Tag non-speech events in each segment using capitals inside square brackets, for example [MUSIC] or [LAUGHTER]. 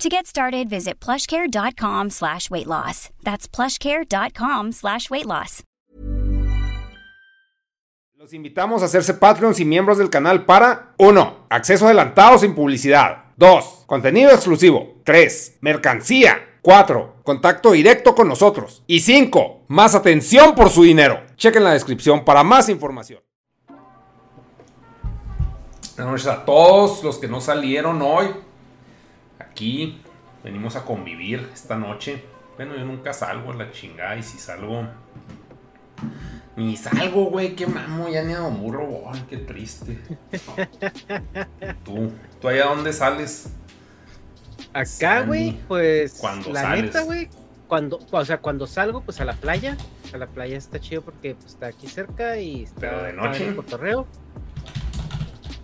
To get started, visit plushcare.com slash weight loss. That's plushcare.com slash weight loss. Los invitamos a hacerse Patreons y miembros del canal para 1. Acceso adelantado sin publicidad. 2. Contenido exclusivo. 3. Mercancía. 4. Contacto directo con nosotros. Y 5. Más atención por su dinero. Chequen la descripción para más información. Buenas noches a todos los que no salieron hoy. Aquí venimos a convivir esta noche. Bueno, yo nunca salgo a la chingada y si salgo... Ni salgo, güey, qué mamo, ya ni a Don Burro, ay, qué triste. [LAUGHS] ¿Tú? ¿Tú allá dónde sales? Acá, güey, pues Cuando la sales. neta, güey, cuando, o sea, cuando salgo, pues a la playa. A la playa está chido porque pues, está aquí cerca y está Pero de noche. el cotorreo.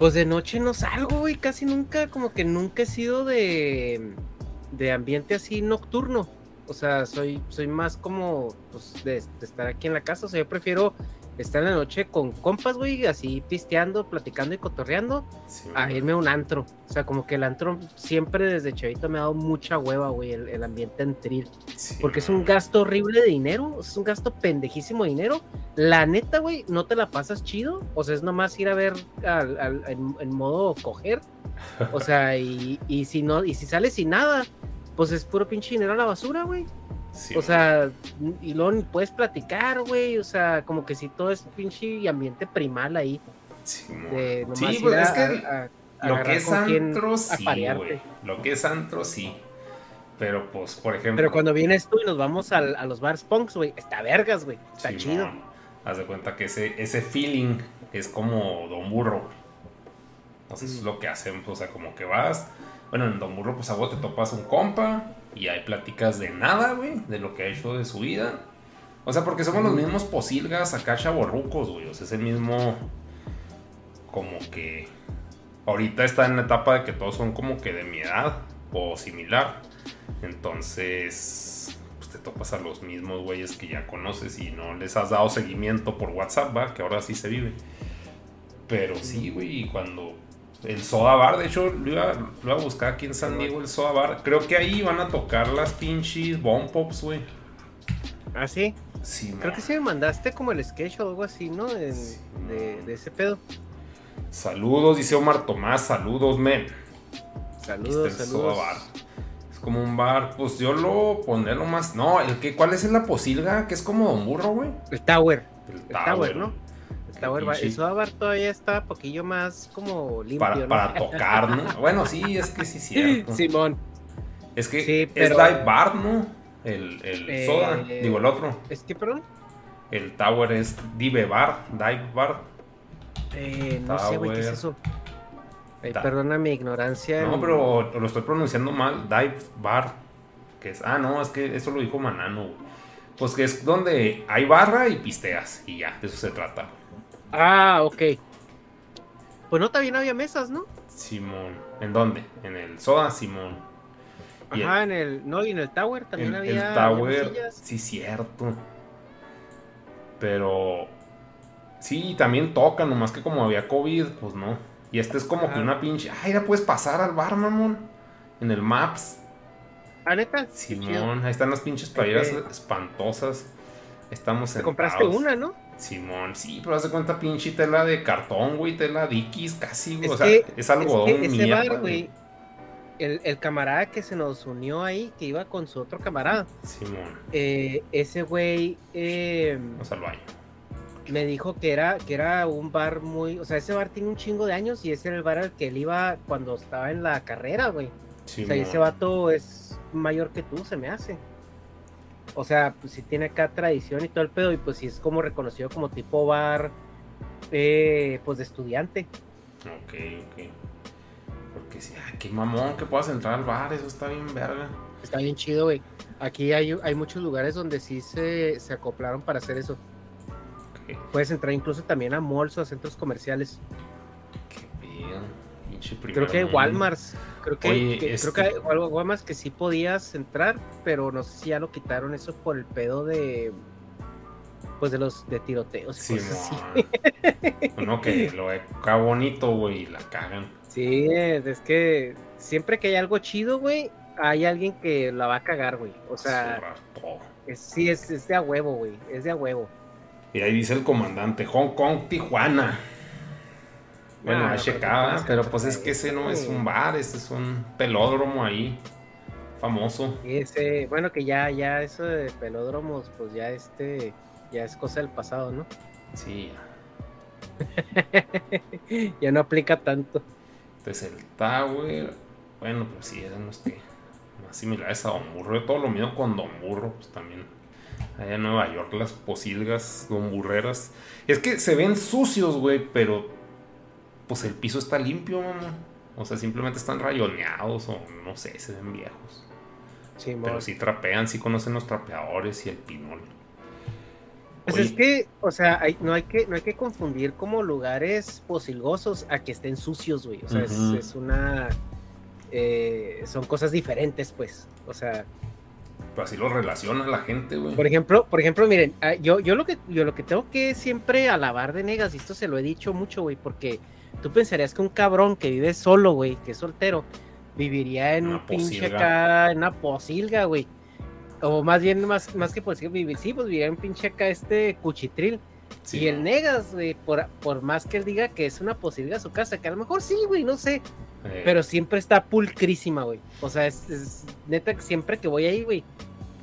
Pues de noche no salgo, güey, casi nunca, como que nunca he sido de, de ambiente así nocturno. O sea, soy, soy más como pues, de, de estar aquí en la casa. O sea, yo prefiero estar en la noche con compas, güey, así pisteando, platicando y cotorreando Sí, a irme a un antro. O sea, como que el antro siempre desde chavito me ha dado mucha hueva, güey, el, el ambiente antril. sí, Porque es un gasto horrible de dinero, es un gasto pendejísimo de dinero. La neta, güey, no te la pasas chido. O sea, es nomás ir a ver al, al- en, en modo coger. O sea, y, y si no, y si sales sin nada, pues es puro pinche dinero a la basura, güey. Sí, O sea, y luego ni puedes platicar, güey. O sea, como que si todo es pinche ambiente primal ahí. sí, De Sí, pues a- es que a- a lo que es antro, sí, güey. Lo que es antro, sí. Pero, pues, por ejemplo... Pero cuando vienes tú y nos vamos al- a los bars punks, güey, está vergas, güey. Está Sí, chido. Haz de cuenta que ese, ese feeling es como Don Burro. Entonces es lo que hacen, o sea, como que vas. Bueno, en Don Burro, pues a vos te topas un compa y hay pláticas de nada, güey, de lo que ha hecho de su vida. O sea, porque somos los mismos posilgas acá chavorrucos, güey. O sea, es el mismo. Como que. Ahorita está en la etapa de que todos son como que de mi edad o similar. Entonces, pues te topas a los mismos güeyes que ya conoces y no les has dado seguimiento por WhatsApp, ¿va? Que ahora sí se vive. Pero sí, güey, y cuando el Soda Bar, de hecho, lo iba, lo iba a buscar aquí en San Diego, el Soda Bar. Creo que ahí van a tocar las pinches Bomb Pops, güey. Ah, sí. Sí, Creo que sí me mandaste como el sketch o algo así, ¿no? Sí, de, ese pedo. Saludos, dice Omar Tomás, saludos, men. Saludos, saludos. Soda Bar. Es como un bar, pues yo lo pondré lo más. No, el que, ¿cuál es la posilga? Que es como Don Burro, güey. El Tower. El El Tower, ¿no? El Qué Tower Bar. pinche- El Soda Bar todavía está un poquillo más como limpio, para, ¿no? para tocar, ¿no? [LAUGHS] Bueno, sí, es que sí es cierto. Simón. Es que Sí, es Dive Bar, ¿no? El, el Eh, soda, digo el otro. Es que, perdón. El Tower es Dive Bar, Dive Bar. Eh, no sé, güey, ¿qué es Tower. eso? Ta- perdona mi ignorancia. No, en- pero lo estoy pronunciando mal. Dive Bar. Que es, ah, no, es que eso lo dijo Manano. güey. Pues que es donde hay barra y pisteas. Y ya, de eso se trata. Ah, ok. Pues no, también había mesas, ¿no? Simón. ¿En dónde? En el Soda, Simón. Y el- Ajá, en el. No, y en el Tower también el, había. el Tower, mesillas. sí, cierto. Pero Sí, también tocan, nomás que como había COVID, pues no. Y este es como que una pinche. Ay, ya puedes pasar al bar, mamón. En el Maps. ¿Ah, neta? Simón, ahí están las pinches playeras espantosas. Estamos Te compraste una, ¿no? Simón, sí, pero haz de cuenta pinche tela de cartón, güey, tela Dickies, casi, güey. o sea, es algodón es que ese bar, güey, el, el, camarada que se nos unió ahí, que iba con su otro camarada. Simón. Eh, ese güey. Eh, o sea, lo hay me dijo que era, que era un bar muy, o sea, ese bar tiene un chingo de años y ese era el bar al que él iba cuando estaba en la carrera, güey. o sea, ese vato es mayor que tú, se me hace. O sea, pues sí tiene acá tradición y todo el pedo, y pues sí es como reconocido como tipo bar, eh, pues de estudiante. Ok, ok. Porque sí, ay, qué mamón que puedas entrar al bar, eso está bien verga. Está bien chido, güey. Aquí hay, hay muchos lugares donde sí se, se acoplaron para hacer eso. Puedes entrar incluso también a malls o a centros comerciales. Qué bien. Creo que Walmart. Creo que, creo este que hay Walmart que sí podías entrar, pero no sé si ya lo quitaron eso por el pedo de pues de los de tiroteos. Sí, no, que lo acá bonito, güey, y la cagan. Sí, es que siempre que hay algo chido, güey, hay alguien que la va a cagar, güey. O sea, sí, es, es de a huevo, güey. Es de a huevo. Y ahí dice el comandante, Hong Kong, Tijuana. Bueno, ah, checaba, pero pues es que ese no es un bar, ese es un pelódromo ahí, famoso. Ese, bueno, que ya, ya eso de pelódromos, pues ya este, ya es cosa del pasado, ¿no? Sí. [LAUGHS] ya no aplica tanto. Entonces el Tower, bueno, pues sí, eran los que más similares a Don Burro. todo lo mío con Don Burro, pues también allá en Nueva York, las posilgas don burreras. Es que se ven sucios, güey, pero pues el piso está limpio, mamá. O sea, simplemente están rayoneados o no sé, se ven viejos. Sí, pero sí trapean, sí conocen los trapeadores y el pinol. Pues es que, o sea, no, hay que, no hay que confundir como lugares posilgosos a que estén sucios, güey. O sea, es, una... Eh, son cosas diferentes, pues. O sea, pues así lo relaciona la gente, güey. Por ejemplo, por ejemplo, miren, ah, yo, yo lo que yo lo que tengo que siempre alabar de Negas, y esto se lo he dicho mucho, güey, porque tú pensarías que un cabrón que vive solo, güey, que es soltero, viviría en un pinche acá, en una posilga, güey. O más bien, más, más que posilga, vivir, sí, pues viviría en un pinche acá este cuchitril. y el Negas, güey, por, por más que él diga que es una posilga su casa, que a lo mejor sí, güey, no sé. Eh. Pero siempre está pulcrísima, güey. O sea, es, neta que siempre que voy ahí, güey,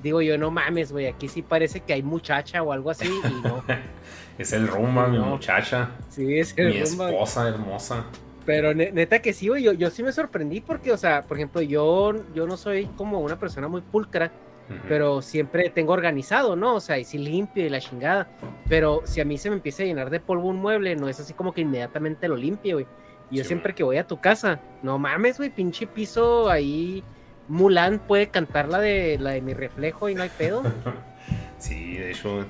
digo yo, no mames, güey, aquí sí parece que hay muchacha o algo así y no. [LAUGHS] es el rumba, mi muchacha. Sí, es el Mi esposa hermosa. Pero neta que sí, güey, yo, yo sí me sorprendí porque, o sea, por ejemplo, yo, yo no soy como una persona muy pulcra, pero siempre tengo organizado, ¿no? O sea, y sí limpio y la chingada. Pero si a mí se me empieza a llenar de polvo un mueble, no es así como que inmediatamente lo limpie, güey. Y yo siempre que voy a tu casa, no mames, güey, pinche piso ahí. Mulan puede cantar la de la de mi reflejo y no hay pedo. [LAUGHS] sí, de hecho.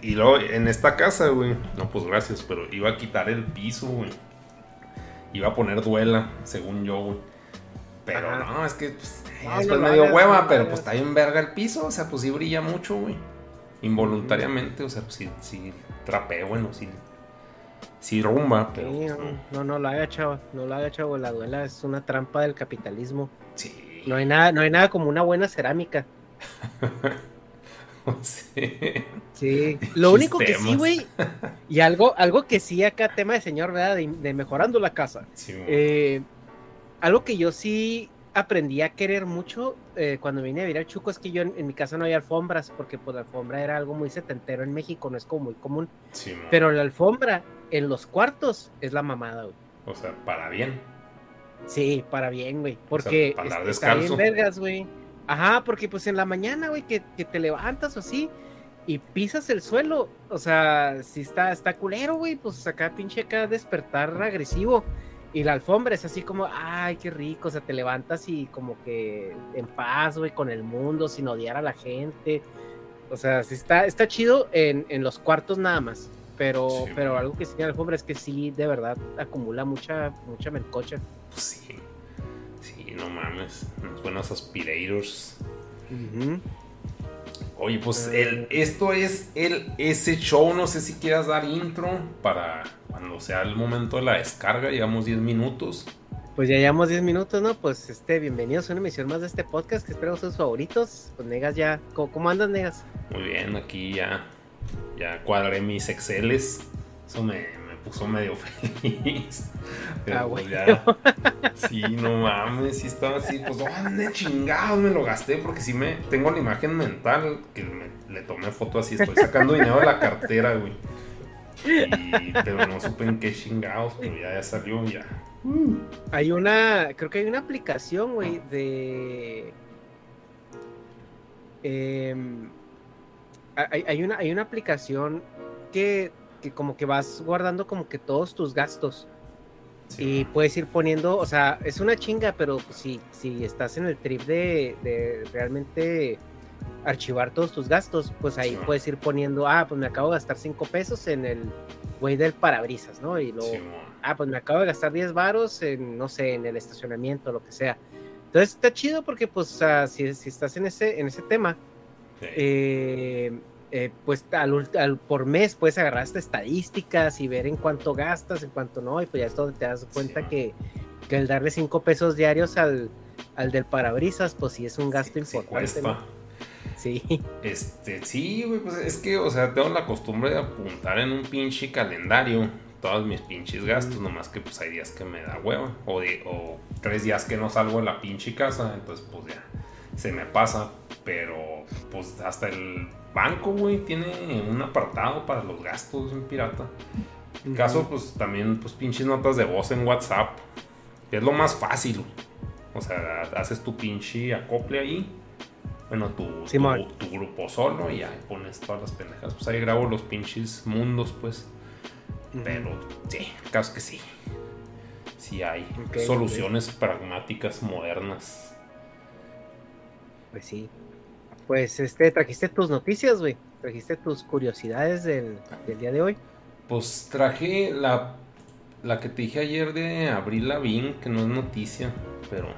Y luego en esta casa, güey. No, pues gracias, pero iba a quitar el piso, güey. Iba a poner duela, según yo, güey. Pero no, es que pues, después me dio hueva, pero pues está bien verga el piso. O sea, pues sí brilla mucho, güey. Involuntariamente, o sea, pues sí, sí trapeo, bueno, sí sí rumba, pero. Pues, no, no, lo haga, chavo. No lo haga, chavo. La duela es una trampa del capitalismo. Sí. No hay nada, no hay nada como una buena cerámica. [LAUGHS] sí. Sí. [LAUGHS] Lo único que sí, güey. Y algo, algo que sí acá, tema de señor, ¿verdad? De, mejorando la casa. Sí, eh, algo que yo sí aprendí a querer mucho eh, cuando vine a vivir al Chuco es que yo en, mi casa no había alfombras, porque pues la alfombra era algo muy setentero en México, no es como muy común. Pero la alfombra en los cuartos es la mamada, güey. O sea, para bien. Sí, para bien, güey. Porque para está bien vergas, güey. Ajá, porque pues en la mañana, güey, que, te levantas o así y pisas el suelo, o sea, si está, está culero, güey, pues acá pinche acá despertar agresivo. Y la alfombra es así como, ay, qué rico, o sea, te levantas y como que en paz, güey, con el mundo, sin odiar a la gente. O sea, sí está, está chido en, en los cuartos nada más. Pero, pero algo que sí tiene la alfombra es que sí, de verdad, acumula mucha, mucha melcocha. Pues sí, sí, no mames. Unos buenos aspirators. Oye, pues el, esto es el ese show. No sé si quieras dar intro para cuando sea el momento de la descarga. Llevamos 10 minutos. Pues ya llevamos 10 minutos, ¿no? Pues este, bienvenidos a una emisión más de este podcast que espero sus favoritos. Pues Negas ya, ¿cómo, cómo andas, Negas? Muy bien, aquí ya, ya cuadré mis Exceles. Eso me puso medio [LAUGHS] feliz. Pero Ah, pues ya. [LAUGHS] Sí, no mames, sí estaba así. Pues, ¿dónde chingados me lo gasté? Porque sí me. Tengo la imagen mental que me- le tomé foto así. Estoy sacando dinero de la cartera, güey. Y, pero no supe en qué chingados, pero ya, ya salió, ya. Hay una, creo que hay una aplicación, güey, de... em, hay, hay una, hay una aplicación que, que como que vas guardando como que todos tus gastos. Sí, Y puedes ir poniendo, o sea, es una chinga, pero pues, si, si estás en el trip de, de realmente archivar todos tus gastos, pues ahí Sí. puedes ir poniendo, ah, pues me acabo de gastar 5 pesos en el güey del parabrisas, ¿no? Y luego, Simón. ah, pues me acabo de gastar 10 varos en, no sé, en el estacionamiento, lo que sea. Entonces está chido porque, pues, sea, si, si estás en ese, en ese tema, Sí. eh, eh, pues al, al- por mes puedes agarrar hasta estadísticas y ver en cuánto gastas, en cuánto no, y pues ya es donde te das cuenta Sí. que, que el darle 5 pesos diarios al, al del parabrisas, pues sí es un gasto Sí, sí importante. cuesta. ¿no? Sí, Este, sí, güey, pues es que, o sea, tengo la costumbre de apuntar en un pinche calendario todos mis pinches gastos, nomás que pues hay días que me da hueva, o, de, o tres días que no salgo de la pinche casa, entonces pues ya se me pasa, pero pues hasta el banco, güey, tiene un apartado para los gastos, un pirata. En caso, pues también, pues pinches notas de voz en WhatsApp, que es lo más fácil, o sea, haces tu pinche acople ahí. Bueno, tu, Simón. tu, tu grupo solo y ahí pones todas las pendejas. Pues ahí grabo los pinches mundos, pues. Pero sí, el caso es que sí. Sí hay soluciones pragmáticas modernas. Pues sí. Pues este, trajiste tus noticias, güey. Trajiste tus curiosidades del, del día de hoy. Pues traje la, la que te dije ayer de Abril Lavigne, que no es noticia, pero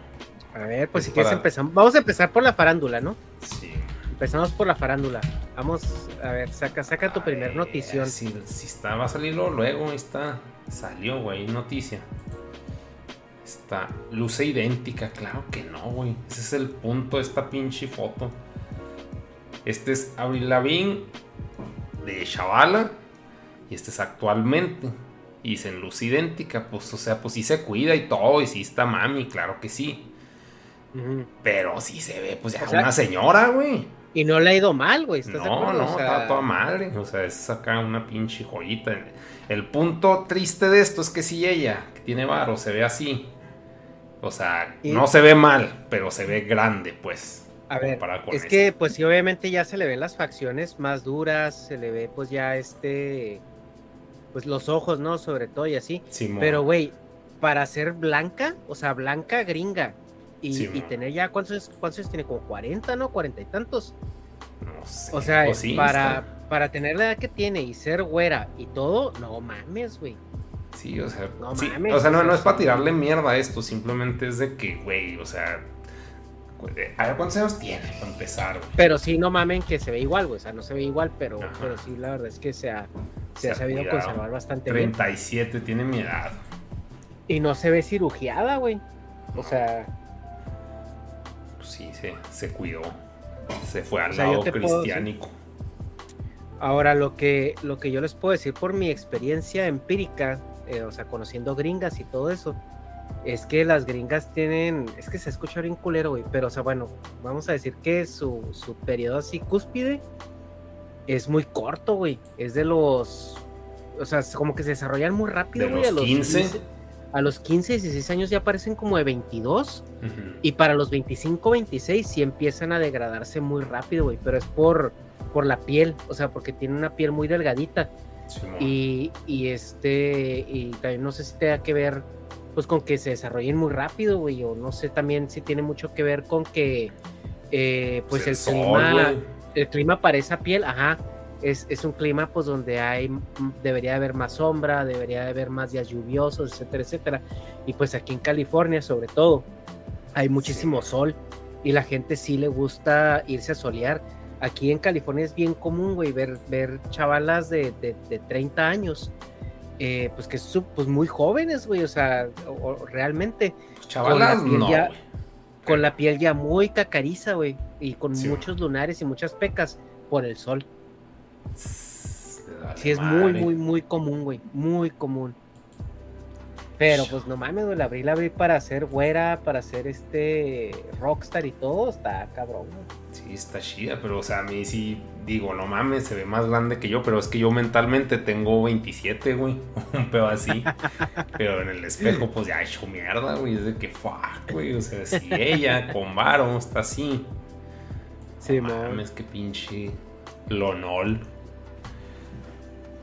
A ver, pues Es si quieres empezamos. Vamos a empezar por la farándula, ¿no? sí. Empezamos por la farándula. Vamos, a ver, saca, saca tu primer Ay, notición. Si, si está, va a salirlo luego, ahí está. Salió, güey, noticia. Está, luce idéntica, claro que no, güey. Ese es el punto de esta pinche foto. Este es Avril Lavigne de Chavala. Y este es actualmente. Y dicen luce idéntica, pues, o sea, pues sí se cuida y todo. Y sí está mami, claro que sí. Pero sí se ve, pues ya O sea- una señora, güey. Y no le ha ido mal, güey. ¿Estás de No, no, O sea, está toda madre. O sea, es acá una pinche joyita. El punto triste de esto es que si ella, que tiene varo, se ve así. O sea, Y- no se ve mal, pero se ve grande, pues. A ver, con es que pues sí, obviamente ya se le ven las facciones más duras, se le ve pues ya este, pues los ojos, ¿no? Sobre todo y así. Simón. Pero, güey, para ser blanca, o sea, blanca gringa, y, tener ya, ¿cuántos, años- cuántos tiene? Como 40, ¿no? 40 y tantos. No sé. O sea, sí, para, está- para tener la edad que tiene y ser güera y todo, no mames, güey. Sí, o sea, No sí, mames, o sea, no, no es para tirarle mierda a esto, simplemente es de que, güey, o sea, a ver cuántos años tiene para empezar, güey. Pero sí, no mamen que se ve igual, güey. O sea, no se ve igual, pero, Ajá. pero sí, la verdad es que se ha, se Se ha sabido cuidado. conservar bastante bien. 37, tiene mi edad. Y no se ve cirugiada, güey. O sea, Pues sí, se, se cuidó. Se fue al O sea, yo lado puedo cristiánico. ahora lo que, lo que yo les puedo decir por mi experiencia empírica, eh, o sea, conociendo gringas y todo eso, es que las gringas tienen, es que se escucha bien culero, güey, pero o sea, bueno, vamos a decir que su, su periodo así cúspide es muy corto, güey. Es de los, o sea, es como que se desarrollan muy rápido, güey. a los 15. A los 15, 16 años ya parecen como de 22. Ujú. Y para los 25, 26 sí empiezan a degradarse muy rápido, güey. Pero es por, por la piel, o sea, porque tiene una piel muy delgadita. Y, y este, y también no sé si tenga que ver, pues con que se desarrollen muy rápido, güey. O no sé también si tiene mucho que ver con que, eh, pues el, sol, clima, güey. el clima para esa piel, ajá. Es, es un clima pues donde hay mm, debería de haber más sombra, debería de haber más días lluviosos, etcétera, etcétera. Y pues aquí en California, sobre todo, hay muchísimo Sí. sol y la gente sí le gusta irse a solear. aquí en California es bien común, güey, ver, ver chavalas de, de, de 30 años, eh, pues que son pues muy jóvenes, güey, o sea, o- o realmente Pues, chavalas, Con la piel no. ya- con la piel ya muy cacariza, güey, y con Sí, muchos lunares y muchas pecas por el sol. Sí, es muy, muy, muy común, güey, muy común. Pero pues no mames, güey, la abrí, la abrí para ser güera, para ser este rockstar y todo, está cabrón, güey. Sí, está chida, pero o sea, a mí sí digo, no mames, se ve más grande que yo, pero es que yo mentalmente tengo 27, güey, [LAUGHS] un pedo así. [LAUGHS] pero en el espejo, pues ya he hecho mierda, güey, es de que fuck, güey, o sea, si ella con varo está así. Sí, no mames, qué pinche lonol.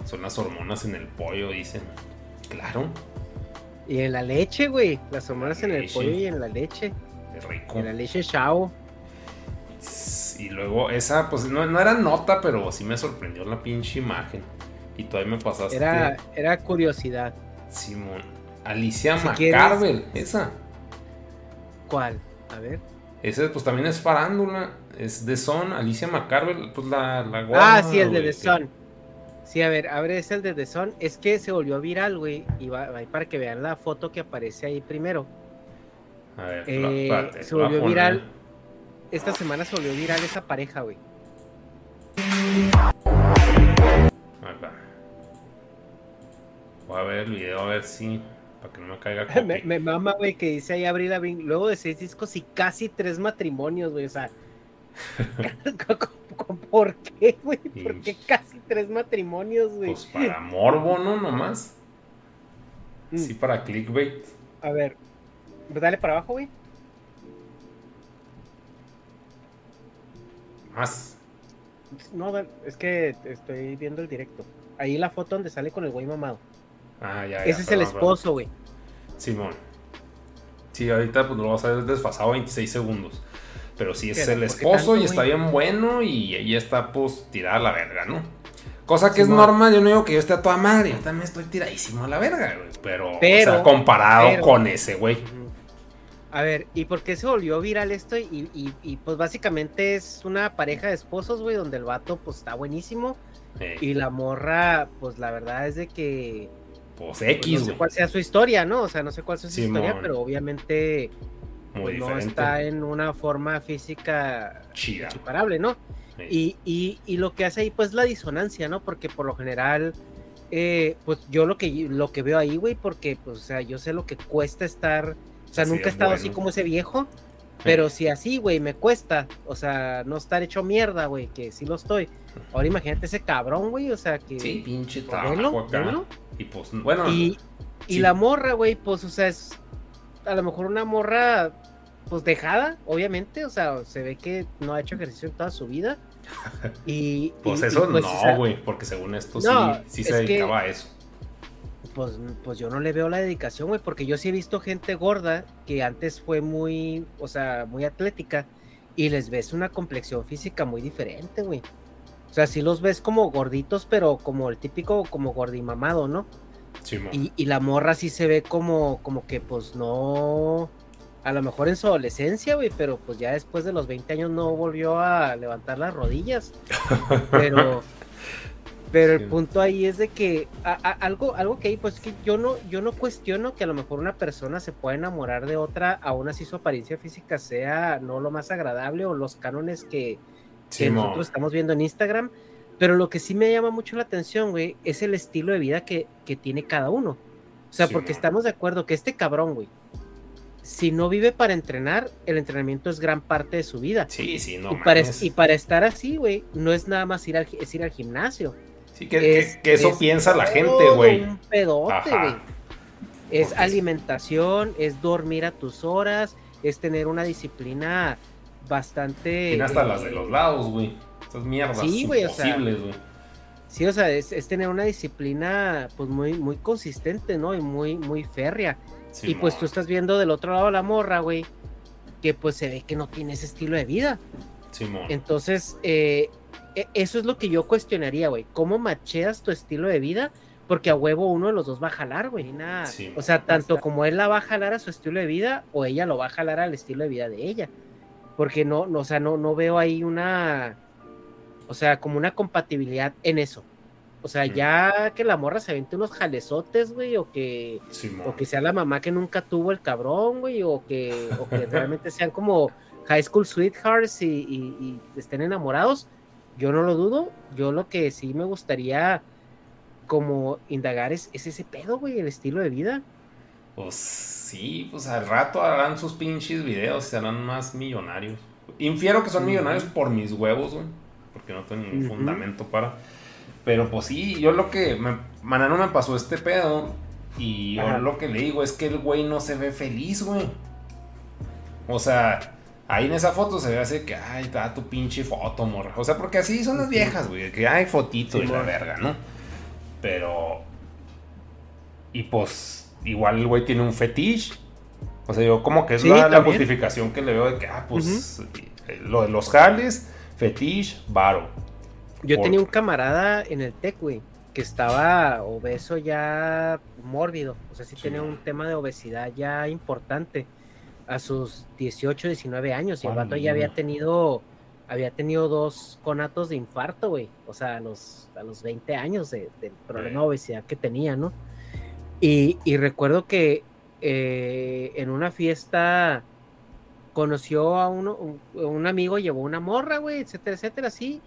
Son las hormonas en el pollo, dicen. Claro, Y en la leche, güey, las hormonas en el pollo y en la leche, es rico. en la leche chao. Y luego esa, pues no, no era nota, pero sí me sorprendió la pinche imagen. Y todavía me pasaste. Era, era curiosidad. Simón. Alicia Si McCarvel, esa. ¿Cuál? A ver. Esa pues también es farándula. Es de Son, Alicia McCarvel, pues la, la gorda, Ah, sí, el de The Sun. Sí, a ver, abre es el de The Sun. Es que se volvió viral, güey. Y va, va para que vean la foto que aparece ahí primero. A ver, Eh, se volvió viral. Esta semana se volvió viral esa pareja, güey. Acá. Voy a ver el video a ver si. Para que no me caiga [LAUGHS] me, me mama, güey, que dice ahí Abril Lavigne, luego de seis discos y casi tres matrimonios, güey. O sea, [LAUGHS] ¿por qué, güey? ¿Por qué casi tres matrimonios, güey? Pues para morbo, ¿no? Nomás. Mm. Sí, para clickbait. A ver, dale para abajo, güey. Más. No, es que estoy viendo el directo. Ahí la foto donde sale con el güey mamado. Ah, ya, ya, Ese es el esposo, güey. Simón. Sí, ahorita pues lo vas a ver desfasado 26 segundos. Pero sí es el ¿por qué esposo y está bien bueno y ella está pues tirada a la verga, ¿no? Cosa que es normal, yo no digo que yo esté a toda madre, yo también estoy tiradísimo a la verga, güey. Pero, Pero- o sea, comparado pero- con ese, güey. A ver, ¿y por qué se volvió viral esto? Y, y- y, pues básicamente es una pareja de esposos, güey, donde el vato pues está buenísimo y la morra, pues la verdad es de que pues pues, X, no sé cuál sea su historia, ¿no? O sea, no sé cuál sea su historia, pero obviamente Muy pues, no diferente. está en una forma física Chida. equiparable, ¿no? Sí. Y, y, y lo que hace ahí, pues, la disonancia, ¿no? Porque por lo general, eh, pues yo lo que, lo que veo ahí, güey, porque, pues, o sea, yo sé lo que cuesta estar, o sea, Así nunca he estado así bueno. como ese viejo, pero si así, güey, me cuesta, o sea, no estar hecho mierda, güey, que sí lo estoy. Ahora imagínate ese cabrón, güey, o sea, que... Sí, pinche velo. Y pues, bueno, Y, y sí. la morra, güey, pues, o sea, es a lo mejor una morra, pues dejada, obviamente, o sea, se ve que no ha hecho ejercicio en toda su vida. [LAUGHS] Y, pues y- y, eso pues, o no, sea, güey, porque según esto No, sí, sí se que- dedicaba a eso. Pues, pues yo no le veo la dedicación, güey, porque yo sí he visto gente gorda que antes fue muy, o sea, muy atlética y les ves una complexión física muy diferente, güey. O sea, sí los ves como gorditos, pero como el típico, como gordimamado, ¿no? Y, y la morra sí se ve como, como que pues no, a lo mejor en su adolescencia, güey, pero pues ya después de los 20 años no volvió a levantar las rodillas. [LAUGHS] Pero, pero Sí. el punto ahí es de que a- a- algo, algo que hay, pues que yo no, yo no cuestiono que a lo mejor una persona se pueda enamorar de otra, aún así su apariencia física sea no lo más agradable o los cánones que, nosotros estamos viendo en Instagram. Pero lo que sí me llama mucho la atención, güey, es el estilo de vida que, que tiene cada uno. O sea, Sí, porque mo. estamos de acuerdo que este cabrón, güey, si no vive para entrenar, el entrenamiento es gran parte de su vida. Sí, sí, no y, para, y para estar así, güey, no es nada más ir al, es ir al gimnasio. Sí, que, Es- que eso es piensa la gente, güey. Un pedote, güey. Es alimentación, es dormir a tus horas, es tener una disciplina bastante. Tiene hasta eh, las de los lados, güey. Estas mierdas Sí, güey, o sea. Sí, o sea, es, es tener una disciplina pues muy, muy consistente, ¿no? Y muy, muy férrea. y pues tú estás viendo del otro lado a la morra, güey, que pues se ve que no tiene ese estilo de vida. Simón. Entonces, eh, e- eso es lo que yo cuestionaría, güey. ¿Cómo macheas tu estilo de vida? Porque a huevo uno de los dos va a jalar, güey. Nada. Sí. O sea, tanto como él la va a jalar a su estilo de vida o ella lo va a jalar al estilo de vida de ella. Porque no, no o sea, no, no veo ahí una, O sea, como una compatibilidad en eso. O sea, Mm. ya que la morra se aviente unos jalezotes, güey, o que, o que sea la mamá que nunca tuvo el cabrón, güey, o que, o que [LAUGHS] realmente sean como high school sweethearts y, y- y estén enamorados. Yo no lo dudo. Yo lo que sí me gustaría como indagar es, es ese pedo, güey, el estilo de vida. Pues sí, pues al rato harán sus pinches videos serán más millonarios. Infiero que son millonarios por mis huevos, güey. Porque no tengo ningún fundamento para. Pero pues sí, yo lo que. Me, Manano me pasó este pedo. Y yo Ajá. lo que le digo es que el güey no se ve feliz, güey. O sea, ahí en esa foto se ve así que, ay, está tu pinche foto, morra. O sea, porque así son las viejas, güey. Que hay fotito y la verga, ¿no? Pero. Y pues, igual el güey tiene un fetiche. O sea, yo como que es Sí, la, justificación que le veo de que, ah, pues, lo de los jales, fetiche, varo. Yo Por- tenía un camarada en el TEC, güey, que estaba obeso ya mórbido. O sea, sí, Sí. tenía un tema de obesidad ya importante a sus 18, 19 años. Y el vato ya había tenido, había tenido dos conatos de infarto, güey. O sea, a los, a los 20 años de- del problema de obesidad que tenía, ¿no? Y, y recuerdo que eh, en una fiesta conoció a uno, un, un amigo, llevó una morra, güey, etcétera, etcétera, así.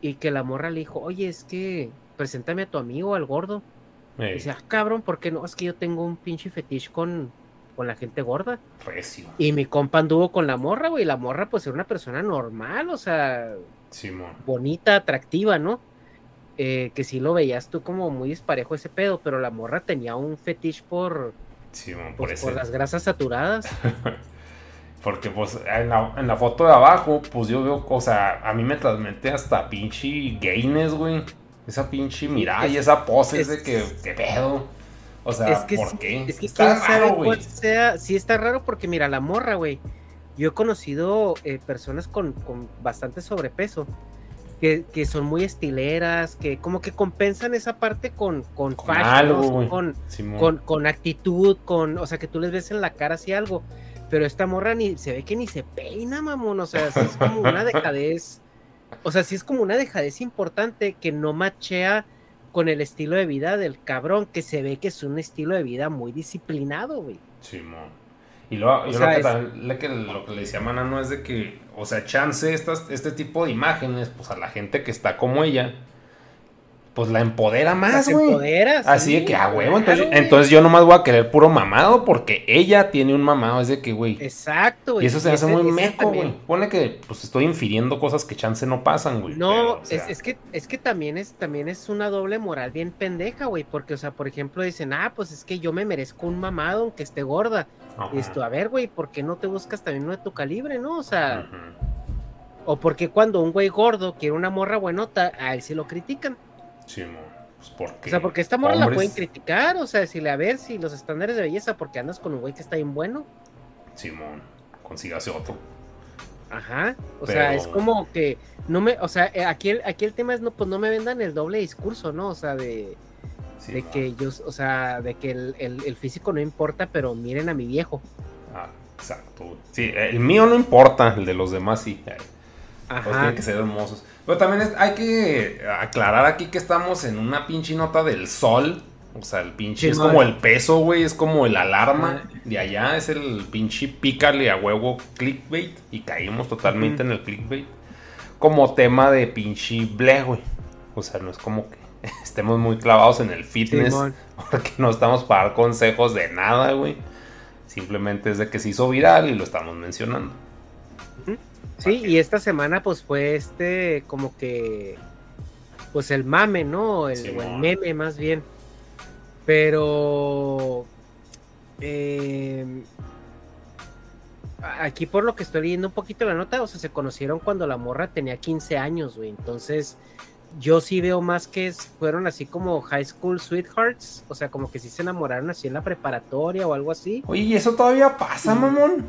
Y que la morra le dijo, oye, es que preséntame a tu amigo, al gordo. Y dice, ah, cabrón, ¿por qué no? Es que yo tengo un pinche fetiche con, con la gente gorda. recio. Y mi compa anduvo con la morra, güey. La morra, pues, era una persona normal, o sea, Simón. bonita, atractiva, ¿no? Eh, que sí lo veías tú como muy disparejo ese pedo, pero la morra tenía un fetiche por, Simón, por pues, ese. por las grasas saturadas. [LAUGHS] Porque pues en la, en la foto de abajo, pues yo veo, o sea, a mí me transmite hasta pinche gayness, güey. Esa pinche mirada y es- esa pose es, de que, ¿qué pedo? O sea, es que, ¿por sí- qué? Es que Está raro, güey. sea. Sí, está raro porque, mira, la morra, güey. Yo he conocido eh, personas con, con bastante sobrepeso que, que son muy estileras, que como que compensan esa parte con, con, Con fashion, algo, con, con, con actitud, con, o sea, que tú les ves en la cara así algo. Pero esta morra ni se ve que ni se peina, mamón. O sea, sí es como una dejadez. O sea, sí es como una dejadez importante que no machea con el estilo de vida del cabrón, que se ve que es un estilo de vida muy disciplinado, güey. Y luego, yo sea, lo, que es- lo que, lo que le decía Manano es de que, o sea, chance estas, este tipo de imágenes, pues a la gente que está como ella, pues la empodera más, güey. empoderas, Así sí, de que a huevo, claro, entonces, entonces yo nomás voy a querer puro mamado porque ella tiene un mamado, es de que, güey. Exacto, güey. Y eso se hace muy meco, güey. Pone que pues estoy infiriendo cosas que chance no pasan, güey. No, pero, o sea, es, es que es que también es también es una doble moral bien pendeja, güey, porque o sea, por ejemplo, dicen, "Ah, pues es que yo me merezco un mamado aunque esté gorda." ajá. Y esto, a ver, güey, ¿por qué no te buscas también uno de tu calibre, no? O sea, Ujú. o porque cuando un güey gordo quiere una morra buenota, a él sí lo critican. Sí. Pues porque. O sea, porque esta morra la pueden criticar, o sea, decirle, a ver si los estándares de belleza, porque andas con un güey que está bien bueno. Simón, consígase otro. Ajá. O sea, es como que no me, o sea, eh, aquí el, aquí el tema es no, pues no me vendan el doble discurso, ¿no? O sea, de, Sí, de que yo, o sea, de que el, el- el físico no importa, pero miren a mi viejo. Ah, exacto. Sí, el mío no importa, el de los demás sí. Eh, Todos Ajá. tienen que ser hermosos. Pero también es- hay que aclarar aquí que estamos en una pinche nota del sol. O sea, el pinche es como el peso, güey. Es como el alarma. De allá es el pinche pícale a huevo clickbait. Y caímos totalmente en el clickbait. Como tema de pinche ble, güey. O sea, no es como que [LAUGHS] estemos muy clavados en el fitness. Porque no estamos para dar consejos de nada, güey. Simplemente es de que se hizo viral y lo estamos mencionando. Sí, y esta semana pues fue este como que pues el mame, ¿no? El, o el meme más bien. Pero eh, aquí por lo que estoy leyendo un poquito la nota, o sea, se conocieron cuando la morra tenía 15 años, güey. Entonces, yo sí veo más que fueron así como high school sweethearts, o sea, como que sí se enamoraron así en la preparatoria o algo así. Oye, ¿y eso todavía pasa, mamón?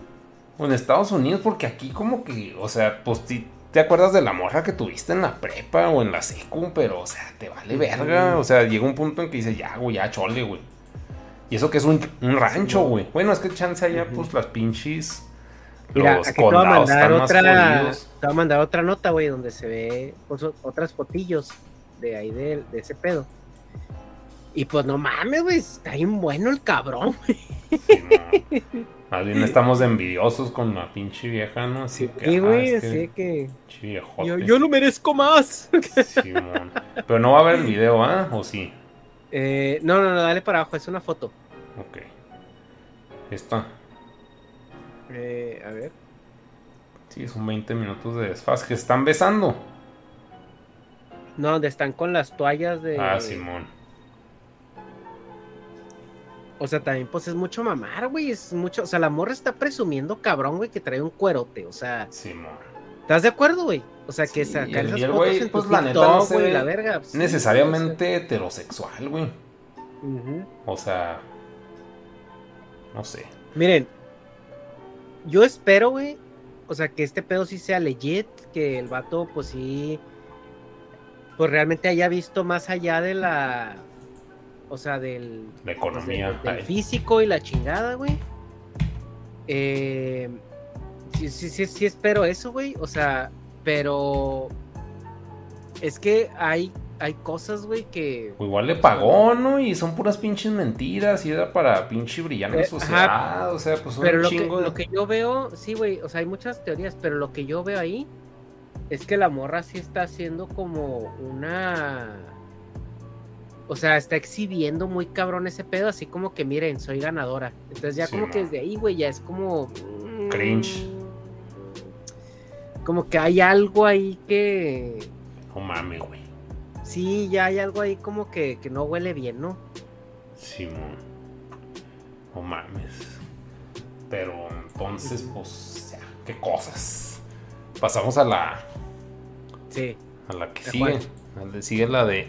En Estados Unidos, porque aquí como que, o sea, pues te acuerdas de la morra que tuviste en la prepa o en la secu, pero, o sea, te vale verga. O sea, llega un punto en que dices, ya, güey, ya, chole, güey. Y eso que es un, un rancho, güey. Bueno, es que chance allá, pues las pinches, Mira, Los aquí te voy a mandar otra, te voy a mandar otra nota, güey, donde se ve pues, otras fotillos de ahí de, de ese pedo. Y pues no mames, güey, está bien bueno el cabrón. Sí, no. Más bien estamos envidiosos con la pinche vieja, ¿no? Así que, Sí, ah, güey, es así que yo, yo lo merezco más. Pero no va a haber el video, ¿ah? ¿O sí? Eh, no, no, no, dale para abajo, es una foto. Ok. Esta. Eh, a ver. Sí, son 20 minutos de desfase. Que están besando. No, donde están con las toallas de. Ah, Simón. O sea, también pues es mucho mamar, güey. Es mucho. O sea, la morra está presumiendo cabrón, güey, que trae un cuerote. O sea, Simón. ¿estás de acuerdo, güey? O sea, que Sí, sacar esas el fotos güey, en tu pues, la neta, no se güey, ve la verga. sí, Necesariamente heterosexual, güey. o sea, ujú. O sea. No sé. Miren, yo espero, güey. O sea, que este pedo sí sea legit, que el vato, pues sí. Pues realmente haya visto más allá de la. O sea, del. La pues, economía. del físico y la chingada, güey. Eh, sí, sí, sí, sí espero eso, güey. O sea, pero es que hay, hay cosas, güey, que. O igual le pagó, ¿no? Y son puras pinches mentiras. Y era para pinche brillar en Eh, sociedad. O sea, pues son Pero un lo que, chingo de- lo que yo veo, sí, güey, o sea, hay muchas teorías, pero lo que yo veo ahí es que la morra sí está haciendo como una. O sea, está exhibiendo muy cabrón ese pedo, así como que miren, soy ganadora. Entonces ya Sí, como que desde ahí, güey, ya es como. mm, Cringe. Como que hay algo ahí que. No mames, güey. Sí, ya hay algo ahí como que, que no huele bien, ¿no? Simón. No mames. Pero entonces, pues, qué cosas. Pasamos a la, Sí. a la que ¿A sigue. cuál? A la que sigue la de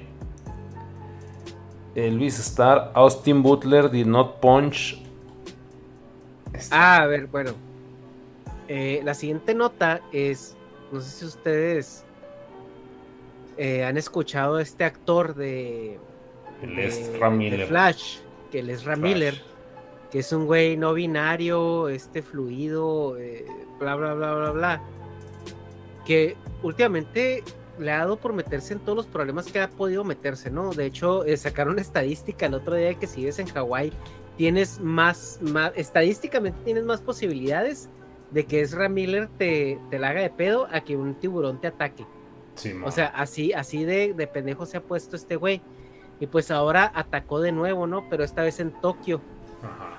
Elvis Star, Austin Butler did not punch. Este, Ah, a ver, bueno. Eh, la siguiente nota es, no sé si ustedes eh, han escuchado a este actor de, de- de Miller. Flash, que él es Ram Flash. Miller, que es un güey no binario, este fluido, eh, bla, bla, bla, bla, bla. Que últimamente le ha dado por meterse en todos los problemas que ha podido meterse, ¿no? De hecho, eh, sacaron una estadística el otro día de que si vives en Hawái, tienes más, más, estadísticamente tienes más posibilidades de que Ezra Miller te, te la haga de pedo a que un tiburón te ataque. O sea, así, así de, de pendejo se ha puesto este güey. Y pues ahora atacó de nuevo, ¿no? Pero esta vez en Tokio. Ajá.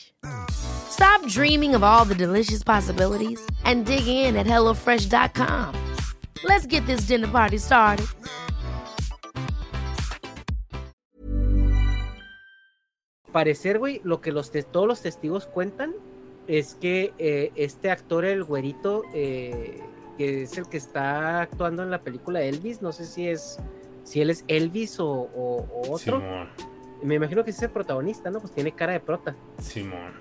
Stop dreaming of all the delicious possibilities and dig in at HelloFresh.com. Let's get this dinner party started. parecer, güey, lo que los todos los testigos cuentan es que eh, este actor, el güerito, eh, que es el que está actuando en la película Elvis, no sé si es si él es Elvis o, o- o otro. Simón. Me imagino que es el protagonista, ¿no? Pues tiene cara de prota. Simón.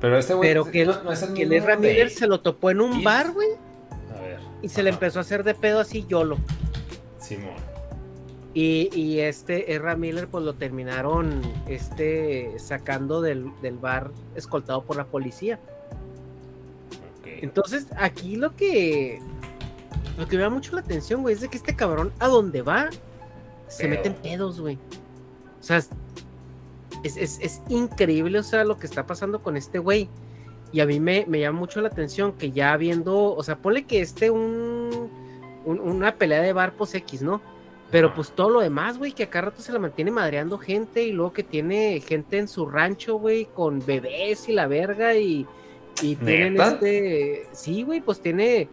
Pero este güey. Pero que, no, no es el que Ezra Miller se lo topó en un bar, güey, A ver. y se le empezó a hacer de pedo así YOLO. Simón. Y, y este Ezra Miller, pues lo terminaron este, sacando del, del bar escoltado por la policía. Ok. Entonces, aquí lo que lo que me da mucho la atención, güey, es de que este cabrón a donde va se mete en pedos, güey. O sea, es, es- es increíble, o sea, lo que está pasando con este güey. Y a mí me, me llama mucho la atención que ya viendo, o sea, ponle que este un, un- una pelea de bar pues X, ¿no? Pero pues todo lo demás, güey, que acá rato se la mantiene madreando gente y luego que tiene gente en su rancho, güey, con bebés y la verga y, y tienen este... Sí, güey, pues tiene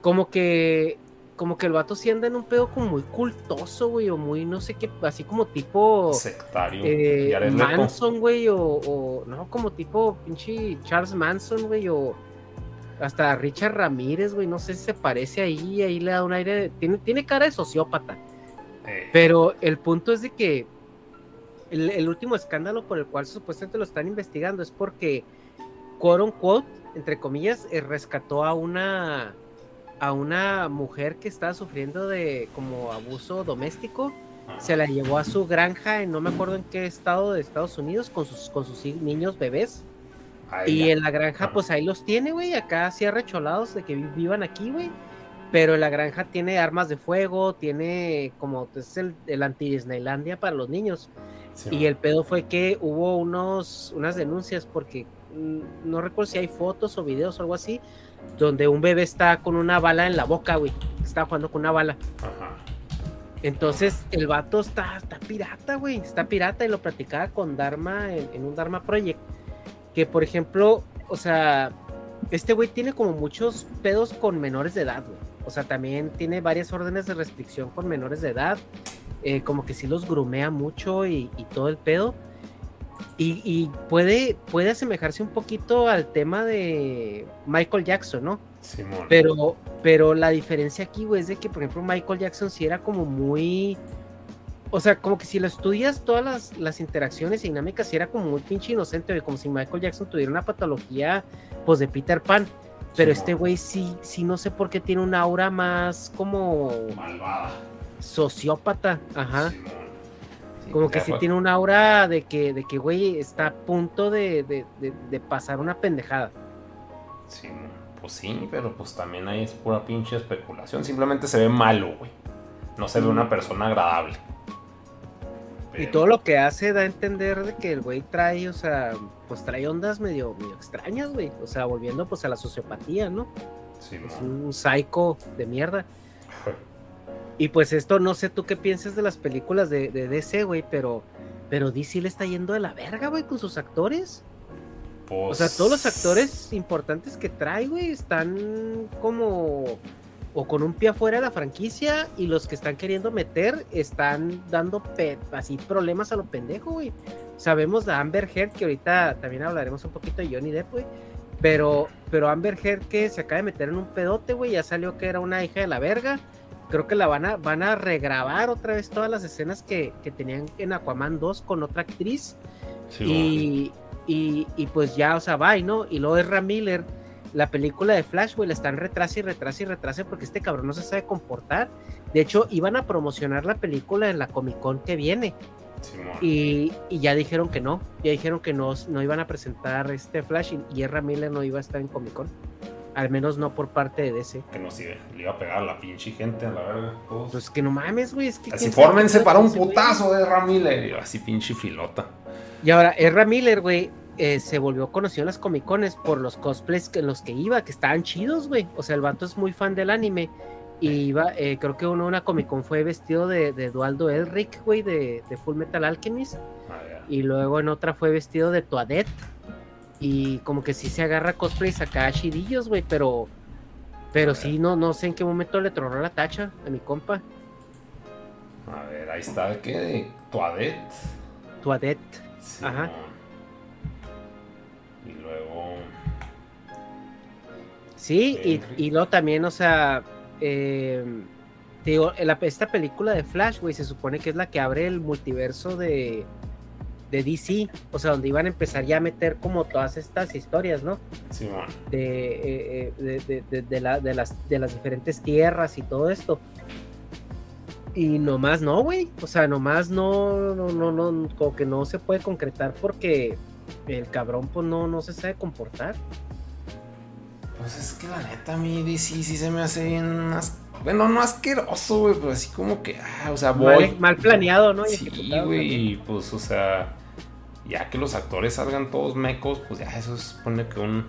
como que... Como que el vato sí anda en un pedo como muy cultoso, güey, o muy no sé qué, así como tipo... Sectario. Eh, Manson, güey, o, o... No, como tipo pinche Charles Manson, güey, o hasta Richard Ramírez, güey, no sé si se parece ahí, ahí le da un aire, tiene, tiene cara de sociópata. Eh. Pero el punto es de que el, último escándalo por el cual supuestamente lo están investigando es porque, quote unquote, entre comillas, eh, rescató a una a una mujer que estaba sufriendo de como abuso doméstico, se la llevó a su granja en no me acuerdo en qué estado de Estados Unidos con sus, con sus niños bebés y en la granja, pues ahí los tiene, güey. Acá así arrecholados de que vivan aquí, güey. Pero en la granja tiene armas de fuego, tiene como es el, el anti-Disneylandia para los niños. y el pedo fue que hubo unos, unas denuncias porque mm, no recuerdo si hay fotos o videos o algo así, donde un bebé está con una bala en la boca, güey. Está jugando con una bala. Ajá. Entonces el vato está, está pirata, güey. Está pirata y lo platicaba con Dharma en, en un Dharma Project que por ejemplo, o sea, este güey tiene como muchos pedos con menores de edad, güey. O sea, también tiene varias órdenes de restricción con menores de edad. Eh, como que sí los grumea mucho y, todo el pedo. Y, puede, puede asemejarse un poquito al tema de Michael Jackson, ¿no? Simón. Pero, pero la diferencia aquí, güey, es de que, por ejemplo, Michael Jackson sí era como muy o sea, como que si lo estudias todas las, las interacciones y dinámicas, era como muy pinche inocente, como si Michael Jackson tuviera una patología, pues, de Peter Pan. Pero este güey sí, sí, no sé por qué tiene una aura más como... Malvada. Sociópata, ajá. Como que sí tiene una aura de que, de que, güey, está a punto de, de, de, pasar una pendejada. Sí, pues sí, pero pues también ahí es pura pinche especulación. Simplemente se ve malo, güey. No se ve una persona agradable. Y todo lo que hace da a entender de que el güey trae, o sea, pues trae ondas medio, medio extrañas, güey. O sea, volviendo pues a la sociopatía, ¿no? Sí, es un psycho de mierda. Y pues esto, no sé tú qué piensas de las películas de, de DC, güey, pero, pero DC le está yendo de la verga, güey, con sus actores. O sea, todos los actores importantes que trae, güey, están como o con un pie afuera de la franquicia y los que están queriendo meter están dando así problemas a lo pendejo, güey. Sabemos de Amber Heard, que ahorita también hablaremos un poquito de Johnny Depp, güey. Pero, pero Amber Heard que se acaba de meter en un pedote, güey, ya salió que era una hija de la verga. Creo que la van a, van a regrabar otra vez todas las escenas que, que tenían en Aquaman 2 con otra actriz. y, y, y, pues ya, o sea, va, ¿no? Y luego Ezra Miller la película de Flash, güey, la están retrase y retrase y retrase porque este cabrón no se sabe comportar. De hecho, iban a promocionar la película en la Comic Con que viene. y, ya dijeron que no, ya dijeron que no, no iban a presentar este Flash y, y Miller no iba a estar en Comic Con. Al menos no por parte de DC. Que no sigue, le iba a pegar a la pinche gente a la verga. Pues que no mames, güey. Es que así fórmense para un putazo de Erra Miller. Así pinche filota. Y ahora, Erra Miller, güey, eh, se volvió conocido en las Comic Cones por los cosplays en los que iba, que estaban chidos, güey. O sea, el vato es muy fan del anime. Y iba, eh, creo que uno una Comic Con fue vestido de, de Eduardo Elric, güey, de, Full Metal Alchemist. Ah, y luego en otra fue vestido de Toadette. Y como que sí se agarra cosplays acá chidillos, güey, pero. Pero sí, no, no sé en qué momento le tronó la tacha a mi compa. A ver, ahí está, ¿qué? Toadette. Toadette. Ajá. Sí, y, luego también, o sea, eh, digo, esta película de Flash, güey, se supone que es la que abre el multiverso de, de DC, o sea, donde iban a empezar ya a meter como todas estas historias, ¿no? Sí, bueno. Eh, eh, de, de, las, de las diferentes tierras y todo esto. Y nomás no, güey, o sea, nomás no, no, no, no, como que no se puede concretar porque el cabrón pues no, no se sabe comportar. Pues es que la neta a mí DC sí se me hace bien... Bueno, no asqueroso, güey, pero así como que... Ah, o sea, voy... Mal, planeado, ¿no? Sí, güey, y pues, o sea... Ya que los actores salgan todos mecos, pues ya eso supone que un,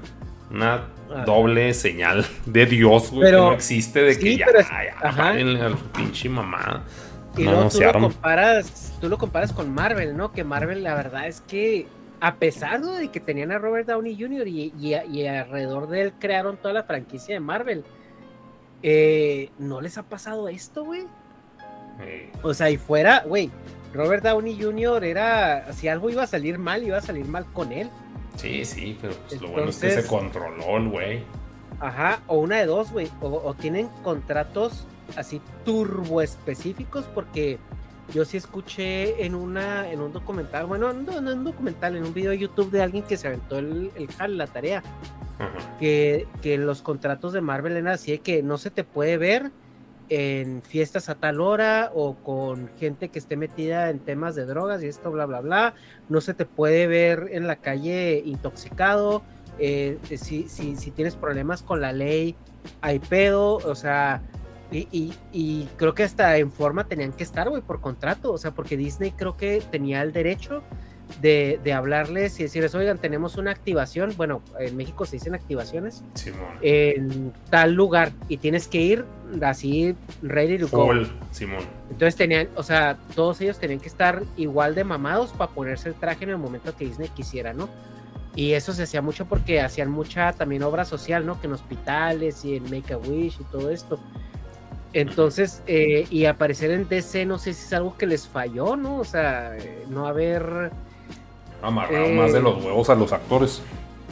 una ah. doble señal de Dios, güey, que no existe, de que ya, ya, al pinche mamá. Y luego tú lo comparas, tú lo comparas con Marvel, ¿no? Que Marvel, la verdad es que a pesar de que tenían a Robert Downey Jr. y, alrededor de él crearon toda la franquicia de Marvel, eh, ¿no les ha pasado esto, güey? O sea, y fuera, güey, Robert Downey Jr. era, si algo iba a salir mal, iba a salir mal con él. Sí, sí, pero pues lo bueno es que se controló el güey. Ajá, o una de dos, güey, o, tienen contratos así turbo específicos porque yo sí escuché en una en un documental, bueno, no, en un documental, en un video de YouTube de alguien que se aventó el, el la tarea, que, que, los contratos de Marvel eran así de que no se te puede ver en fiestas a tal hora o con gente que esté metida en temas de drogas y esto, bla, bla, bla. No se te puede ver en la calle intoxicado. Eh, si, si, si, tienes problemas con la ley, hay pedo. O sea, y, y, creo que hasta en forma tenían que estar, güey, por contrato. O sea, porque Disney creo que tenía el derecho de, hablarles y decirles, oigan, tenemos una activación, bueno, en México se dicen activaciones, en tal lugar y tienes que ir así, ready to go. Simón. Entonces tenían, o sea, todos ellos tenían que estar igual de mamados para ponerse el traje en el momento que Disney quisiera, ¿no? Y eso se hacía mucho porque hacían mucha también obra social, ¿no? Que en hospitales y en Make a Wish y todo esto. Entonces, eh, y aparecer en DC, no sé si es algo que les falló, ¿no? O sea, eh, no haber Amarrado más de los eh, huevos a los actores.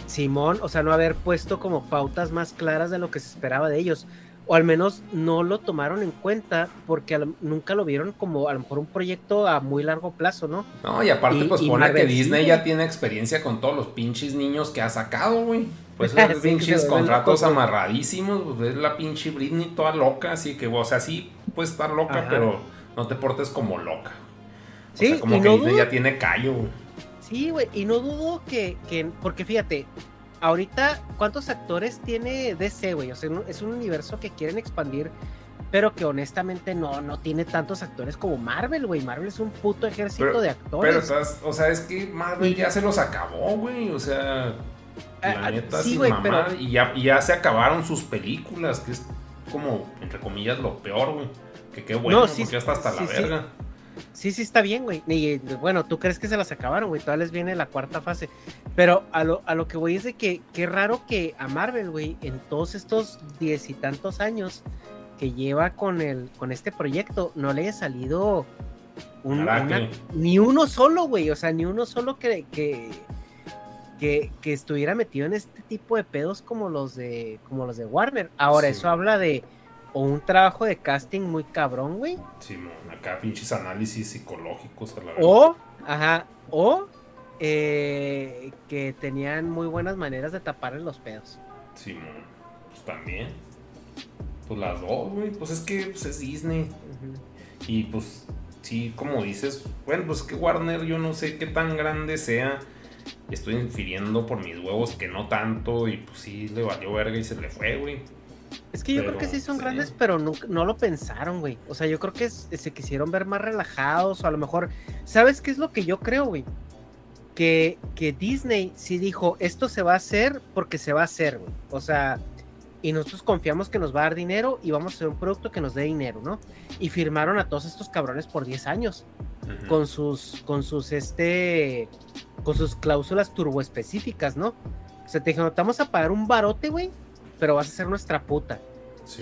Simón, o sea, no haber puesto como pautas más claras de lo que se esperaba de ellos. O al menos no lo tomaron en cuenta porque nunca lo vieron como a lo mejor un proyecto a muy largo plazo, ¿no? No, y aparte, pues pone que Disney ya tiene experiencia con todos los pinches niños que ha sacado, güey. Pues esos [LAUGHS] pinches contratos amarradísimos, pues es la pinche Britney toda loca, así que, o sea, sí puedes estar loca, pero no te portes como loca. sí, como que Disney ya tiene callo, güey. Sí, güey, y no dudo que, porque fíjate, ahorita, ¿cuántos actores tiene DC, güey? O sea, es un universo que quieren expandir, pero que honestamente no, no tiene tantos actores como Marvel, güey. Marvel es un puto ejército de actores. Pero, o sea, es que Marvel ya se los acabó, güey. O sea, la ah, ah, neta, sí, güey, pero... y, ya, ya se acabaron sus películas, que es como, entre comillas, lo peor, güey. Que qué bueno, porque ya está hasta la verga. Sí, sí está bien, güey. Y bueno, tú crees que se las acabaron, güey. Todavía les viene la cuarta fase. Pero a lo, a lo que voy es de que qué raro que a Marvel, güey, en todos estos diez y tantos años que lleva con el, con este proyecto, no le haya salido un, ni uno solo, güey. O sea, ni uno solo que, que, que, estuviera metido en este tipo de pedos como los de, como los de Warner. Ahora, eso habla de o un trabajo de casting muy cabrón, güey. Sí, acá pinches análisis psicológicos a la vez. O, ajá, o eh, que tenían muy buenas maneras de taparle los pedos. Sí, pues también. Pues las dos, güey. Pues es que pues, es Disney. Y pues, sí, como dices, bueno, pues que Warner yo no sé qué tan grande sea. Estoy infiriendo por mis huevos que no tanto. Y pues sí, le valió verga y se le fue, güey. Es que yo creo que sí son grandes, pero no, no, lo pensaron, güey. O sea, yo creo que se quisieron ver más relajados, o a lo mejor. ¿Sabes qué es lo que yo creo, güey? Que, que Disney sí dijo, esto se va a hacer porque se va a hacer, güey. O sea, y nosotros confiamos que nos va a dar dinero y vamos a hacer un producto que nos dé dinero, ¿no? Y firmaron a todos estos cabrones por 10 años. Con sus, con sus, este, con sus cláusulas turbo específicas, ¿no? O sea, te dijeron, te vamos a pagar un barote, güey, pero vas a ser nuestra puta.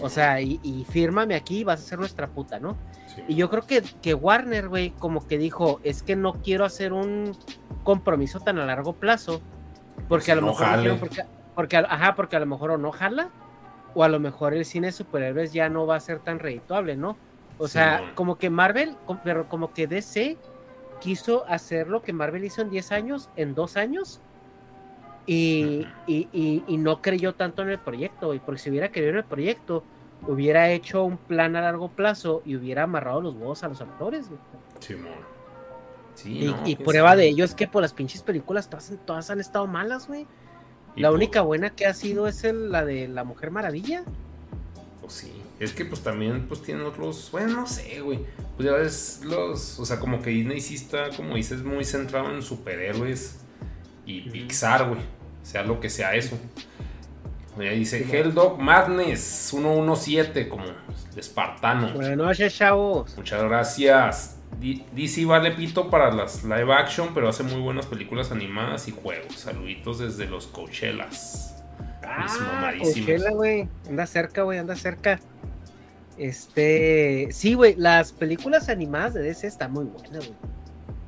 o sea, y, fírmame aquí, vas a ser nuestra puta, ¿no? y yo creo que, que Warner, güey, como que dijo, es que no quiero hacer un compromiso tan a largo plazo, porque a lo mejor... Porque, ajá, porque a lo mejor o no jala, o a lo mejor el cine de superhéroes ya no va a ser tan redituable, ¿no? O sea, como que Marvel, pero como que DC quiso hacer lo que Marvel hizo en 10 años, en 2 años, y, no creyó tanto en el proyecto, y porque si hubiera creído en el proyecto, hubiera hecho un plan a largo plazo y hubiera amarrado los huevos a los actores. Sí, y, prueba de ello es que por las pinches películas todas, todas han estado malas, güey. La única buena que ha sido es la de la Mujer Maravilla. Pues sí. Es que pues también pues tienen otros, bueno, no sé, güey. Pues ya ves los, o sea, como que Disney sí está, como dices, muy centrado en superhéroes y Pixar, güey sea lo que sea eso. Ahí dice Helldog Madness 117 como espartano. Buenas noches, chavos. Muchas gracias. D- DC vale pito para las live action, pero hace muy buenas películas animadas y juegos. Saluditos desde los Coachellas. Ah. Coachella, güey. Anda cerca, güey, anda cerca. Este, sí, güey, las películas animadas de DC están muy buenas, güey.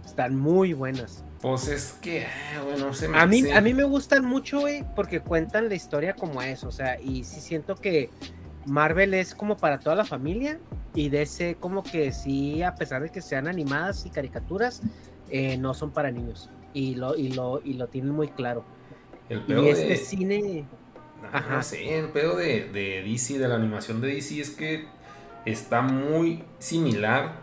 Están muy buenas. Pues es que, bueno, se me A mí, a mí me gustan mucho, güey, porque cuentan la historia como es, o sea, y sí siento que Marvel es como para toda la familia y DC como que sí, a pesar de que sean animadas y caricaturas, eh, no son para niños y lo, y lo, y lo tienen muy claro. el pedo Y este de- cine, No, Ajá. no sé, el pedo de, de DC, de la animación de DC, es que está muy similar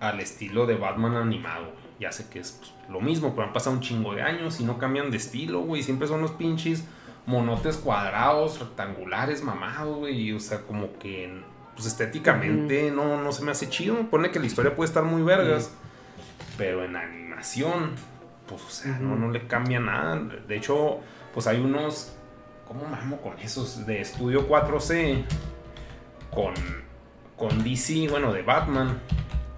al estilo de Batman animado. Ya sé que es pues, lo mismo, pero han pasado un chingo de años y no cambian de estilo, güey. Siempre son los pinches monotes cuadrados, rectangulares, mamados, güey. O sea, como que pues estéticamente no, no se me hace chido. Pone que la historia puede estar muy vergas, pero en animación, pues, o sea, no, no le cambia nada. De hecho, pues hay unos ¿Cómo mamo con esos? De Estudio 4C. Con, con DC, bueno, de Batman.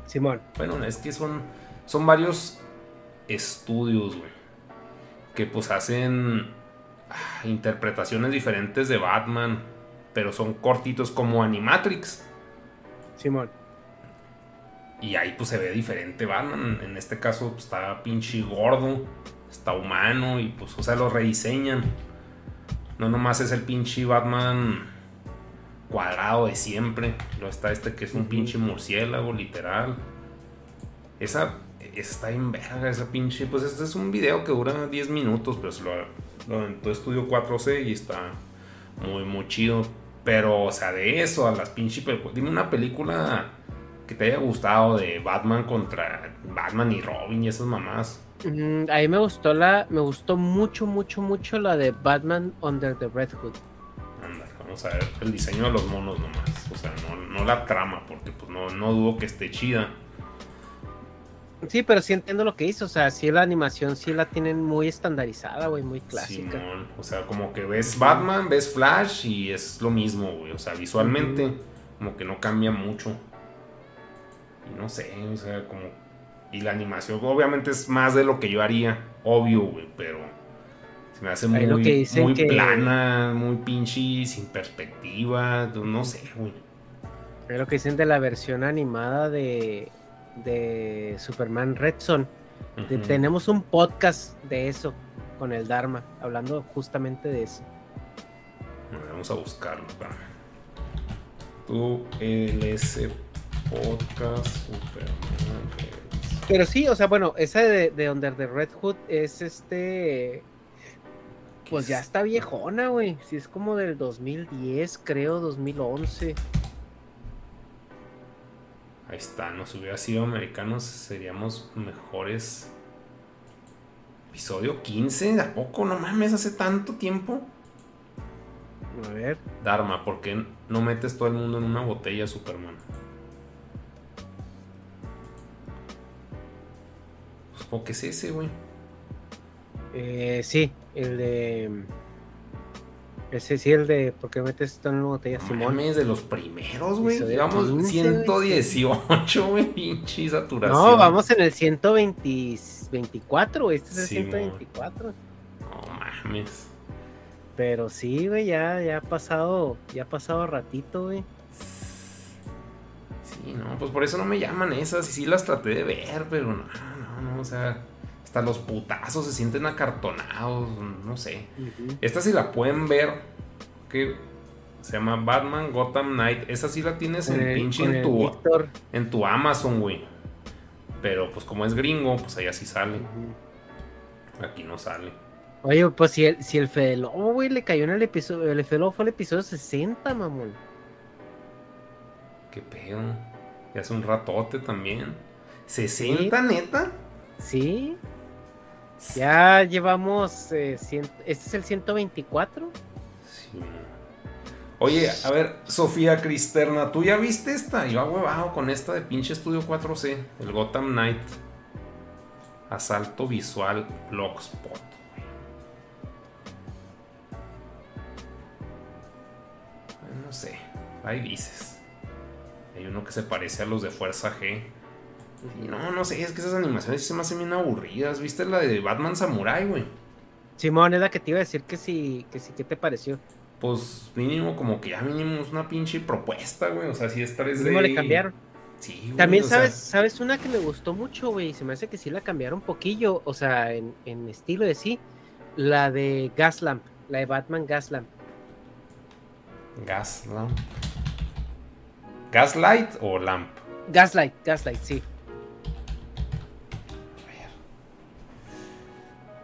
Simón. Bueno, es que son, son varios estudios, güey. Que pues hacen ah, interpretaciones diferentes de Batman. Pero son cortitos como Animatrix. Simón. Y ahí pues se ve diferente Batman. En este caso pues, está pinche gordo. Está humano. Y pues, o sea, lo rediseñan. No nomás es el pinche Batman cuadrado de siempre. Luego está este que es un pinche murciélago, literal. Esa está en verga, esa pinche. Pues este es un video que dura 10 minutos, pero se lo, lo aventó Estudio 4C y está muy, muy chido. Pero, o sea, de eso a las pinches películas. Dime una película que te haya gustado de Batman contra Batman y Robin y esas mamás. Mm, a mí me gustó la, me gustó mucho, mucho, mucho la de Batman Under the Red Hood. Anda, vamos a ver el diseño de los monos nomás. O sea, no, no la trama, porque pues no, no dudo que esté chida. Sí, pero sí entiendo lo que hizo, o sea, sí la animación sí la tienen muy estandarizada, güey, muy clásica. Simón, o sea, como que ves Batman, ves Flash y es lo mismo, güey. O sea, visualmente, como que no cambia mucho. Y no sé, o sea, como. Y la animación, obviamente, es más de lo que yo haría, obvio, güey, pero. Se me hace Ahí muy, que muy que- plana, muy pinche, sin perspectiva. No sé, güey. Es lo que dicen de la versión animada de, de Superman Red Son. De-. Tenemos un podcast de eso con el Dharma, hablando justamente de eso. Bueno, Vamos a buscarlo. Tu LS Podcast Superman. Red Pero sí, o sea, bueno, esa de, de Under the Red Hood es este. Pues ya está viejona, güey. Sí, es como del 2010, creo, 2011. Ahí está, nos hubiera sido americanos, seríamos mejores. Episodio 15, ¿a poco? No mames, hace tanto tiempo. A ver. Dharma, ¿por qué no metes todo el mundo en una botella, Superman? Pues, ¿por qué es ese, güey? Eh, sí, el de. Ese sí, el de. ¿Por qué metes esto en una botella, No Simón? mames, de los primeros, güey. Llevamos 15, güey, 118, güey, pinche saturación. No, vamos en el 124, güey. Este es el Simón. 124. No mames. Pero sí, güey, ya, ya ha pasado, ya ha pasado ratito, güey. Sí, no, pues por eso no me llaman esas. Y sí las traté de ver, pero no, no, no, o sea, hasta los putazos se sienten acartonados, no sé. Esta sí la pueden ver, que se llama Batman Gotham Knight. Esa sí la tienes en el- pinche en tu, en tu Amazon, güey. Pero pues como es gringo, pues allá sí sale. Aquí no sale. Oye, pues si el, si el Fede Lobo, güey, le cayó en el episodio. El Fede Lobo fue el episodio 60, mamón. Qué pedo. Y hace un ratote también. ¿60, neta? Sí. Ya llevamos. eh, cien- este es el 124. Sí. Oye, a ver, Sofía Cristerna, ¿tú ya viste esta? Yo huevado con esta de pinche Estudio 4C, el Gotham Knight. Asalto visual Blogspot. no sé. Ahí dices. Hay uno que se parece a los de Fuerza G. Y no, no sé, es que esas animaciones se me hacen bien aburridas. ¿Viste la de Batman Samurai, güey? Simón, es la que te iba a decir que sí, que sí, ¿qué te pareció? Pues mínimo, como que ya mínimo es una pinche propuesta, güey. O sea, si es 3D. ¿Cómo le cambiaron? Sí, güey, También sea, sabes, sabes una que me gustó mucho, güey. Se me hace que sí la cambiaron un poquillo. O sea, en, en estilo de sí. La de Gaslamp. La de Batman Gaslamp. Gaslamp. ¿Gaslight o Lamp? Gaslight, Gaslight, sí.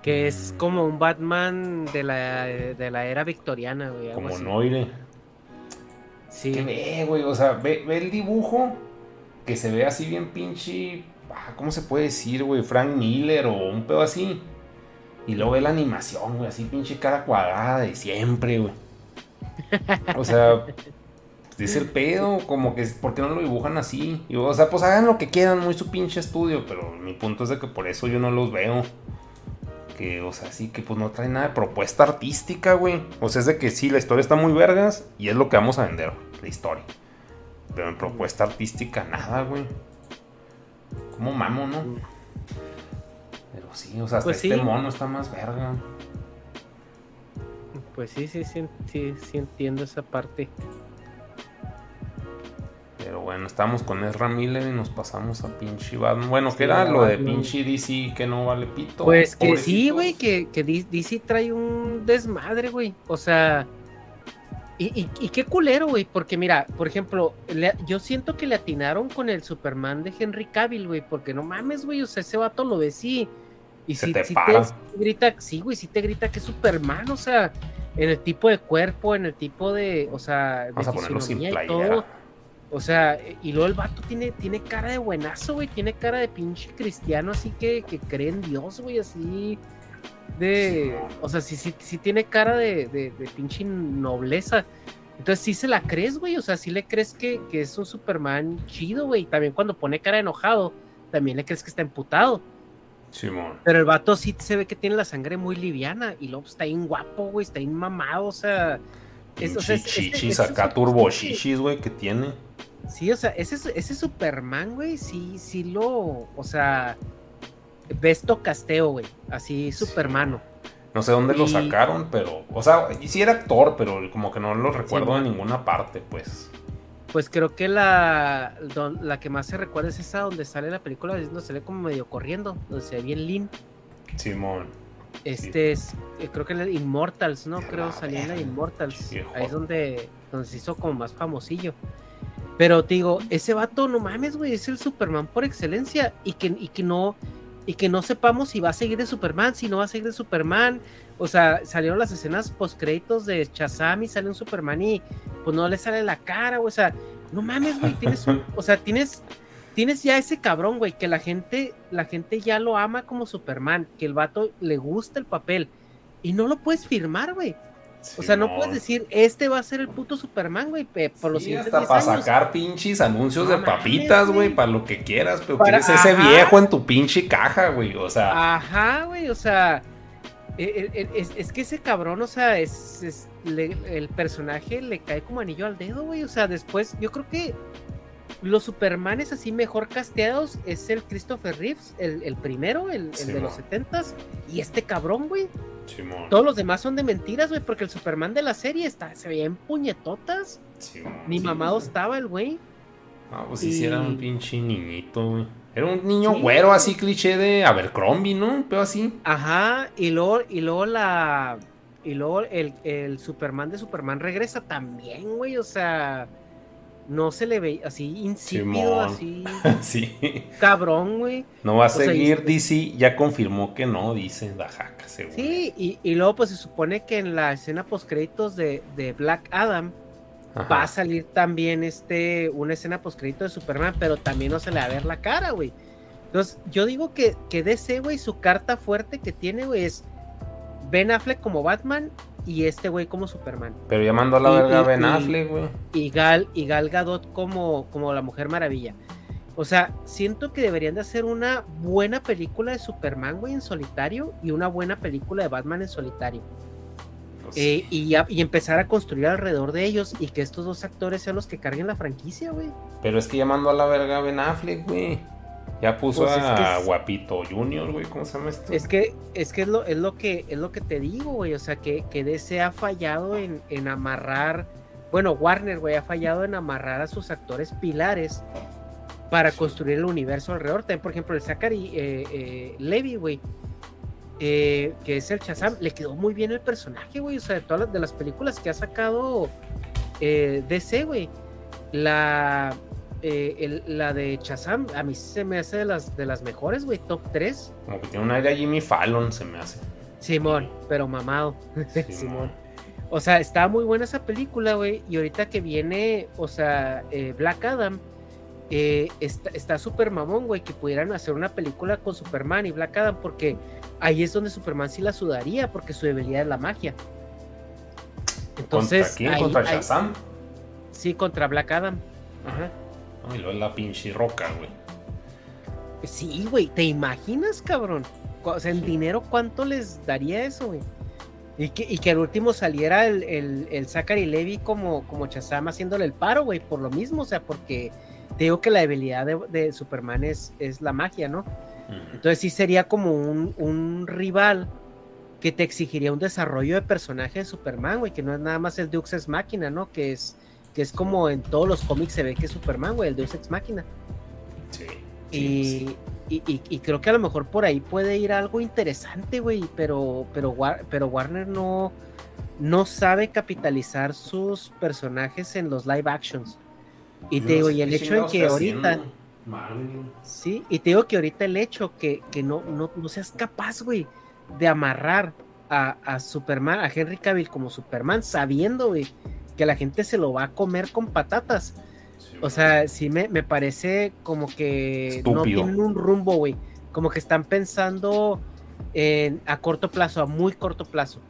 Que es como un Batman de la, de la era victoriana, güey. Como así. Noire. Sí. Que ve, güey, o sea, ve, ve el dibujo que se ve así bien pinche. ah, ¿Cómo se puede decir, güey? Frank Miller o un pedo así. Y luego ve la animación, güey, así pinche cara cuadrada de siempre, güey. O sea, [LAUGHS] dice el pedo, como que, ¿por qué no lo dibujan así? Y, o sea, pues hagan lo que quieran, muy su pinche estudio, pero mi punto es de que por eso yo no los veo. Que, o sea, sí, que pues no trae nada de propuesta artística, güey. O sea, es de que sí, la historia está muy vergas y es lo que vamos a vender, la historia. Pero en propuesta artística, nada, güey. Como mamo, ¿no? Pero sí, o sea, hasta Pues este sí. mono está más verga. Pues sí, sí, sí, sí, sí entiendo esa parte. Pero bueno, estábamos con Ezra Miller y nos pasamos a pinche Batman. Bueno, Sí, que era lo de pinche DC que no vale pito. Pues que sí, güey, que, que DC trae un desmadre, güey. O sea, y, y- y qué culero, güey, porque mira, por ejemplo, le- yo siento que le atinaron con el Superman de Henry Cavill, güey, porque no mames, güey, o sea, ese vato lo ves y, y Se sí, te sí para. sí te grita, sí, güey, sí te grita que es Superman, o sea, en el tipo de cuerpo, en el tipo de, o sea, de Vamos a ponerlo sin y todo. O sea, y luego el vato tiene, tiene cara de buenazo, güey. Tiene cara de pinche cristiano, así que, que cree en Dios, güey, así. De. O sea, sí, sí, sí tiene cara de, de, de pinche nobleza. Entonces sí se la crees, güey. O sea, sí le crees que, que es un Superman chido, güey. También cuando pone cara de enojado, también le crees que está emputado. Simón. Pero el vato sí se ve que tiene la sangre muy liviana. Y luego está bien guapo, güey. Está bien mamado, o sea. es- o sea, es- este- chichis acá, es- turbo chichis, güey, que tiene. Sí, o sea, ese, ese Superman, güey, sí, sí lo, o sea, Besto Casteo, güey, así Supermano. No sé dónde lo sacaron, pero. O sea, sí era actor, pero como que no lo recuerdo Simón. en ninguna parte, pues. Pues creo que la, don- la que más se recuerda es esa donde sale la película, donde se ve como medio corriendo, donde se ve bien lean. Simón. Este es, eh, creo que en la de Immortals, ¿no? Creo salía en la de Immortals. viejo. Ahí es donde, donde se hizo como más famosillo. Pero te digo, ese vato, no mames, güey, es el Superman por excelencia. Y que, y que no, y que no sepamos si va a seguir de Superman, si no va a seguir de Superman. O sea, salieron las escenas post créditos de Shazam y sale un Superman y pues no le sale la cara, güey. O sea, no mames, güey, tienes un- [LAUGHS] o sea, tienes, tienes ya ese cabrón, güey, que la gente, la gente ya lo ama como Superman, que el vato le gusta el papel. Y no lo puedes firmar, güey. O sea, no puedes decir, este va a ser el puto Superman, güey, por los Sí, siguientes hasta 10 para años. sacar pinches anuncios No de papitas, güey, para lo que quieras, pero Para- quieres ese viejo en tu pinche caja, güey. O sea, Ajá, güey, o sea, e- e- e- es, es que ese cabrón, o sea, es, es- le- el personaje le cae como anillo al dedo, güey. O sea, después, yo creo que los Supermanes así mejor casteados es el Christopher Reeves, el, el primero, el, el de los setentas, y este cabrón, güey. Simón. Todos los demás son de mentiras, güey, porque el Superman de la serie está, se veía en puñetotas. Simón, Ni mamado güey. estaba el güey. No, pues sí era un pinche niñito, güey. Era un niño Sí, güero güey. así cliché de Abercrombie, ¿no? Un pedo así. Ajá, y luego, y luego la. Y luego el, el Superman de Superman regresa también, güey. O sea, no se le ve así insípido, así [LAUGHS] sí. cabrón, güey. No va a O sea, y- seguir DC, ya confirmó que no, dice Dajaca, seguro. Sí, y, y luego pues se supone que en la escena post créditos de, de Black Adam Ajá. va a salir también este una escena post crédito de Superman, pero también no se le va a ver la cara, güey. Entonces, yo digo que, que DC, güey, su carta fuerte que tiene, güey, es Ben Affleck como Batman y este güey como Superman. Pero ya mandó a la Y- verga a Ben Affleck, güey. y Gal, y Gal Gadot como, como la Mujer Maravilla. O sea, siento que deberían de hacer una buena película de Superman, güey, en solitario y una buena película de Batman en solitario. Pues Eh, y, a- y empezar a construir alrededor de ellos y que estos dos actores sean los que carguen la franquicia, güey. Pero es que ya mandó a la verga a Ben Affleck, güey. Ya puso Pues es que a Guapito Junior, güey. ¿Cómo se llama esto? Es que es que es lo, es lo que es lo que te digo, güey. O sea, que, que DC ha fallado en, en amarrar. Bueno, Warner, güey, ha fallado en amarrar a sus actores pilares para construir el universo alrededor. También, por ejemplo, el Zachary eh, eh, Levy, güey. eh, que es el Shazam, le quedó muy bien el personaje, güey. O sea, de todas las, de las películas que ha sacado eh, DC, güey. La, eh, el- la de Shazam, a mí se me hace de las, de las mejores, güey. Top 3. Como que tiene un aire a Jimmy Fallon, se me hace. Simón, pero mamado. Simón. [LAUGHS] Simón. O sea, está muy buena esa película, güey. Y ahorita que viene, o sea, eh, Black Adam, eh, está súper mamón, güey, que pudieran hacer una película con Superman y Black Adam, porque ahí es donde Superman sí la sudaría, porque su debilidad es la magia. Entonces, ¿Contra quién? ahí- ¿Contra ahí- Shazam? sí, contra Black Adam. Ajá. Ay, lo es la pinche roca, güey. Sí, güey, ¿te imaginas, cabrón? O sea, en dinero, ¿cuánto les daría eso, güey? Y que, y que al último saliera el, el, el Zachary Levy como, como Shazam haciéndole el paro, güey, por lo mismo, o sea, porque te digo que la debilidad de, de Superman es, es la magia, ¿no? Entonces sí sería como un, un rival que te exigiría un desarrollo de personaje de Superman, güey, que no es nada más el Deus Ex Máquina, ¿no? Que es, que es como en todos los cómics se ve que es Superman, güey, el Deus Ex Máquina. Sí. Y, y, y- y creo que a lo mejor por ahí puede ir algo interesante, güey, pero, pero, War- pero Warner no, no sabe capitalizar sus personajes en los live actions. Y te digo, y el hecho en que ahorita, sí, y te digo que ahorita el hecho que, que no, no, no seas capaz, güey, de amarrar a, a Superman, a Henry Cavill como Superman, sabiendo, güey, que la gente se lo va a comer con patatas. O sea, sí me, me parece como que no tienen un rumbo, güey. Como que están pensando en, a corto plazo, a muy corto plazo.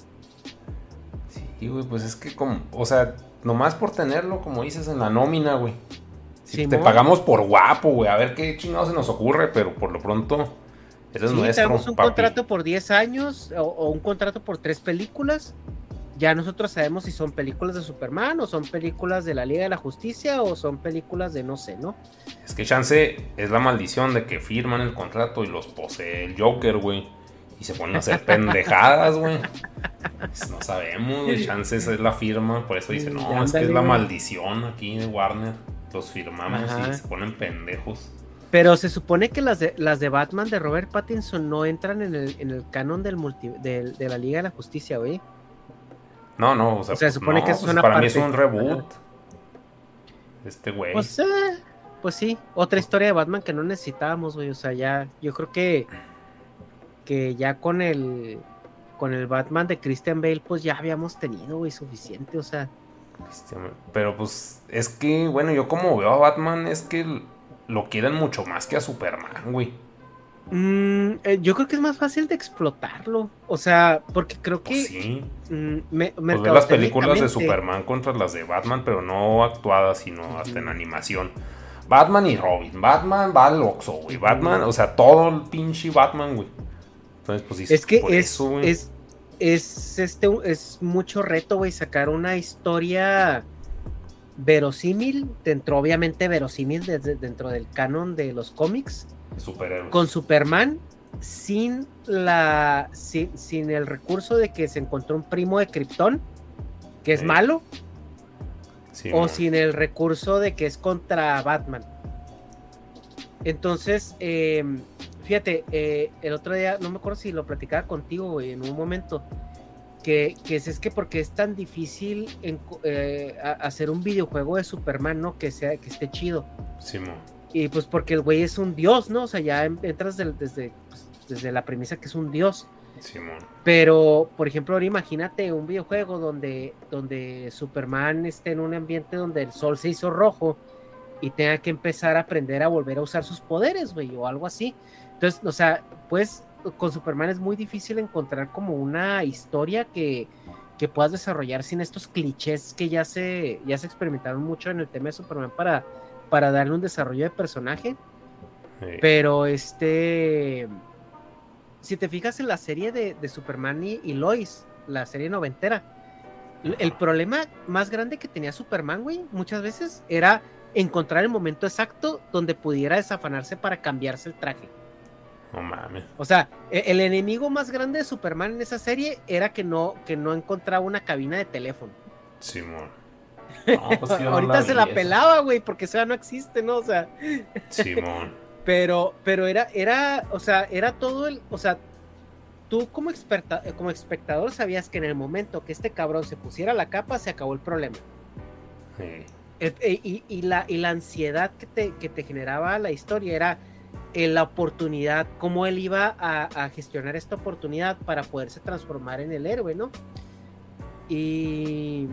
Sí, güey, pues es que como, o sea, nomás por tenerlo, como dices, en la nómina, güey. Si te Simón. pagamos por guapo, güey, a ver qué chingado se nos ocurre, pero por lo pronto, ese es Sí, nuestro, tenemos un papi. contrato por 10 años o, o un contrato por tres películas. Ya nosotros sabemos si son películas de Superman o son películas de la Liga de la Justicia o son películas de no sé, ¿no? Es que chance es la maldición de que firman el contrato y los posee el Joker, güey. Y se ponen a hacer [LAUGHS] pendejadas, güey. Pues no sabemos, güey. Chance es la firma. Por eso dicen, no, Ándale, es que es la güey. maldición aquí de Warner. Los firmamos Ajá. y se ponen pendejos. Pero se supone que las de, las de Batman de Robert Pattinson no entran en el, en el canon del multi, del- de la Liga de la Justicia, güey. No, no, o sea, O sea, supone no, que es pues una para mí es un reboot. Este güey. Pues, eh, pues sí, otra historia de Batman que no necesitábamos, güey. O sea, ya, yo creo que, que ya con el, con el Batman de Christian Bale, pues ya habíamos tenido, güey, suficiente. O sea, Pero pues es que, bueno, yo como veo a Batman es que lo quieren mucho más que a Superman, güey. Mm, eh, yo creo que es más fácil de explotarlo. O sea, porque creo que Pues sí. mm, me- Pues las películas de Superman contra las de Batman, pero no actuadas, sino hasta en animación. Batman y Robin. Batman va al Oxxo, güey. Batman, o sea, todo el pinche Batman, güey. Entonces, pues dices, Es que es, eso, es, es, este, es mucho reto, güey, sacar una historia verosímil, dentro, obviamente verosímil desde, dentro del canon de los cómics, superhéroes. con Superman, sin la sin, sin el recurso de que se encontró un primo de Krypton, que es Sí. malo, Sí, o sin el recurso de que es contra Batman. Entonces, eh, fíjate, eh, el otro día, no me acuerdo si lo platicaba contigo, güey, en un momento, que, que es, es que porque es tan difícil en- eh, hacer un videojuego de Superman, ¿no? Que, sea, que esté chido. Sí. Y pues porque el güey es un dios, ¿no? O sea, ya en- entras desde, pues, desde la premisa que es un dios. Simón. Pero, por ejemplo, ahora imagínate un videojuego donde, donde Superman esté en un ambiente donde el sol se hizo rojo y tenga que empezar a aprender a volver a usar sus poderes, güey, o algo así. Entonces, o sea, pues con Superman es muy difícil encontrar como una historia que, que puedas desarrollar sin estos clichés que ya se, ya se experimentaron mucho en el tema de Superman para, para darle un desarrollo de personaje. Pero este. Si te fijas en la serie de, de Superman y, y Lois, la serie noventera, El problema más grande que tenía Superman, güey, muchas veces era encontrar el momento exacto donde pudiera desafanarse para cambiarse el traje. No mames. O sea, e- el enemigo más grande de Superman en esa serie era que no, que no encontraba una cabina de teléfono. Simón. No, pues yo [LAUGHS] no Ahorita se la esa. pelaba, güey, porque eso ya no existe, ¿no? O sea, [LAUGHS] Simón. pero, pero era, era, o sea, era todo el, o sea, tú como, experta, como espectador sabías que en el momento que este cabrón se pusiera la capa, se acabó el problema. Sí. Eh, eh, y, y la, y la ansiedad que te, que te generaba la historia era eh, la oportunidad, cómo él iba a, a gestionar esta oportunidad para poderse transformar en el héroe, ¿no? Y,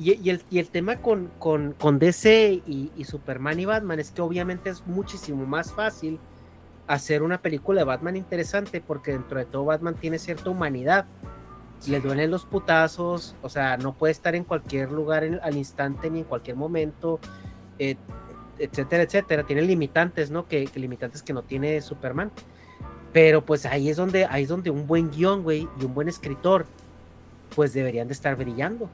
y, y el, y el tema con, con, con DC y, y Superman y Batman es que obviamente es muchísimo más fácil hacer una película de Batman interesante porque dentro de todo Batman tiene cierta humanidad le duelen los putazos, o sea, no puede estar en cualquier lugar en- al instante ni en cualquier momento, eh, etcétera, etcétera. Tiene limitantes, ¿no? Que, que limitantes que no tiene Superman. Pero pues ahí es donde, ahí es donde un buen guion, güey, y un buen escritor, pues deberían de estar brillando.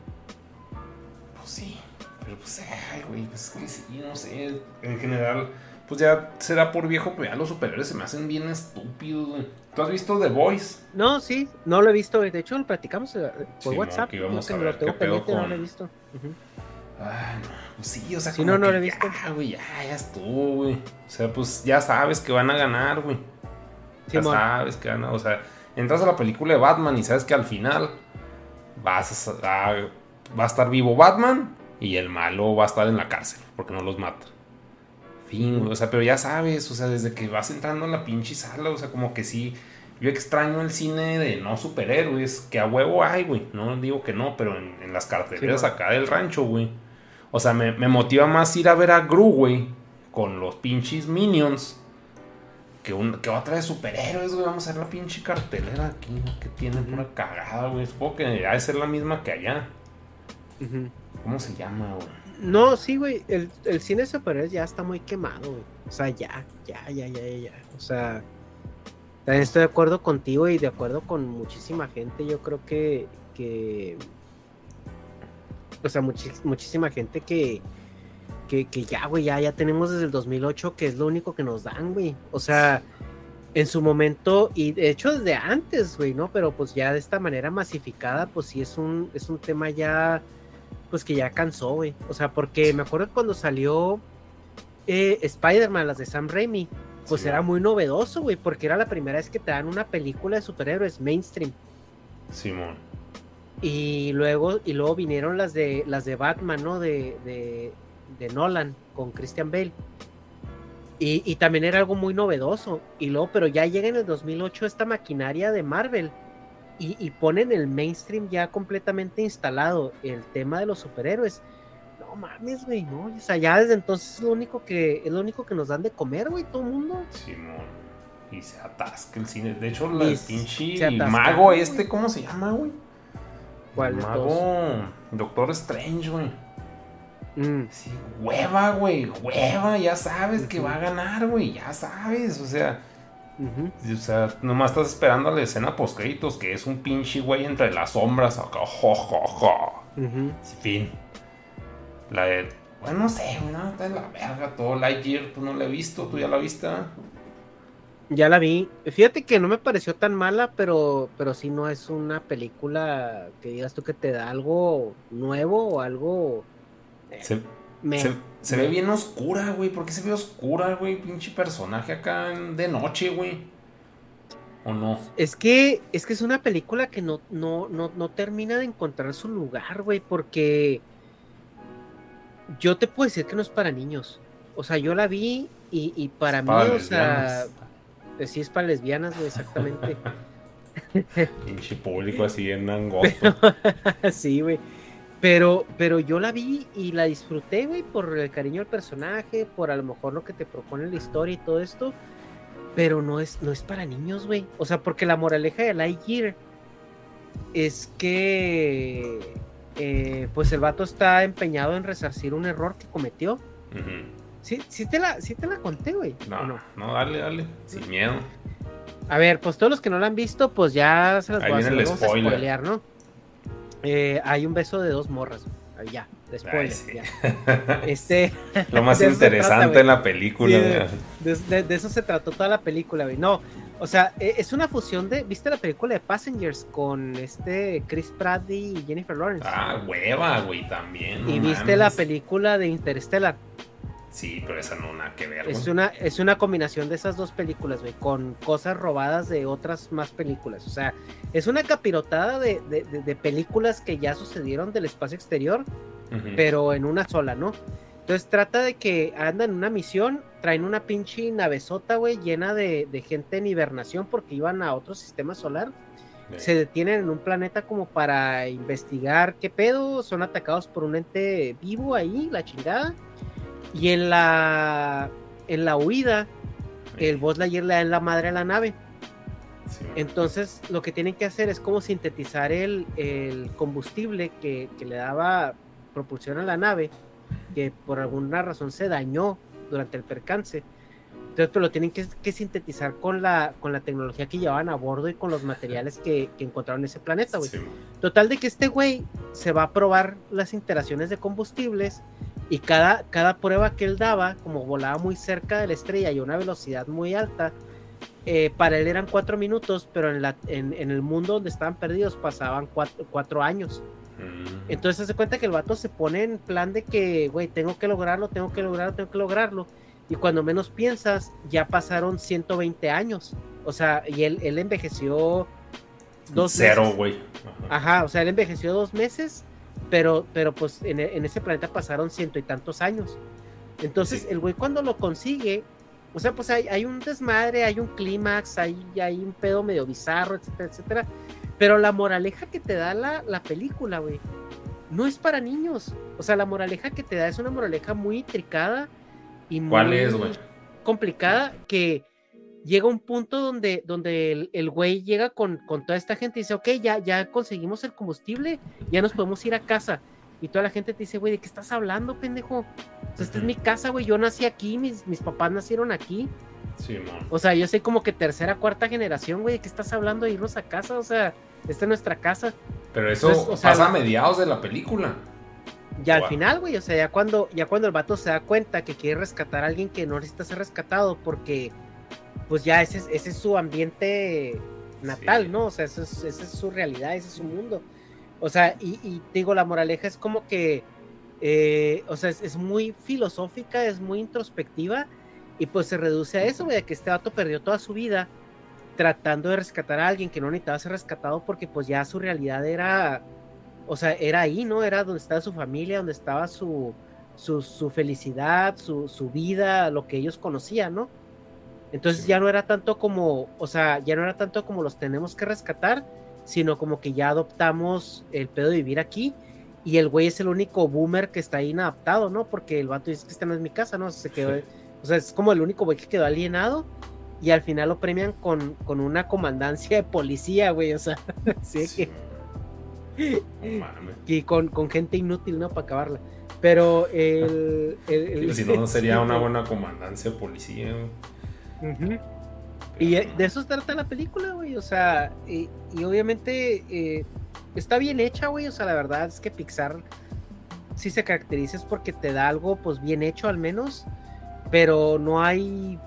Pero pues, ay, güey, pues es que sí, no sé. En general, pues ya será por viejo, pero ya los superhéroes se me hacen bien estúpidos, güey. ¿Tú has visto The Voice? No, sí, no lo he visto. De hecho, lo platicamos eh, por Sí, WhatsApp. no, a ver lo tengo pendiente, no lo he visto. Ujú. Ay, no. Pues sí, o sea, Sí, como no, no que lo he visto. Ya, güey, ya, ya estuvo, güey. O sea, pues ya sabes que van a ganar, güey. Ya sabes que van a, o sea, entras a la película de Batman y sabes que al final vas a, a- va a estar vivo Batman y el malo va a estar en la cárcel porque no los mata. Fin, güey, o sea, pero ya sabes, o sea, desde que vas entrando en la pinche sala, o sea, como que sí. Yo extraño el cine de no superhéroes, que a huevo hay, güey. No digo que no, pero en, en las carteleras Sí, acá del rancho, güey. O sea, me, me motiva más ir a ver a Gru, güey, con los pinches minions. Que, un, que otra de superhéroes, güey. Vamos a ver la pinche cartelera aquí, que tiene pura cagada, güey. Supongo que ha de ser la misma que allá. Ujú. ¿Cómo se llama, güey? No, sí, güey. El, el cine superhéroes ya está muy quemado, güey. O sea, ya, ya, ya, ya, ya. O sea, también estoy de acuerdo contigo y de acuerdo con muchísima gente. Yo creo que, que o sea, muchísima gente que, que, que ya, güey, ya, ya tenemos desde el 2008 que es lo único que nos dan, güey. O sea, en su momento, y de hecho desde antes, güey, ¿no? Pero pues ya de esta manera masificada, pues sí es un, es un tema ya, pues que ya cansó, güey. O sea, porque me acuerdo cuando salió eh, Spider-Man, las de Sam Raimi, pues Sí, era muy novedoso, güey, porque era la primera vez que te dan una película de superhéroes mainstream. Simón. Y luego, y luego vinieron las de las de Batman, ¿no? De, de, de Nolan con Christian Bale. Y, y también era algo muy novedoso. Y luego, pero ya llega en el 2008 esta maquinaria de Marvel. Y, y ponen el mainstream ya completamente instalado, el tema de los superhéroes. No mames, güey, no. O sea, ya desde entonces es lo único que, es lo único que nos dan de comer, güey, todo el mundo. Simón. Y se atasca el cine. De hecho, la Y pinche mago este, ¿cómo se llama, güey? ¿Cuál El de mago Doctor Strange, güey. Mm, Sí, hueva, güey, hueva, ya sabes que va a ganar, güey, ya sabes, o sea, o sea, nomás estás esperando a la escena post créditos que es un pinche güey entre las sombras, acá, jo, jo, jo. Fin. La de, bueno, no sé, güey, no, está en la verga todo, Lightyear, tú no la he visto, tú ya la viste. Ya la vi. Fíjate que no me pareció tan mala, pero, pero sí no es una película que digas tú que te da algo nuevo o algo. eh, Se, me- se, se ve bien oscura, güey, ¿por qué se ve oscura, güey? Pinche personaje acá de noche, güey. ¿O no? Es que, es que es una película que no, no, no, no termina de encontrar su lugar, güey, porque yo te puedo decir que no es para niños. O sea, yo la vi y, y para mí, Para o sea, lesbianas. eh, sí es para lesbianas, güey, exactamente. [LAUGHS] Pinche público así en angosto. [LAUGHS] sí, güey. Pero, pero yo la vi y la disfruté, güey, por el cariño del personaje, por a lo mejor lo que te propone la historia y todo esto. Pero no es, no es para niños, güey. O sea, porque la moraleja de Lightyear es que eh, pues el vato está empeñado en resarcir un error que cometió. Ujú. Sí, sí te la, sí te la conté, güey. ¿o No, no? no, dale, dale, sin miedo. A ver, pues todos los que no la han visto, pues ya se las Ahí voy a, las vamos a spoiler. spoilear, ¿no? Eh, hay un beso de dos morras. Ahí ya, después. Sí. [LAUGHS] Este, Lo más [LAUGHS] interesante trata, en la Sí, película. de, güey. de- de- de eso se trató toda la película, güey. No, o sea, e- es una fusión de. ¿Viste la película de Passengers con este Chris Pratt y Jennifer Lawrence? Ah, hueva, güey, también. y viste la película de Interstellar. Sí, pero esa no nada que ver. Es una, es una combinación de esas dos películas, güey, con cosas robadas de otras más películas. O sea, es una capirotada de, de- de- de películas que ya sucedieron del espacio exterior, pero en una sola, ¿no? Entonces trata de que andan en una misión, traen una pinche navezota, güey, llena de, de gente en hibernación porque iban a otro sistema solar. Se detienen en un planeta como para investigar qué pedo, son atacados por un ente vivo ahí, la chingada. Y en la, en la huida, el Buzz Lightyear le da en la madre a la nave. Sí. Entonces, lo que tienen que hacer es como sintetizar el, el combustible que, que le daba propulsión a la nave, que por alguna razón se dañó durante el percance. Entonces, pero lo tienen que, que sintetizar con la, con la tecnología que llevaban a bordo y con los materiales que, que encontraron en ese planeta, güey. Sí, güey. Total de que este güey se va a probar las interacciones de combustibles y cada, cada prueba que él daba, como volaba muy cerca de la estrella y a una velocidad muy alta, eh, para él eran cuatro minutos, pero en, la, en, en el mundo donde estaban perdidos pasaban cuatro, cuatro años. Mm. Entonces se cuenta que el vato se pone en plan de que, güey, tengo que lograrlo, tengo que lograrlo, tengo que lograrlo. Y cuando menos piensas, ya pasaron 120 años. O sea, y él, él envejeció dos Cero, meses. güey. Ajá. Ajá, o sea, él envejeció dos meses, pero, pero pues en, en ese planeta pasaron ciento y tantos años. Entonces, Sí. el güey cuando lo consigue, o sea, pues hay, hay un desmadre, hay un clímax, hay, hay un pedo medio bizarro, etcétera, etcétera. Pero la moraleja que te da la, la película, güey, no es para niños. O sea, la moraleja que te da es una moraleja muy intricada y muy ¿Cuál es, complicada que llega un punto donde, donde el, el güey llega con, con toda esta gente y dice, ok, ya, ya conseguimos el combustible, ya nos podemos ir a casa. Y toda la gente te dice, güey, ¿de qué estás hablando, pendejo? O sea, esta es mi casa, güey, yo nací aquí, mis, mis papás nacieron aquí. Sí, man. O sea, yo soy como que tercera, cuarta generación, güey, ¿de qué estás hablando de irnos a casa? O sea, esta es nuestra casa. Pero eso Entonces, o sea, pasa a mediados de la película. Ya al final, güey, o sea, ya cuando, ya cuando el vato se da cuenta que quiere rescatar a alguien que no necesita ser rescatado, porque pues ya ese es, ese es su ambiente natal, Sí. ¿no? O sea, eso es- esa es su realidad, ese es su mundo. O sea, y, y digo, la moraleja es como que, eh, o sea, es, es muy filosófica, es muy introspectiva, y pues se reduce a eso, güey, que este vato perdió toda su vida tratando de rescatar a alguien que no necesitaba ser rescatado porque pues ya su realidad era, o sea, era ahí, ¿no? Era donde estaba su familia, donde estaba su, su, su felicidad, su, su vida, lo que ellos conocían, ¿no? Entonces Sí. ya no era tanto como, o sea, ya no era tanto como los tenemos que rescatar, sino como que ya adoptamos el pedo de vivir aquí y el güey es el único boomer que está ahí inadaptado, ¿no? Porque el vato dice que esta no es mi casa, ¿no? Se quedó, o sea, es como el único güey que quedó alienado y al final lo premian con, con una comandancia de policía, güey, o sea, [LAUGHS] sí, Sí, que, mames. [LAUGHS] y con, con gente inútil, ¿no? Para acabarla. Pero el... el- el- Si no, no sería [LAUGHS] una buena comandancia de policía. güey. Y eh, de eso trata la película, güey. O sea, y, y obviamente eh, está bien hecha, güey. O sea, la verdad es que Pixar sí se caracteriza es porque te da algo, pues bien hecho al menos. Pero no hay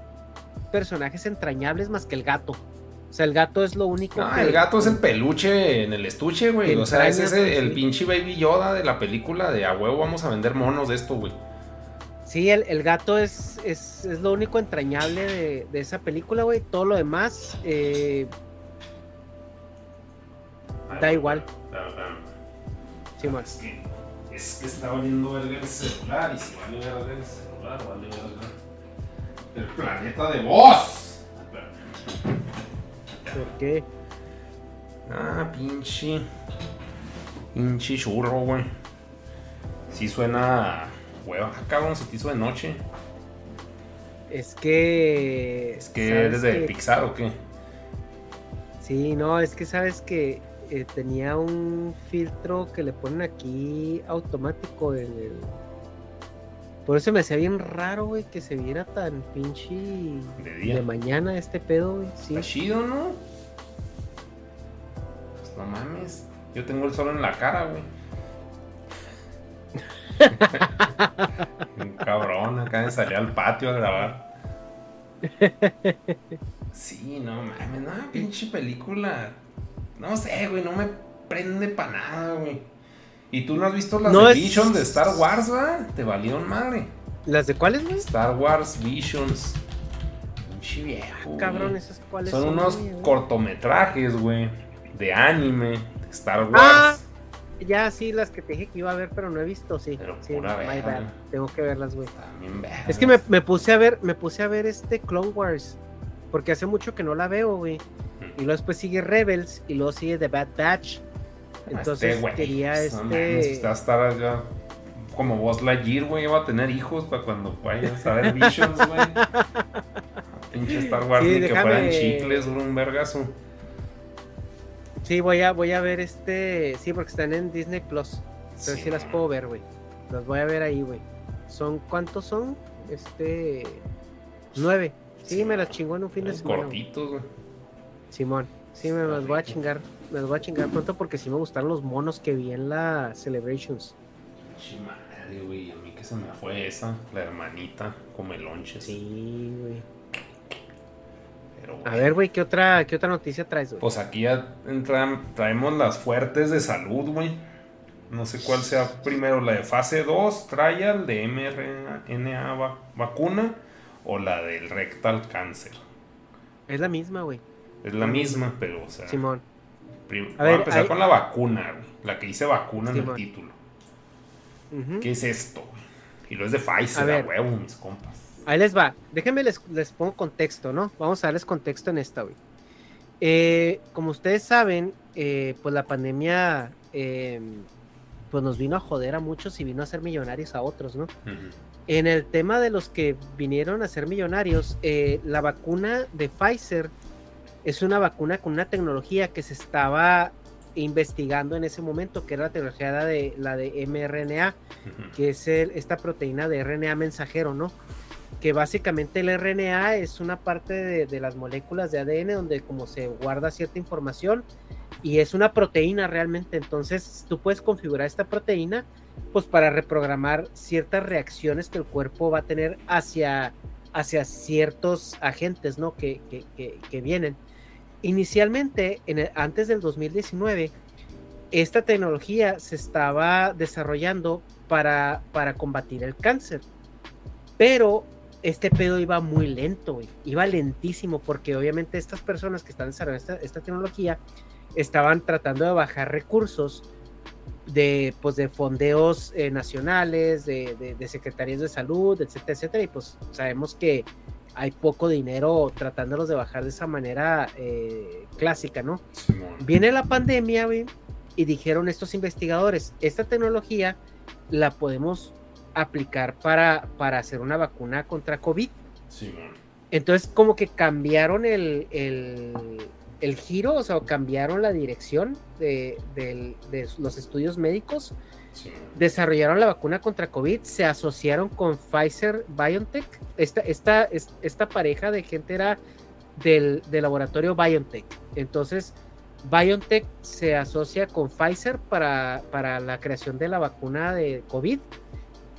personajes entrañables más que el gato. O sea, el gato es lo único Ah, que- el gato es el peluche en el estuche, güey. O sea, es ese, el sí. pinche Baby Yoda de la película de a huevo vamos a vender monos de esto, güey. Sí, el, el gato es, es, es lo único entrañable de, de esa película, güey. Todo lo demás, eh, Da igual. Sí, man. Es que, es que está valiendo verga el celular. Y si vale verga el celular, vale verga. El planeta de voz. ¿Por qué? Ah, pinche. Pinche churro, güey. Sí suena. Hueva, Ah, cabrón, se te hizo de noche. Es que. Es que ¿sabes eres de? Pixar o qué? Sí, no, es que sabes que eh, tenía un filtro que le ponen aquí automático en el. Por eso me hacía bien raro, güey, que se viera tan pinche De día. de mañana este pedo, güey. Sí. Está chido, ¿no? Pues no mames. Yo tengo el sol en la cara, güey. [LAUGHS] Un [LAUGHS] cabrón, acá de salir al patio a grabar. Sí, no mames, no, pinche película. No sé, güey, no me prende para nada, güey. ¿Y tú no has visto las No de es- Vision de Star Wars, va? Te valieron madre. ¿Las de cuáles, güey? Star Wars Visions. Pinche viejo. güey. Cabrón, esas cuáles Son unos güey? cortometrajes, güey. De anime. De Star Wars. Ah, ya sí, las que te dije que iba a ver, pero no he visto, sí. Pero sí, pura my bad. Tengo que verlas, güey. Es que me, me puse a ver, me puse a ver este Clone Wars. Porque hace mucho que no la veo, güey. Y luego después sigue Rebels y luego sigue The Bad Batch. Entonces Este quería este. está hasta ya como Buzz Lightyear, güey, va a tener hijos para cuando vayas a ver Visions, güey. [LAUGHS] Pinche Star Wars, Sí, ni que fueran chicles, un vergazo. Sí, voy a, voy a ver este. Sí, porque están en Disney Plus. Entonces sí, Sí, las puedo ver, güey. Las voy a ver ahí, güey. Son, ¿cuántos son? Este. Nueve. Sí, Sí, me las chingó en un fin de semana. cortitos, güey. Simón. Sí, me las voy a chingar. Me las voy a chingar pronto porque sí me gustaron los monos que vi en la Celebrations. Pinche madre, güey. A mí que se me fue esa, la hermanita, come lonches. Sí, güey. Pero, A ver, güey, ¿qué otra, ¿qué otra noticia traes, güey? Pues aquí ya entran- traemos las fuertes de salud, güey. No sé cuál sea primero, la de fase 2, trial de mRNA va- vacuna o la del rectal cáncer. Es la misma, güey. Es la misma, pero, o sea, Simón. prim- A voy a ver, empezar hay- con la vacuna, güey. La que dice vacuna en el título. ¿Qué es esto, güey? Y lo es de Pfizer, A a, huevo, mis compas. Ahí les va. Déjenme les, les pongo contexto, ¿no? Vamos a darles contexto en esta, güey. Eh, como ustedes saben, eh, pues la pandemia eh, pues nos vino a joder a muchos y vino a ser millonarios a otros, ¿no? En el tema de los que vinieron a ser millonarios, eh, la vacuna de Pfizer es una vacuna con una tecnología que se estaba investigando en ese momento, que era la tecnología de, la de mRNA, que es el- esta proteína de RNA mensajero, ¿no? Que básicamente el RNA es una parte de, de las moléculas de ADN donde como se guarda cierta información y es una proteína realmente, entonces tú puedes configurar esta proteína pues para reprogramar ciertas reacciones que el cuerpo va a tener hacia, hacia ciertos agentes, ¿no? Que, que, que- vienen. Inicialmente, en antes del 2019, esta tecnología se estaba desarrollando para, para combatir el cáncer. Pero este pedo iba muy lento, güey. Iba lentísimo porque obviamente estas personas que están desarrollando esta, esta tecnología estaban tratando de bajar recursos de, pues, de fondeos eh, nacionales, de, de, de secretarías de salud, etcétera, etcétera. Y pues sabemos que hay poco dinero tratándolos de bajar de esa manera eh, clásica, ¿no? Viene la pandemia, güey, y dijeron estos investigadores, esta tecnología la podemos aplicar para, para hacer una vacuna contra COVID. Simón. Entonces, como que cambiaron el, el, el giro, o sea, cambiaron la dirección de, de los estudios médicos, desarrollaron la vacuna contra COVID, se asociaron con Pfizer BioNTech. Esta, esta, es- esta pareja de gente era del, del laboratorio BioNTech. Entonces, BioNTech se asocia con Pfizer para, para la creación de la vacuna de COVID.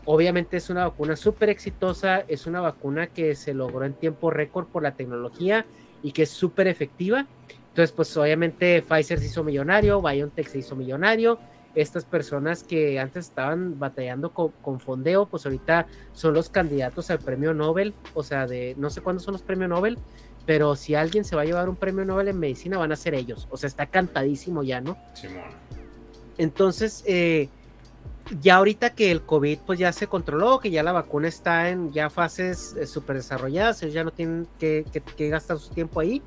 Obviamente es una vacuna súper exitosa, es una vacuna que se logró en tiempo récord por la tecnología y que es súper efectiva. Entonces, pues obviamente Pfizer se hizo millonario, BioNTech se hizo millonario. Estas personas que antes estaban batallando con, con fondeo, pues ahorita son los candidatos al premio Nobel. O sea, de no sé cuándo son los premios Nobel, pero si alguien se va a llevar un premio Nobel en medicina, van a ser ellos. O sea, está cantadísimo ya, ¿no? Simón. Entonces, eh, ya ahorita que el COVID pues ya se controló, que ya la vacuna está en ya fases eh, súper desarrolladas, ellos ya no tienen que, que- que gastar su tiempo ahí,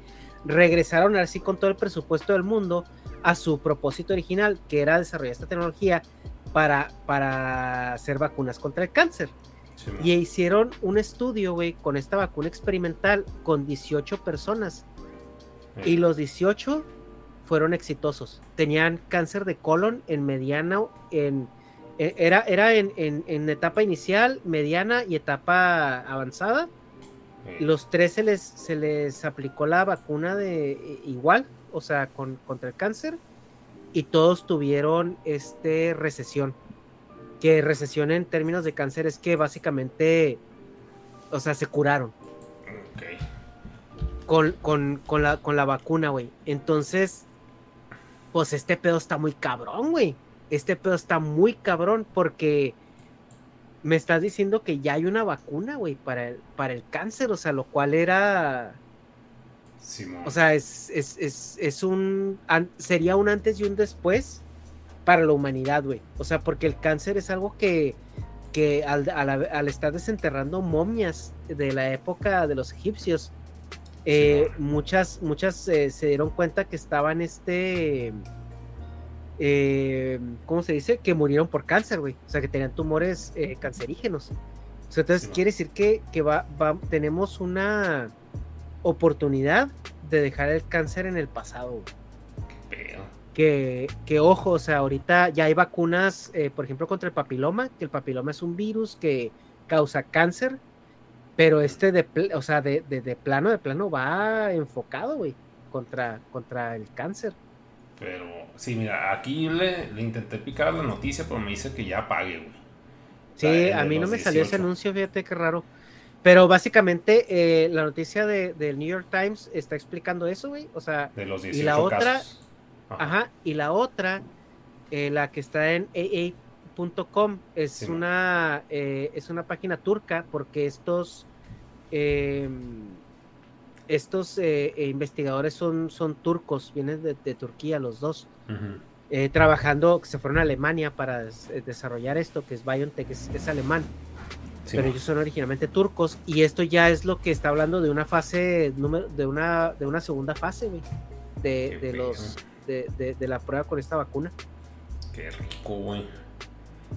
regresaron así con todo el presupuesto del mundo a su propósito original, que era desarrollar esta tecnología para, para hacer vacunas contra el cáncer. Y hicieron un estudio, güey, con esta vacuna experimental con 18 personas. Y los 18 fueron exitosos. Tenían cáncer de colon en mediano, en, era, era en, en- en etapa inicial, mediana y etapa avanzada. Los tres se les, se les aplicó la vacuna de igual, o sea, con, contra el cáncer. y todos tuvieron este recesión. Que recesión en términos de cáncer es que básicamente, o sea, se curaron. Ok. Con, con, con la, con la vacuna, güey. Entonces, pues este pedo está muy cabrón, güey. Este pedo está muy cabrón porque me estás diciendo que ya hay una vacuna, güey, para el, para el cáncer, o sea, lo cual era... Simón. O sea, es, es, es, es un... an- sería un antes y un después para la humanidad, güey. O sea, porque el cáncer es algo que, que al, al, al estar desenterrando momias de la época de los egipcios, eh, muchas, muchas eh, se dieron cuenta que estaban este... eh, ¿Cómo se dice? Que murieron por cáncer, güey. O sea, que tenían tumores eh, cancerígenos. O sea, entonces quiere decir que, que va, va- tenemos una oportunidad de dejar el cáncer en el pasado, güey que, que ojo, o sea, ahorita ya hay vacunas, eh, por ejemplo, contra el papiloma, que el papiloma es un virus que causa cáncer, pero este de, o sea, de, de, de plano, de plano va enfocado, güey, contra, contra el cáncer. Pero, sí, mira, aquí le, le intenté picar la noticia, pero me dice que ya pague, güey. Sí, a mí no me salió ese 18. anuncio, fíjate qué raro. Pero básicamente eh, la noticia de- del New York Times está explicando eso, güey. O sea, De los 18 y la otra, casos. Ajá, y la otra, eh, la que está en AA.com, es Sí, una eh, es una página turca porque estos eh, estos eh, eh, investigadores son, son turcos, vienen de, de Turquía los dos, eh, trabajando, se fueron a Alemania para des- desarrollar esto, que es BioNTech, es, es alemán, Sí, pero ellos son originalmente turcos, y esto ya es lo que está hablando de una fase, número, de una, de una segunda fase, güey, de, de los, de, de- de la prueba con esta vacuna. Qué rico, güey.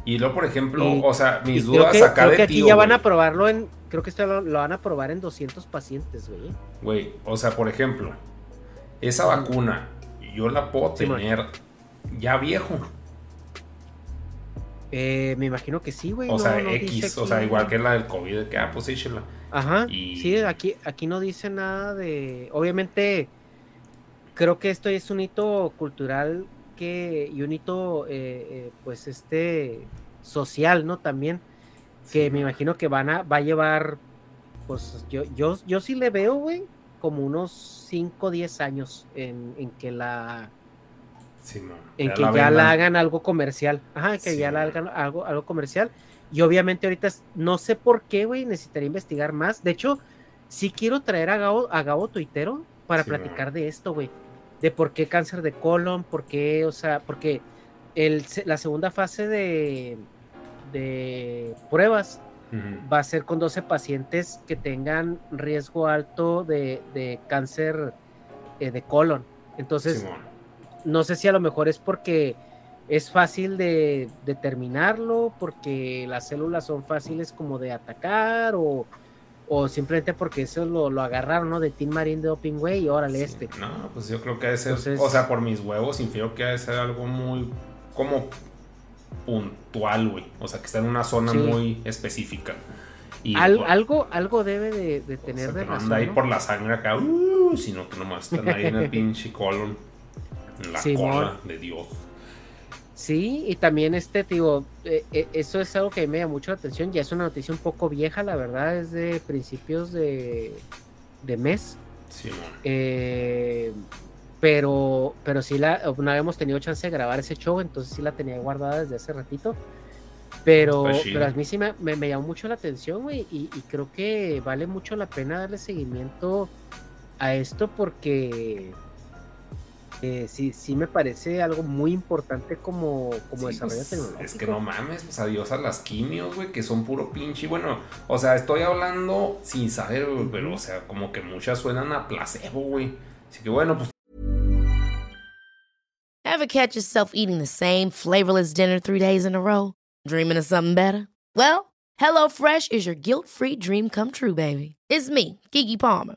Y luego, por ejemplo, Y- o sea, mis Y creo dudas que, acá creo de que aquí tío, ya van a probarlo en, creo que esto lo, lo van a probar en 200 pacientes, güey. Güey, o sea, por ejemplo, esa vacuna yo la puedo Sí, tener ya viejo. Eh, me imagino que sí, güey. O no- sea, no X, o sea, igual que la del COVID, que, ah, pues échela. Ajá. y- Sí, aquí, aquí no dice nada de. Obviamente, creo que esto es un hito cultural que y un hito, eh, eh, pues, este social, ¿no? También que Sí, me imagino que van a va a llevar, pues, yo, yo, yo sí le veo, güey, como unos 5 o 10 años en, en que la Sí, en Ya que la ya la hagan algo comercial. Ajá, que Sí, ya la hagan algo, algo comercial. Y obviamente ahorita no sé por qué, güey, necesitaría investigar más. De hecho, sí quiero traer a Gabo, a Gabo Tuitero para Sí, platicar man. de esto, güey. De por qué cáncer de colon, por qué, o sea, porque el, la segunda fase de, de pruebas va a ser con 12 pacientes que tengan riesgo alto de, de cáncer eh, de colon. Entonces, Simón. no sé si a lo mejor es porque es fácil de determinarlo, porque las células son fáciles como de atacar o, o simplemente porque eso lo, lo agarraron, ¿no? De Team Marine de Doping Way y órale Sí. este. No, pues yo creo que ha de ser, Entonces- o sea, por mis huevos, infiero que ha de ser algo muy, como puntual, güey. O sea, que está en una zona Sí. muy específica. Y Al- algo, algo debe de, de o sea, tener que de no razón. anda ahí ¿no? por la sangre acá, uh, sino que nomás están ahí en el [LAUGHS] pinche colon. En la cola de Dios. Sí, y también este, te digo, eh, eh, eso es algo que me llama mucho la atención. Ya es una noticia un poco vieja, la verdad, es de principios de, de mes. Simón. Eh, pero, pero sí la, no habíamos tenido chance de grabar ese show, entonces sí la tenía guardada desde hace ratito. Pero, chido. pero a mí sí me, me- me llamó mucho la atención, güey, y, y creo que vale mucho la pena darle seguimiento a esto porque eh, sí, sí me parece algo muy importante como, como Sí, desarrollo pues, tecnológico. Es que no mames, pues adiós a las quimios, güey, que son puro pinche. Bueno, o sea, estoy hablando sin saber, güey, pero, o sea, como que muchas suenan a placebo, güey. Así que bueno, pues Ever catch yourself eating the same flavorless dinner three days in a row? Dreaming of something better? Well, HelloFresh is your guilt free dream come true, baby. It's me, Kiki Palmer.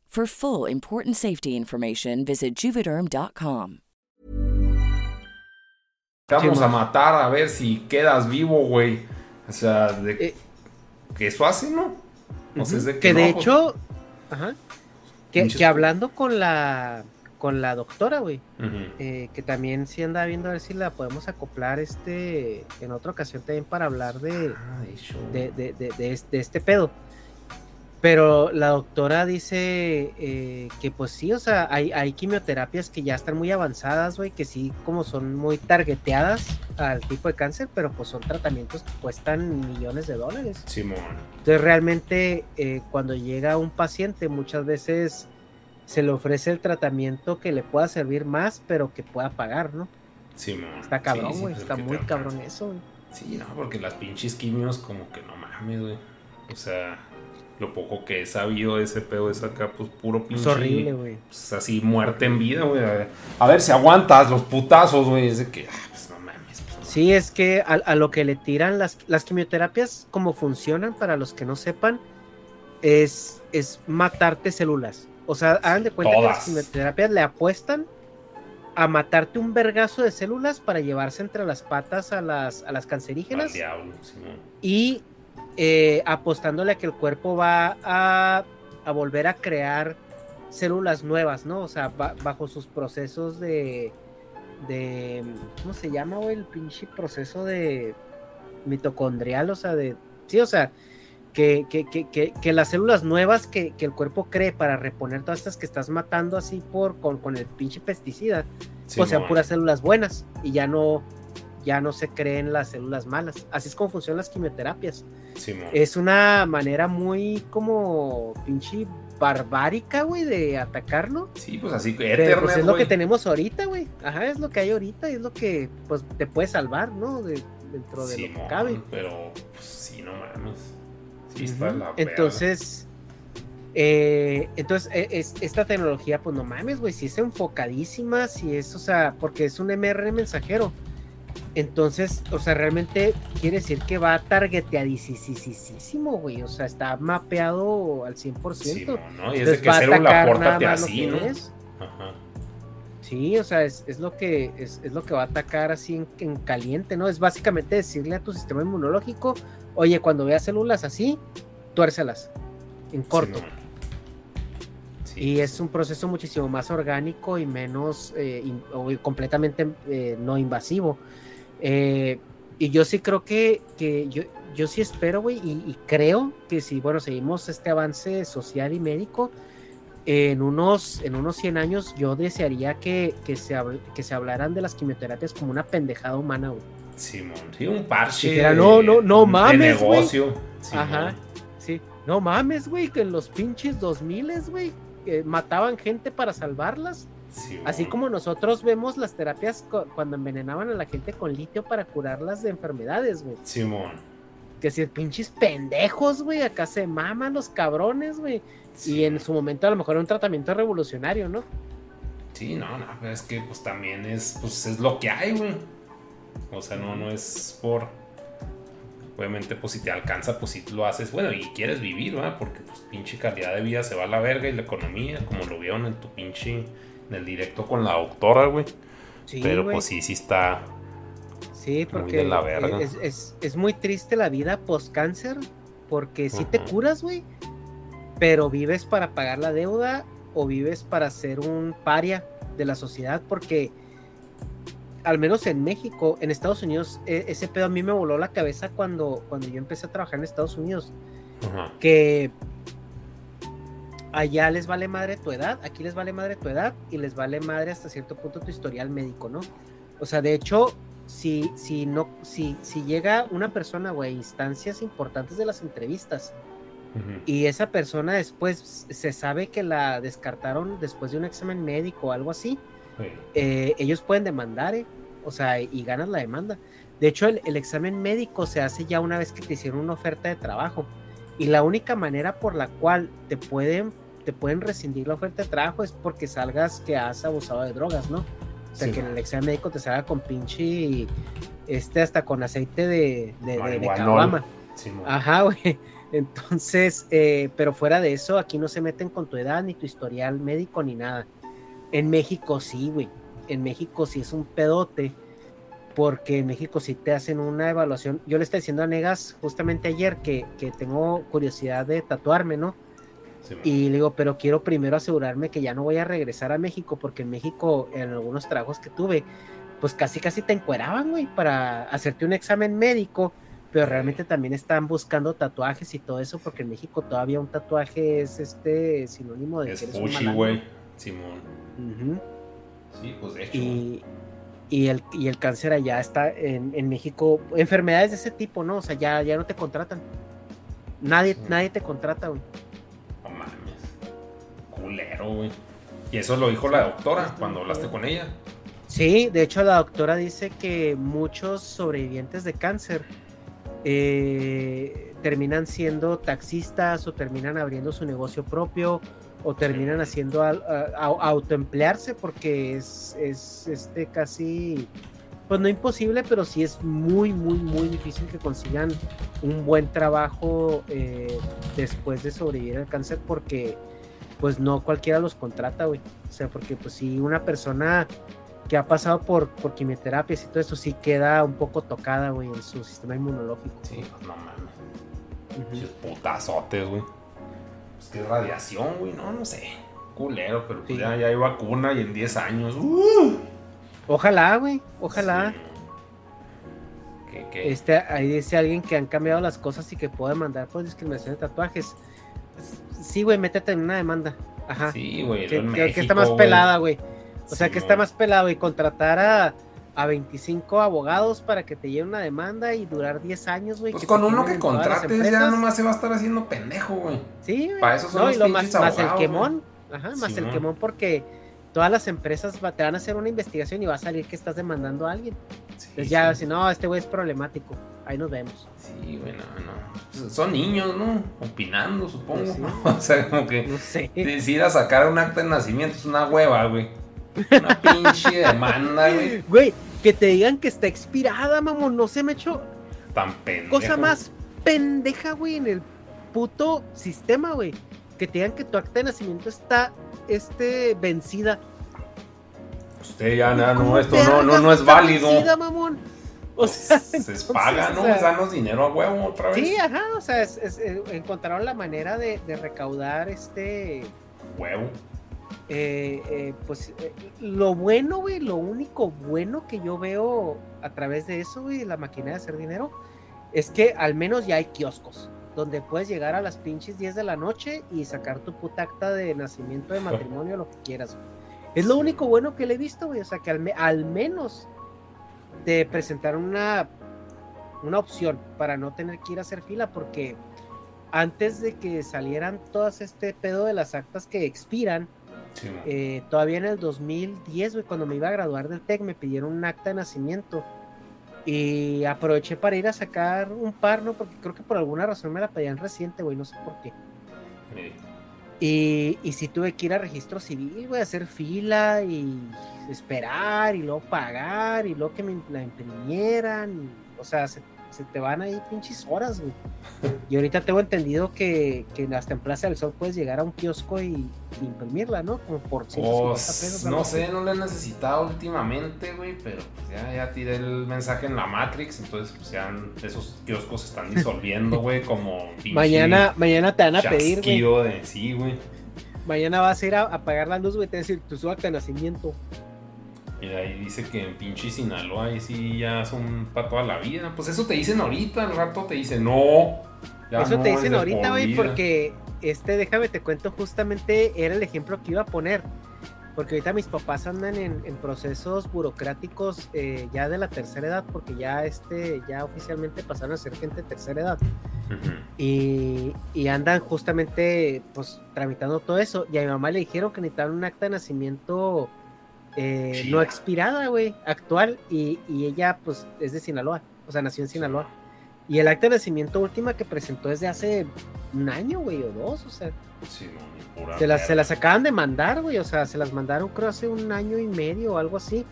For full important safety information, visit juvederm.com. Vamos a matar a ver si quedas vivo, güey. O sea, de Eh, que eso hace, ¿no? O sea, es de que no, de pues, hecho, ajá, que, que hablando con la con la doctora, güey, eh, que también sí anda viendo a ver si la podemos acoplar este en otra ocasión también para hablar de, Ah, de hecho. de, de- de- de es- de este pedo. Pero la doctora dice eh, que pues sí, o sea, hay, hay quimioterapias que ya están muy avanzadas, güey, que sí como son muy targeteadas al tipo de cáncer, pero pues son tratamientos que cuestan millones de dólares. Simón. Entonces realmente eh, cuando llega un paciente muchas veces se le ofrece el tratamiento que le pueda servir más, pero que pueda pagar, ¿no? Simón. Está cabrón, Sí, sí, güey, pues, está muy cabrón eso, güey. Sí, no, porque las pinches quimios como que no mames, güey. O sea, lo poco que he sabido de ese pedo es acá, pues puro pinche... Es horrible, güey. Pues así, muerte en vida, güey. A ver, a ver si aguantas los putazos, güey. Es de que, ah, pues no mames. pues, no. Sí, es que a, a lo que le tiran las, las quimioterapias, como funcionan, para los que no sepan, es, es matarte células. O sea, hagan de cuenta que las quimioterapias le apuestan a matarte un vergazo de células para llevarse entre las patas a las, a las cancerígenas diablo, y eh, apostándole a que el cuerpo va a, a volver a crear células nuevas, ¿no? O sea, ba- bajo sus procesos de, de, ¿cómo se llama, güey? El pinche proceso de mitocondrial, o sea, de, sí, o sea, que, que, que, que, que las células nuevas que, el cuerpo cree para reponer todas estas que estás matando así por, con, con el pinche pesticida, pues sean puras células buenas y ya no, ya no se creen las células malas. Así es como funcionan las quimioterapias. Es una manera muy como pinche barbárica, güey, de atacarlo. Sí, pues así, Pero Ethernet, pues es lo que tenemos ahorita, güey. Ajá, es lo que hay ahorita y es lo que pues te puede salvar, ¿no? De- dentro de lo Simón, que cabe. pero pues, sí, no mames. Sí, está la. Entonces, eh, entonces e- es- esta tecnología, pues no mames, güey, si es enfocadísima, si es, o sea, porque es un MR mensajero. Entonces, o sea, realmente quiere decir que va targeteadísimo, güey. O sea, está mapeado al 100%. Simón, ¿no? Y es de que va a célula, atacar nada pórtate más lo así, ¿no? Ajá. Sí, o sea, es, es lo que es, es lo que va a atacar así en, en caliente, ¿no? Es básicamente decirle a tu sistema inmunológico, oye, cuando veas células así, tuércelas en corto. Simón. Sí, Y es un proceso muchísimo más orgánico y menos eh, in- o completamente eh, no invasivo. Eh, y yo sí creo que, que yo, yo sí espero, güey, y, y creo que si, bueno, seguimos este avance social y médico, en unos, en unos 100 años yo desearía que, que, se, que se hablaran de las quimioterapias como una pendejada humana, güey. Simón. Sí, un parche. De- no, no, no de mames, güey. negocio. Simón. Ajá, sí. No mames, güey, que en los pinches 2000, güey, que mataban gente para salvarlas. Así como nosotros vemos las terapias cu- cuando envenenaban a la gente con litio para curarlas de enfermedades, güey. Simón. Que si pinches pendejos, güey, acá se maman los cabrones, güey. Y en su momento a lo mejor era un tratamiento revolucionario, ¿no? Sí, no, no, pero es que pues también es, pues es lo que hay, güey. O sea, no, no es por. Obviamente, pues si te alcanza, pues si lo haces, bueno, y quieres vivir, ¿verdad? Porque pues pinche calidad de vida se va a la verga y la economía, como lo vieron en tu pinche, en el directo con la doctora, güey. Sí, Pero pues sí, sí está. Sí, Muy porque de la verga. Es, es- es muy triste la vida post-cáncer, porque sí te curas, güey, pero vives para pagar la deuda o vives para ser un paria de la sociedad, porque al menos en México, en Estados Unidos, e- ese pedo a mí me voló la cabeza cuando, cuando yo empecé a trabajar en Estados Unidos, Ajá. que allá les vale madre tu edad, aquí les vale madre tu edad y les vale madre hasta cierto punto tu historial médico, ¿no? O sea, de hecho, si, si no, si, si llega una persona, güey, instancias importantes de las entrevistas y esa persona después se sabe que la descartaron después de un examen médico o algo así, Sí. eh, ellos pueden demandar, ¿eh? o sea, y ganan la demanda. De hecho, el, el examen médico se hace ya una vez que te hicieron una oferta de trabajo. Y la única manera por la cual te pueden, te pueden rescindir la oferta de trabajo es porque salgas que has abusado de drogas, ¿no? O sea, Sí. que en el examen médico te salga con pinche, este, hasta con aceite de, de, de, caguama. Ajá, güey. [LAUGHS] Entonces, eh, pero fuera de eso, aquí no se meten con tu edad, ni tu historial médico, ni nada. En México sí, güey. En México sí es un pedote, porque en México sí te hacen una evaluación. Yo le estaba diciendo a Negas justamente ayer que, que tengo curiosidad de tatuarme, ¿no? Y le digo, pero quiero primero asegurarme que ya no voy a regresar a México, porque en México, en algunos trabajos que tuve, pues casi casi te encueraban, güey, para hacerte un examen médico, pero realmente también están buscando tatuajes y todo eso, porque en México todavía un tatuaje es este sinónimo de Es que eres un malandro. güey. Simón. Sí, pues de hecho. Y, y el, y el cáncer allá está en, en México, enfermedades de ese tipo, ¿no? O sea, ya, ya no te contratan. Nadie, Sí. nadie te contrata, güey. No mames. Culero, güey. Y eso lo dijo la doctora cuando hablaste con ella. Sí, de hecho la doctora dice que muchos sobrevivientes de cáncer eh, terminan siendo taxistas o terminan abriendo su negocio propio o terminan haciendo al- a- a- autoemplearse porque es, es este casi, pues no imposible, pero sí es muy, muy, muy difícil que consigan un buen trabajo eh, después de sobrevivir al cáncer porque pues no cualquiera los contrata, güey. O sea, porque pues si una persona que ha pasado por, por quimioterapias y todo eso sí queda un poco tocada, güey, en su sistema inmunológico. Sí, pues no mames. Ujú. Pinches putazotes, güey. Qué radiación, güey. No, no sé. Culero, pero pues Sí. ya, ya hay vacuna y en 10 años. ¡uh! Ojalá, güey, ojalá. Sí. Que, que- Este, ahí dice alguien que han cambiado las cosas y que puede mandar por discriminación de tatuajes. Sí, güey, métete en una demanda. Ajá. Sí, güey. que, que- que está más pelada, güey. O sea, que está más pelado y contratar a, a 25 abogados para que te lleven una demanda y durar 10 años, güey. Pues con uno que contrates ya nomás se va a estar haciendo pendejo, güey. Sí, güey. Para eso son no, los y lo más, pinches más el abogados, quemón. Ajá, más el quemón porque todas las empresas va- te van a hacer una investigación y va a salir que estás demandando a alguien. Sí, Entonces ya, sí. si no, este güey es problemático. Ahí nos vemos. Sí, güey, no, no. Pues son niños, ¿no? Opinando, supongo. Pues sí. ¿no? [LAUGHS] O sea, como que No sé. decir a sacar un acta de nacimiento es una hueva, güey. Una pinche demanda, güey. Güey, que te digan que está expirada, mamón. No se me echó Tan pendejo. cosa más pendeja, güey, en el puto sistema, güey. Que te digan que tu acta de nacimiento está este, vencida. Usted ya, ¿Cómo no, esto no, no, no es válido. vencida, mamón? O sea, se entonces, paga, o ¿no? sea, Danos dinero a huevo otra vez. Sí, ajá, o sea, es- es- eh, encontraron la manera de, de recaudar este, Huevo. Eh, eh, pues eh, lo bueno, güey, lo único bueno que yo veo a través de eso, güey, la máquina de hacer dinero, es que al menos ya hay kioscos donde puedes llegar a las pinches 10 de la noche y sacar tu puta acta de nacimiento, de matrimonio, lo que quieras. güey. Es lo único bueno que le he visto, güey, o sea, que al, me- al menos te presentaron una, una opción para no tener que ir a hacer fila, porque antes de que salieran todas este pedo de las actas que expiran, Sí, eh, todavía en el 2010, güey, cuando me iba a graduar del TEC, me pidieron un acta de nacimiento Y aproveché para ir a sacar un par, ¿no? Porque creo que por alguna razón me la pedían reciente, güey, no sé por qué. Y, y sí tuve que ir a registro civil, güey, hacer fila y esperar y luego pagar y luego que me la imprimieran. o sea, se, te van ahí pinches horas, güey. Y ahorita tengo entendido que, que hasta en Plaza del Sol puedes llegar a un kiosco y, imprimirla, ¿no? Como por 150 pesos. No sé, no la he necesitado últimamente, güey, pero pues ya, ya tiré el mensaje en la Matrix, entonces pues ya esos kioscos se están [LAUGHS] disolviendo, güey, como... mañana, mañana te van a pedir, güey. De, sí, güey. Mañana vas a ir a, apagar la luz, güey, te van a decir tu acta de nacimiento. Y ahí dice que en pinche Sinaloa ahí sí ya son para toda la vida. Pues eso te dicen ahorita, al rato te dicen no. eso te dicen ahorita, güey, porque este, déjame te cuento, justamente era el ejemplo que iba a poner. Porque ahorita mis papás andan en, procesos burocráticos eh, ya de la tercera edad, porque ya este, ya oficialmente pasaron a ser gente de tercera edad. y, y, andan justamente pues tramitando todo eso. Y a mi mamá le dijeron que necesitaban un acta de nacimiento eh, no expirada, güey, actual, y, ella, pues, es de Sinaloa, o sea, nació en Sinaloa. Y el acta de nacimiento última que presentó es de hace un año, güey, o dos, o sea. se, las, se las acaban de mandar, güey, o sea, se las mandaron creo hace un año y medio o algo así.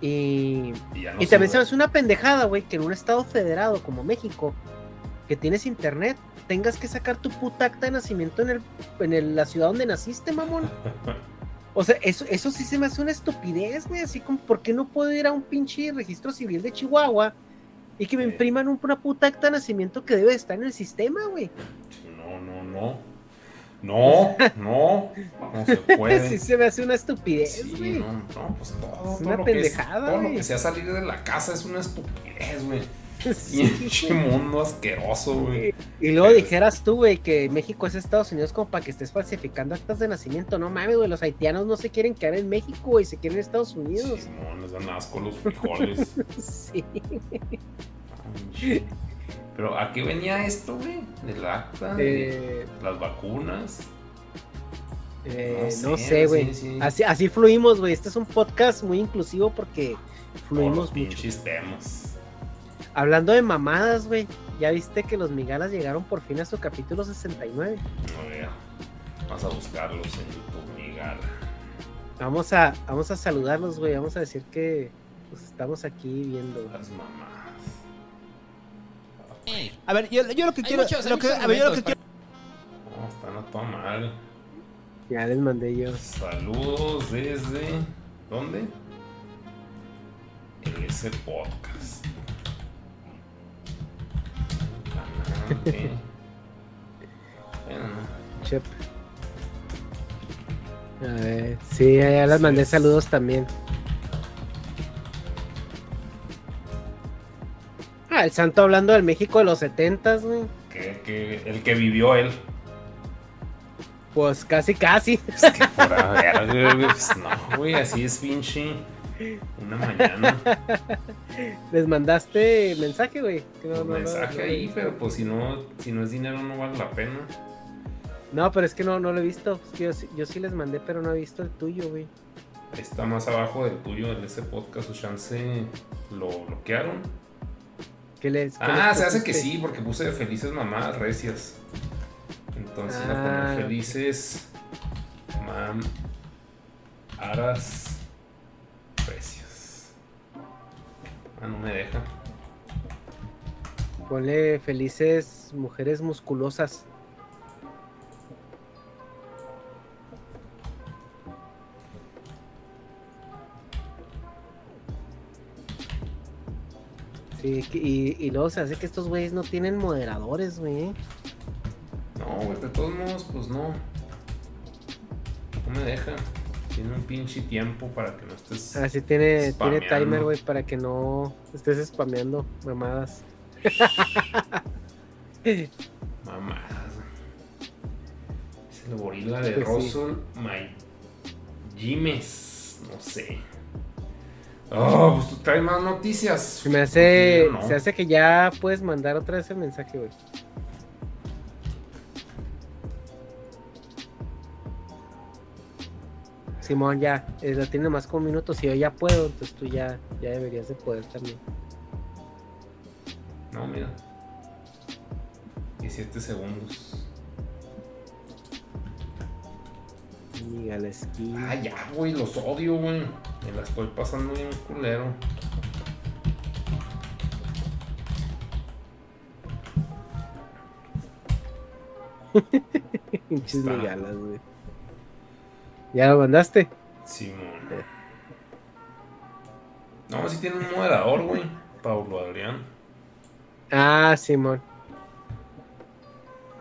Y, y, también se una pendejada, güey, que en un estado federado como México, que tienes internet, tengas que sacar tu puta acta de nacimiento en, el, en la ciudad donde naciste, mamón. [LAUGHS] O sea, eso, eso sí se me hace una estupidez, güey. Así como, ¿por qué no puedo ir a un pinche registro civil de Chihuahua y que me impriman una puta acta de nacimiento que debe estar en el sistema, güey? No, no, no. No, [LAUGHS] no, no se puede. Sí se me hace una estupidez, güey. no, no, pues todo, es una pendejada, todo lo que sea salir de la casa es una estupidez, güey. [LAUGHS] Sí. mundo asqueroso, güey. Y luego dijeras tú, güey, que México es Estados Unidos como para que estés falsificando actas de nacimiento. No mames, güey, los haitianos no se quieren quedar en México, güey, se quieren en Estados Unidos. Sí, no, les dan asco los frijoles. [LAUGHS] sí. Pero ¿a qué venía esto, güey? ¿Del acta? ¿De las vacunas? Eh, no sé, güey. Así, así fluimos, güey. Este es un podcast muy inclusivo porque fluimos mucho. Temas. Hablando de mamadas, güey. ¿Ya viste que los migalas llegaron por fin a su capítulo 69? No veo. Vamos a buscarlos en YouTube, migala. Vamos a, vamos a saludarlos, güey. Vamos a decir que pues, estamos aquí viendo. Las mamadas. A ver, yo, yo lo que quiero. lo que, a ver, yo lo que quiero. No, está no todo mal. Ya les mandé yo. Saludos desde. ¿Dónde? Ese podcast. A ver, sí, ya las mandé saludos también. Ah, el santo hablando del México de los setentas, güey. Que, el que vivió él. Pues casi, casi. Es que por [LAUGHS] pues no, güey, así es pinche. Una mañana. [LAUGHS] Les mandaste mensaje, güey. mensaje ahí, pero pues si no, si no es dinero no vale la pena. No, pero es que no, no lo he visto. Yo, yo sí les mandé, pero no he visto el tuyo, güey. Está más abajo del tuyo, de ese podcast, o chance lo bloquearon. ¿Qué les, ah, se hace que sí, porque puse felices mamás recias. Entonces la ah. felices mam aras precios. Ah, no me deja. Ponle felices mujeres musculosas. Sí, y, y luego se hace que estos güeyes no tienen moderadores, güey. No, güey, de todos modos, pues no. No me deja. Tiene un pinche tiempo para que no estés. Ah, sí, tiene, tiene timer, güey, para que no estés spameando mamadas. [LAUGHS] mamadas. Es el gorila de pues My Jimes. No sé. Oh, pues tú traes más noticias. Se me hace. Se hace que ya puedes mandar otra vez el mensaje, güey. Simón ya, eh, lo tiene más como minutos y yo ya puedo, entonces tú ya, ya deberías de poder también. No, mira. 17 segundos. Ni a la esquina. Ah, ya, güey, los odio, güey. Me la estoy pasando bien culero. [LAUGHS] Pinches migalas, güey. ¿Ya lo mandaste? Simón. No, sí tiene un moderador, güey. Paulo Adrián. Ah, Simón.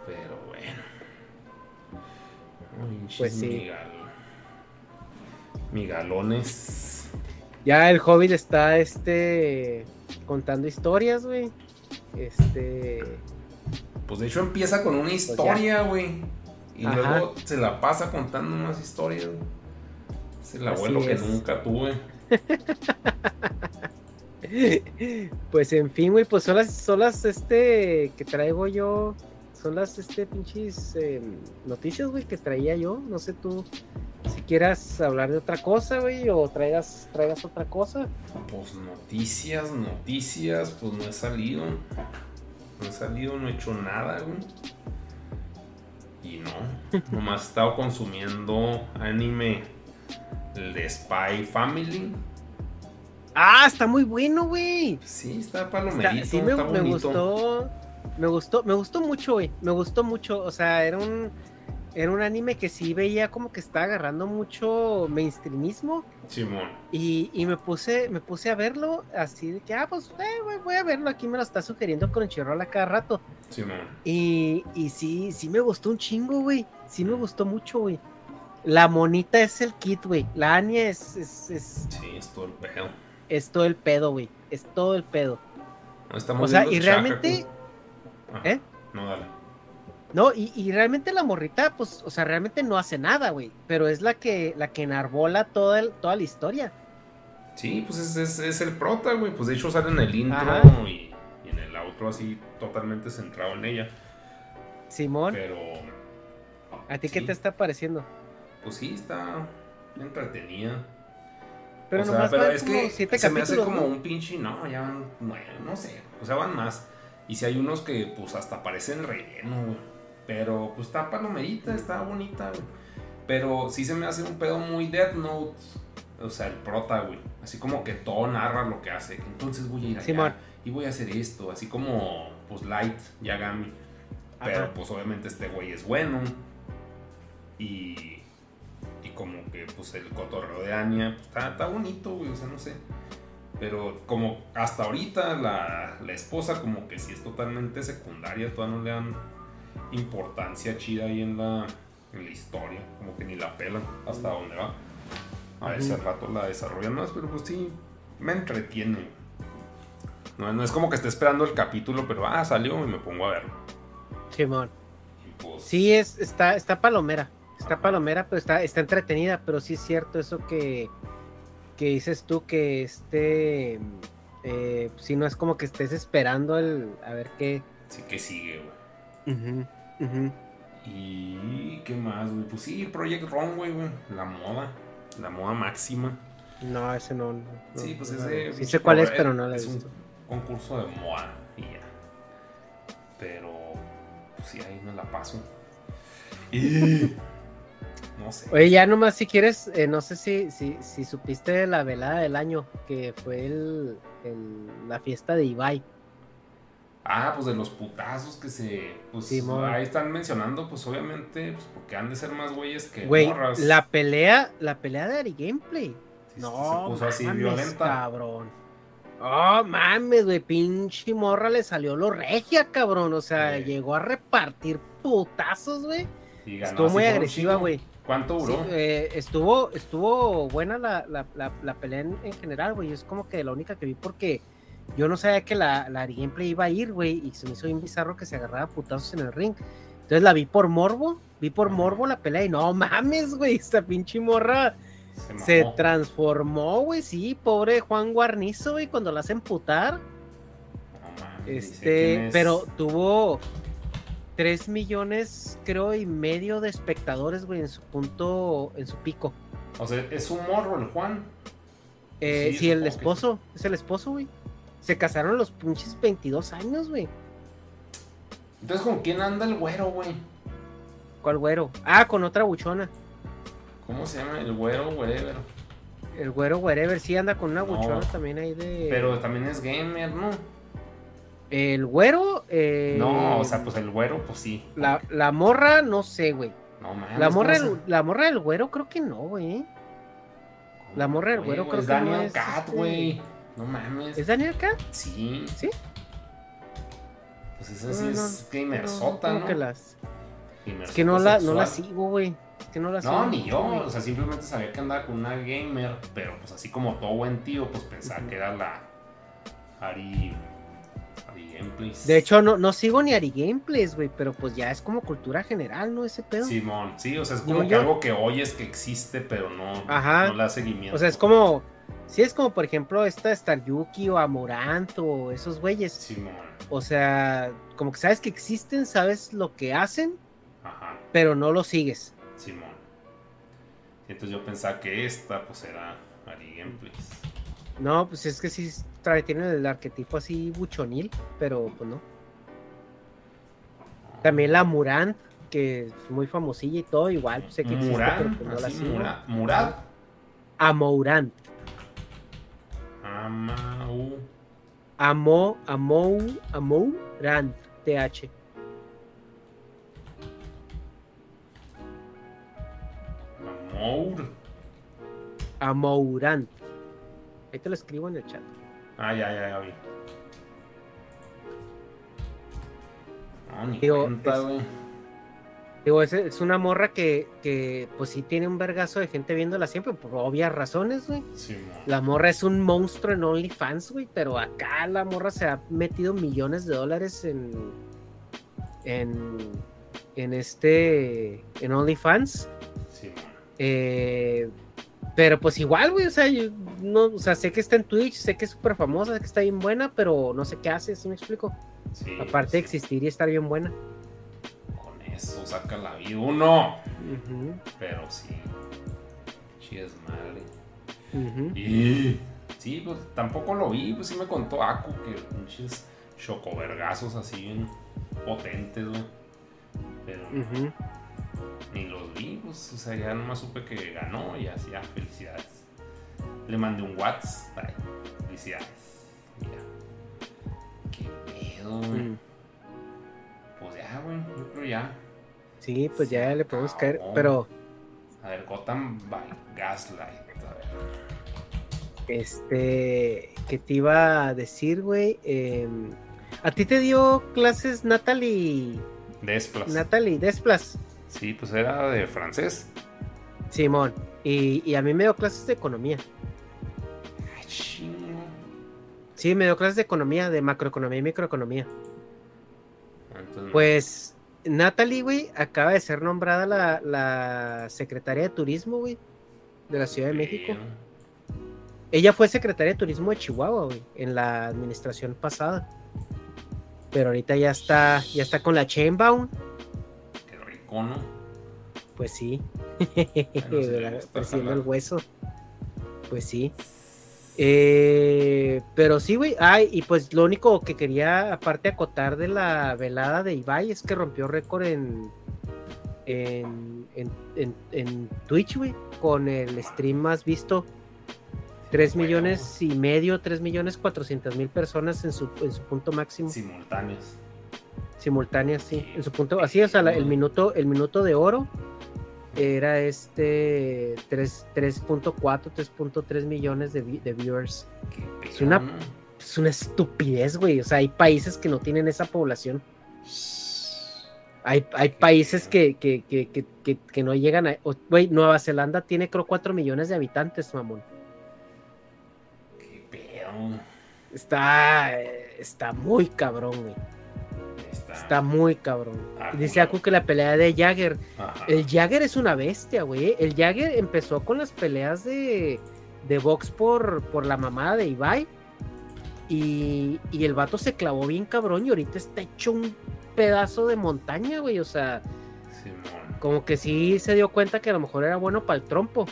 Pero bueno. Pinches Pues sí. migal- Migalones. Ya el Hobbit está este contando historias, güey. Este. Pues de hecho empieza con una ya. historia, güey. Y Ajá. luego se la pasa contando más historias. Es el Así abuelo que es. nunca tuve. [LAUGHS] Pues en fin, güey, pues son las, son las este que traigo yo. Son las este pinches eh, noticias, güey, que traía yo. No sé tú si quieras hablar de otra cosa, güey, o traigas, traigas otra cosa. Pues noticias, noticias, pues no he salido. No he salido, no he hecho nada, güey. Y no, nomás he estado consumiendo anime el de Spy Family. Ah, está muy bueno, güey. Sí, está Está- palomerito, sí, me, está me gustó. Me gustó, me gustó mucho, güey. Me gustó mucho. O sea, era un, era un anime que sí veía como que está agarrando mucho mainstreamismo. Simón. Y, y me puse, me puse a verlo así de que, ah, pues eh, voy a verlo. Aquí me lo está sugiriendo Crunchyroll a cada rato. Simón. Y, y sí, sí me gustó un chingo, güey. Sí me gustó mucho, güey. La monita es el kit, güey. La Anya es, es, es, Sí, es todo el pedo. es todo el pedo, güey. Es todo el pedo. No, estamos O sea, y realmente. ¿eh? No, dale. No, y, y realmente la morrita, pues, o sea, realmente no hace nada, güey. Pero es la que, la que enarbola toda, el- toda la historia. Sí, pues es, es- es el prota, güey. Pues de hecho sale en el intro y, y en el outro así totalmente centrado en ella. Simón, Pero. ¿a ti qué te está pareciendo? Pues sí, está entretenida. Pero o sea, nomás pero van es como que siete se me hace como ¿no? un pinche. No, ya van nueve, no sé. O sea, van más. Y si hay unos que pues hasta parecen relleno, güey. Pero pues está palomerita, está bonita, güey. Pero sí se me hace un pedo muy Death Note. O sea, el prota, güey. Así como que todo narra lo que hace. Entonces voy a ir allá Simón. y voy a hacer esto. Así como, pues, Light, Yagami. Pero Ajá. pues obviamente este güey es bueno. Y, y como que pues el cotorreo de Anya pues, está, está bonito, güey. O sea, no sé. Pero como hasta ahorita la, la esposa como que sí es totalmente secundaria. Todavía no le dan importancia chida ahí en la, en la historia. Como que ni la pelan hasta dónde va. A ese Ujú. rato la desarrollan más, pero pues sí, me entretiene. No, no es como que esté esperando el capítulo, pero ah, salió y me pongo a verlo. Simón. Pues, Sí, es, está, está palomera. Está palomera, pero está, está entretenida. Pero sí es cierto eso que, que dices tú, que este. Eh, si no es como que estés esperando el, a ver qué. sí que sigue, güey. Y qué más, güey. Pues sí, Project Runway, güey. La moda. La moda máxima. No, ese no. no, sí, pues no, ese. Sí sé cuál es, pero no la he es visto. un concurso de moda y ya. Pero. Pues sí, ahí me la paso. Y. [LAUGHS] No sé. Oye, ya nomás si quieres, eh, no sé si, si, si supiste la velada del año, que fue el, el- la fiesta de Ibai. Ah, pues de los putazos que se. Pues ahí están mencionando, pues obviamente, pues porque han de ser más güeyes que Güey, morras. la pelea, la pelea de Ari Gameplay. Sí, No, se puso así mames, violenta. cabrón. Oh, mames, güey, pinche morra le salió lo regia, cabrón. O sea, Sí. llegó a repartir putazos, güey. Estuvo muy agresiva, güey. ¿Cuánto Sí, duró? eh, estuvo, estuvo buena la, la, la, la pelea en, en general, güey. Es como que la única que vi porque yo no sabía que la, la Gameplay iba a ir, güey. Y se me hizo bien bizarro que se agarraba putazos en el ring. Entonces la vi por morbo, vi por morbo la pelea y no mames, güey, esta pinche morra se transformó, güey, sí, pobre Juan Guarnizo, güey, cuando la hacen putar. No mames, Este, es. pero tuvo 3 millones, creo, y medio de espectadores, güey, en su punto, en su pico. O sea, es un morro el Juan. Eh, Sí, sí, el que esposo, es el esposo, güey. Se casaron los pinches 22 años, güey. Entonces, ¿con quién anda el güero, güey? ¿Cuál güero? Ah, con otra buchona. ¿Cómo se llama? El güero, whatever. El güero wherever sí anda con una No. buchona también ahí de. Pero también es gamer, ¿no? El güero. eh, No, o sea, pues el güero, pues sí. La, la morra, no sé, güey. No mames. La morra, ¿cómo del- la morra del güero, creo que no, güey. La morra del güero creo es que no Daniel es, Cat, este- güey. No mames. ¿Es Daniel Cat? Sí. ¿Sí? Pues esa sí No, es gamer no, ¿no? que las- Es que no la, no la sigo, güey. Es que no la sigo. No, ni yo, o sea, simplemente sabía que andaba con una gamer, pero pues así como todo buen tío, pues pensaba que era la Ari, Ari Gameplays. De hecho, no, no sigo ni Ari Gameplays, güey, pero pues ya es como cultura general, ¿no? Ese pedo. Simón, sí, o sea, es como que yo- algo que oyes que existe, pero no, Ajá. no le da seguimiento. O sea, es como. Sí, es como, por ejemplo, esta Star Yuki o Amorant o esos güeyes. Simón, O sea, como que sabes que existen, sabes lo que hacen, ajá, pero no lo sigues. Simón. Entonces yo pensaba que esta, pues era Ari Gameplays. No, pues es que sí trae, tiene el arquetipo así buchonil, pero pues no. También la Murant, que es muy famosilla y todo, igual sé que existe, pero pues no la. Murad, Amourant. Amau, Amo, Amou, Amourant, TH. Amour. Amourant. Ahí te lo escribo en el chat. Ah, ya, ya, ya vi. No, ni Digo, cuenta, es-. Digo, es, es una morra que, que, pues sí tiene un vergazo de gente viéndola siempre, por obvias razones, güey. Simón. La morra es un monstruo en OnlyFans, güey, pero acá la morra se ha metido millones de dólares en. en. en este. en OnlyFans. Simón. Eh, pero pues igual, güey, o sea, yo no, o sea, sé que está en Twitch, sé que es súper famosa, sé que está bien buena, pero no sé qué hace, ¿sí me explico? Sí, Aparte de pues, existir y estar bien buena. Eso saca la vida uno. Ujú, Pero sí. Es madre. ujú. Y. Sí, pues tampoco lo vi, pues sí me contó Aku que pinches chocovergazos así bien potentes, güey. Pero ni los vi, pues, o sea, ya nomás supe que ganó y así, ya, felicidades. Le mandé un WhatsApp, ay, felicidades. Mira. Qué pedo, güey. Mm. Pues ya, güey, yo creo ya. Sí, pues ya le podemos caer, acabó. pero A ver, Gotham by Gaslight. A ver. este, ¿qué te iba a decir, güey? Em, ¿A ti te dio clases Natalie, Desplas. Natalie Desplas? Sí, pues era de francés. Simón, y, y a mí me dio clases de economía. Ay. Sí, me dio clases de economía, de macroeconomía y microeconomía. Entonces, Pues Natalie, güey, acaba de ser nombrada la, la secretaria de turismo, güey, de la Ciudad de México. Ella fue secretaria de turismo de Chihuahua, güey, en la administración pasada. Pero ahorita ya está, ya está con la Chainbound. Qué rico, ¿no? Pues sí. [LAUGHS] el hueso. Pues sí. Eh, pero sí, güey. Ay, y pues lo único que quería, aparte acotar de la velada de Ibai, es que rompió récord en, en, en, en, en Twitch, güey, con el stream más visto. 3 Bueno. millones y medio, 3 millones 400 mil personas en su, en su punto máximo. Simultáneos. Simultáneas, sí. En su punto, así, o sea, la- el minuto, el minuto de oro era este 3 3.4, 3.3 millones de, vi- de viewers. Es una- ¿no? Es una estupidez, güey. O sea, hay países que no tienen esa población. Hay, hay países que, que, que, que, no llegan a. Güey, Nueva Zelanda tiene creo 4 millones de habitantes, mamón. Qué pedo. Está, eh, está muy cabrón, güey. Está. Está muy cabrón. Ah, Dice. Aku que la pelea de Jagger. Ajá. El Jagger es una bestia, güey. El Jagger empezó con las peleas de, de box por, por la mamada de Ibai. Y, y el vato se clavó bien cabrón y ahorita está hecho un pedazo de montaña, güey. O sea, como que sí se dio cuenta que a lo mejor era bueno para el trompo.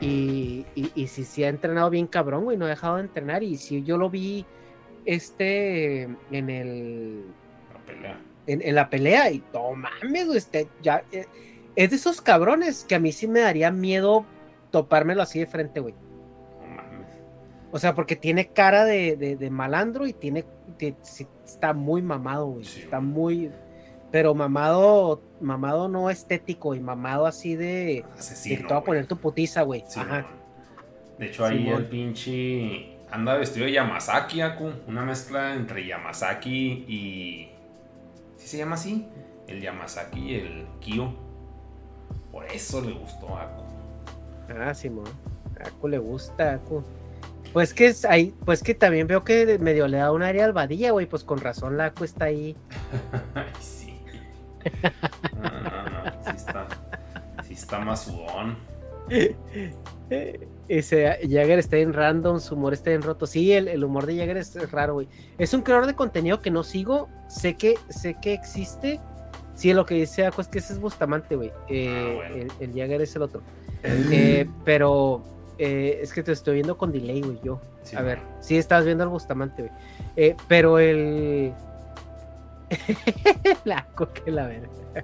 Y, y, y sí, sí ha entrenado bien cabrón, güey. No ha dejado de entrenar. Y sí, yo lo vi este en el pelea. en, en la pelea y no mames, güey, este, ya eh, es de esos cabrones que a mí sí me daría miedo topármelo así de frente, güey. No mames. O sea, porque tiene cara de, de- de malandro y tiene, ti- sí, está muy mamado, güey. Sí, está güey. muy, pero mamado, mamado no estético y mamado así de, de Asesino. que te va a poner tu putiza, güey. Sí, Ajá. De hecho, ahí el pinche. Anda vestido de Yamazaki, Aku. Una mezcla entre Yamazaki y. ¿Sí se llama así? El Yamazaki el Kyo. Por eso le gustó a Aku. Ah, Simón. A Aku le gusta, Aku. Pues que es ahí, pues que también veo que medio le da un área al vadilla, güey. Pues con razón la Aku está ahí. [LAUGHS] Ay, sí. No, no, no. Sí está. Sí está más sudón. [LAUGHS] Ese Jagger está en random, su humor está en roto. Sí, el, el humor de Jagger es, es raro, güey. Es un creador de contenido que no sigo. Sé que, sé que existe. Sí, lo que dice Aku es que ese es Bustamante, güey. Eh, Ah, bueno. el, el Jagger es el otro. Eh, pero eh, es que te estoy viendo con delay, güey, yo. Sí, A ver, sí estás viendo al Bustamante, güey. Eh, pero el. [LAUGHS] la coque la verga. [LAUGHS]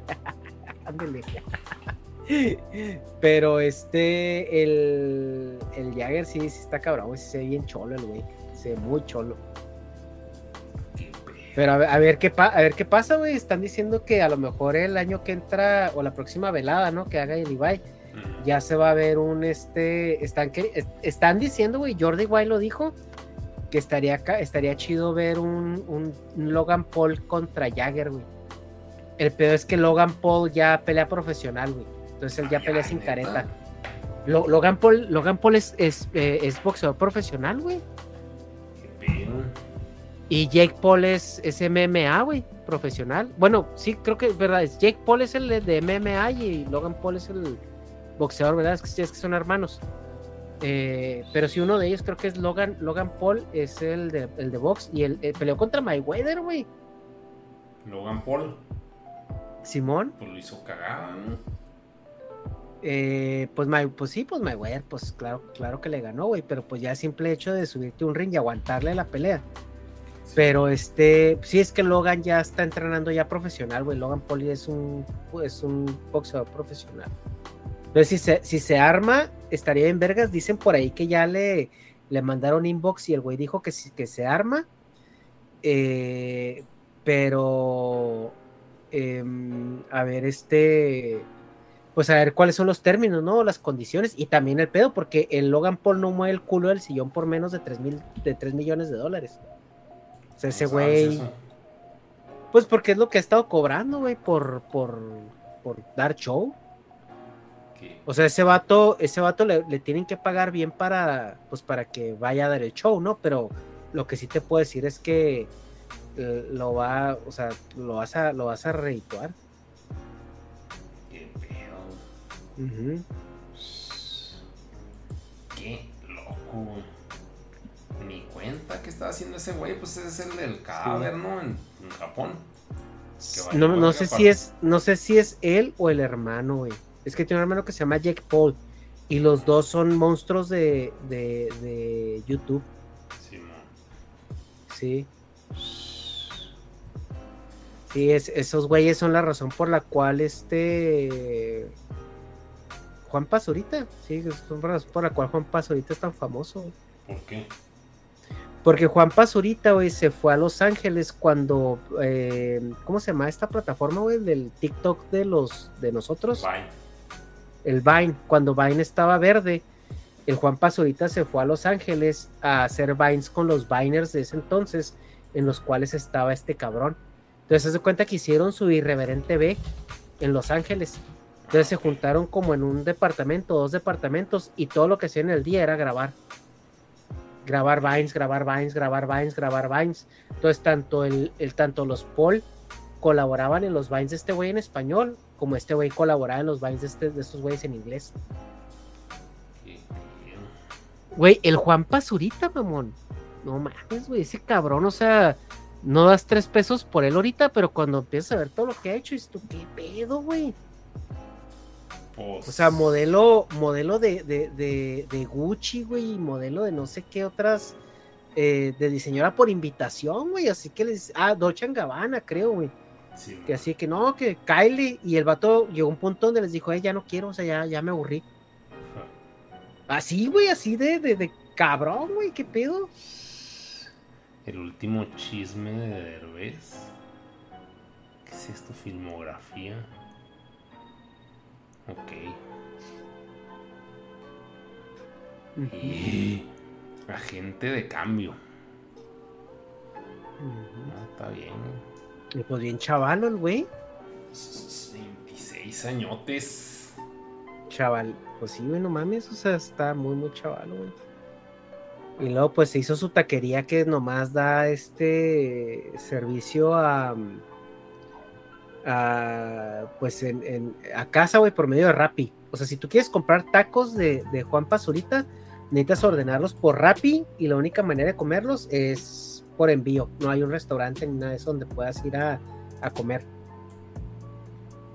Pero este, el, el Jagger sí, sí está cabrón, güey. se ve bien cholo el güey. Se ve muy cholo. Pero a ver, a ver qué, pa- a ver qué pasa, güey. Están diciendo que a lo mejor el año que entra, o la próxima velada, ¿no? Que haga el Ibai, ya se va a ver un este. Están, que, es- están diciendo, güey, Jordi White lo dijo, que estaría, estaría chido ver un, un- un Logan Paul contra Jagger, güey. El peor es que Logan Paul ya pelea profesional, güey. Entonces él ya Ay, pelea sin neta. careta. Lo- Logan Paul, Logan Paul es, es, eh, es boxeador profesional, güey. Y Jake Paul es, es MMA, güey, profesional. Bueno, sí, creo que es verdad. es Jake Paul es el de MMA y Logan Paul es el boxeador, ¿verdad? Es que, es que son hermanos. Eh, pero sí, uno de ellos creo que es Logan, Logan Paul, es el de, el de box y el, el peleó contra Mayweather, güey. Logan Paul. Simón. Pues lo hizo cagada, ¿no? Eh, pues, May- pues sí, pues Mayweather, pues claro, claro que le ganó, güey. Pero pues ya el simple hecho de subirte un ring y aguantarle la pelea. Sí. Pero este, sí es que Logan ya está entrenando ya profesional, güey. Logan Paul es un, es un boxeador profesional. Entonces, si se, si se arma, estaría en vergas. Dicen por ahí que ya le, le mandaron inbox y el güey dijo que, que se arma. Eh, pero, em, a ver, este, pues a ver cuáles son los términos, ¿no? Las condiciones y también el pedo, porque el Logan Paul no mueve el culo del sillón por menos de 3, mil, de 3 millones de dólares. O sea, ese ¿Cómo sabes güey, pues porque es lo que ha estado cobrando, güey, por, por, por dar show. ¿Qué? O sea, ese vato, ese vato le, le tienen que pagar bien para, pues para que vaya a dar el show, ¿no? Pero lo que sí te puedo decir es que eh, lo va, o sea, lo vas a, lo vas a redituar. Ujú. Qué loco. Ni cuenta que estaba haciendo ese güey, pues es el del cadáver, ¿no? En, en Japón. No, no sé si es, no sé si es él o el hermano, güey. Es que tiene un hermano que se llama Jake Paul. Y los dos son monstruos de, de, de YouTube. Simón. Sí. Sí, es, esos güeyes son la razón por la cual este. Juan Pazurita. Sí, son la razón por la cual Juan Pazurita es tan famoso. güey. ¿Por qué? Porque Juan Pazurita, güey, se fue a Los Ángeles cuando. eh, ¿Cómo se llama esta plataforma, güey? Del TikTok de los de nosotros. Bye. el Vine, cuando Vine estaba verde, el Juan Pazurita se fue a Los Ángeles a hacer Vines con los Viners de ese entonces, en los cuales estaba este cabrón. Entonces se cuenta que hicieron su irreverente B en Los Ángeles. Entonces se juntaron como en un departamento, dos departamentos, y todo lo que hacían en el día era grabar. Grabar Vines, grabar Vines, grabar Vines, grabar Vines. Entonces tanto el, tanto los Paul colaboraban en los Vines de este güey en español, como este güey colaboraba en los Vines de, este, de estos güeyes en inglés. Güey, el Juan Pazurita, mamón. No mames, güey, ese cabrón, o sea, no das tres pesos por él ahorita, pero cuando empiezas a ver todo lo que ha hecho, dices tú, ¿qué pedo, güey? Pues, O sea, modelo, modelo de, de, de, de Gucci, güey, y modelo de no sé qué otras eh, de diseñadora por invitación, güey. Así que les. Ah, Dolce Gabbana, creo, güey. que así que no, que Kylie. Y el vato llegó a un punto donde les dijo, eh, ya no quiero, o sea, ya, ya me aburrí. Así, güey, así de, de, de cabrón, güey, qué pedo. El último chisme de Derbez. ¿Qué es esto? Filmografía. Ok. Y agente de cambio. Ah, está bien. Pues bien chaval el güey. 26 añotes. Chaval, pues sí, güey, no mames, o sea, está muy, muy chaval, güey. Y luego pues se hizo su taquería que nomás da este servicio a, a pues en, a casa, güey, por medio de Rappi. O sea, si tú quieres comprar tacos de, Juan Pazurita, necesitas ordenarlos por Rappi y la única manera de comerlos es por envío. No hay un restaurante ni nada de eso donde puedas ir a, a comer.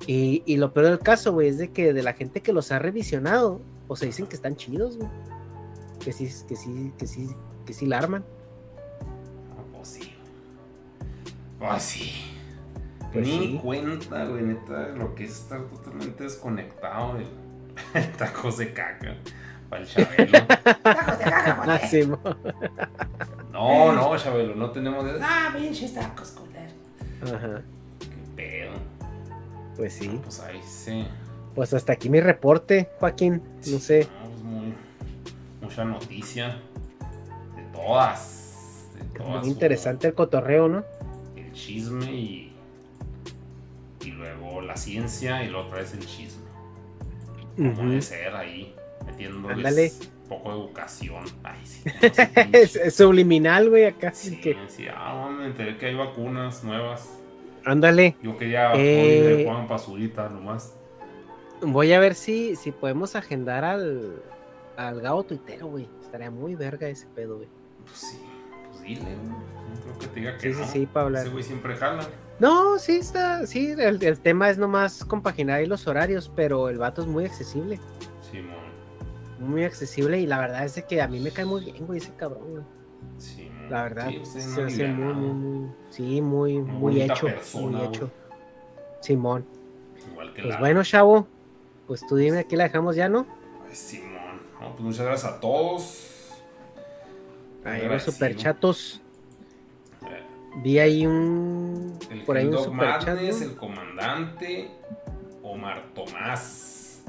Y, y, lo peor del caso, güey, es de que de la gente que los ha revisionado, pues se dicen que están chidos, güey que sí, que sí, que sí, que sí la arman. Ah, pues sí. Pues sí. Pues Ni cuenta, güey, neta, lo que es estar totalmente desconectado de [LAUGHS] tacos de caca. Para el Chabelo. [LAUGHS] tacos de caca, ah, No, no, Chabelo, no tenemos. Ah, pinches tacos, culero. Ajá. Qué pedo. Pues sí. pues ahí sí. Pues hasta aquí mi reporte, Joaquín. No sé mucha noticia de todas. Muy interesante el cotorreo, ¿no? El chisme y, la ciencia y luego otra vez el chisme. Como ser ahí, metiéndoles un poco de educación. Ay, sí, [LAUGHS] es, subliminal, güey, acá. Sí, que... sí, ah, me enteré que hay vacunas nuevas. Ándale. Yo quería eh... de Juan Pasurita nomás. Voy a ver si, si podemos agendar al, al Gabo tuitero, güey. Estaría muy verga ese pedo, güey. Pues sí, pues dile, No creo que te diga que sí, Sí, sí, para Ese güey siempre jala. No, sí está, sí, el, tema es nomás compaginar ahí los horarios, pero el vato es muy accesible. Sí, Muy accesible y la verdad es que a mí me cae muy bien, güey, ese cabrón, güey. Sí, La verdad, sí, muy, muy, sí, muy, muy hecho, muy hecho. Simón. Igual que pues bueno, chavo, pues tú dime, aquí la dejamos ya, ¿no? Pues sí, pues muchas gracias a todos. Ahí los superchatos. Vi ahí un. El por ahí un el comandante Omar Tomás.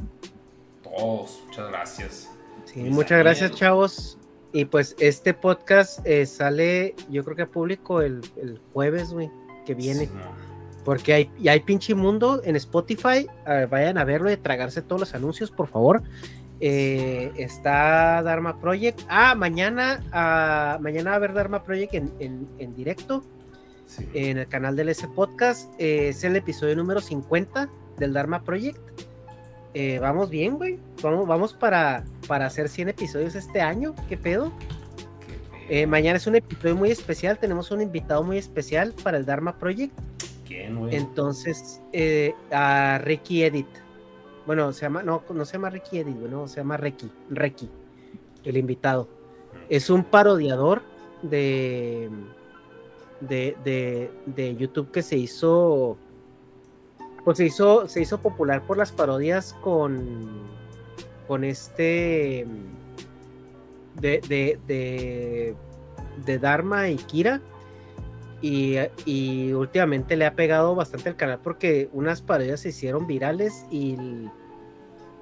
Todos, muchas gracias. Sí, muchas gracias, chavos. Y pues este podcast eh, sale, yo creo que a público el, jueves, güey, que viene. Porque hay, hay pinche mundo en Spotify. vayan a verlo y tragarse todos los anuncios, por favor. Eh, está Dharma Project. Ah, mañana, ah, mañana va a haber Dharma Project en, directo en el canal del S Podcast. Eh, es el episodio número 50 del Dharma Project. Eh, vamos bien, güey. Vamos, vamos para, para hacer 100 episodios este año. ¿Qué pedo? mañana es un episodio muy especial. Tenemos un invitado muy especial para el Dharma Project. ¿Quién, güey? Entonces, a Ricky Edit. Bueno, se llama, no, no se llama Ricky Edith, no, se llama Reiki, Reiki, el invitado. Es un parodiador de, de, de, YouTube que se hizo, pues se hizo, se hizo popular por las parodias con, con este, de, de, de, de Dharma y Kira. Y, y, últimamente le ha pegado bastante al canal porque unas parodias se hicieron virales y,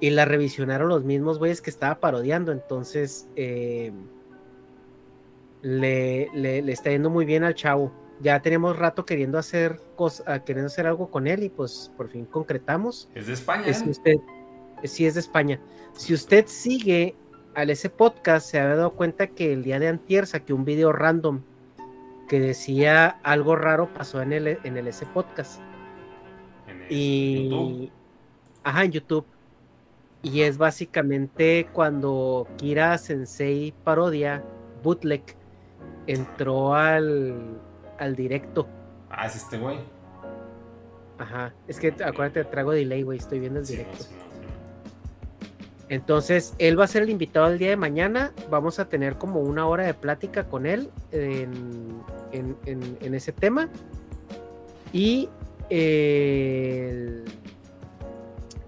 y la revisionaron los mismos güeyes que estaba parodiando. Entonces eh, le, le, está yendo muy bien al chavo. Ya tenemos rato queriendo hacer cosas, ah, queriendo hacer algo con él y pues por fin concretamos. Es de España. Es usted, sí, es de España. Si usted sigue al ese podcast, se ha dado cuenta que el día de antier saqué un video random que decía algo raro pasó en el, en el ese podcast. y YouTube. ajá, en YouTube. Y es básicamente cuando Kira Sensei parodia bootleg entró al, al directo. Ah, es este güey. Ajá, es que acuérdate, traigo delay, güey, estoy viendo el directo. Entonces, él va a ser el invitado el día de mañana. Vamos a tener como una hora de plática con él en, en- en- en ese tema. Y, eh,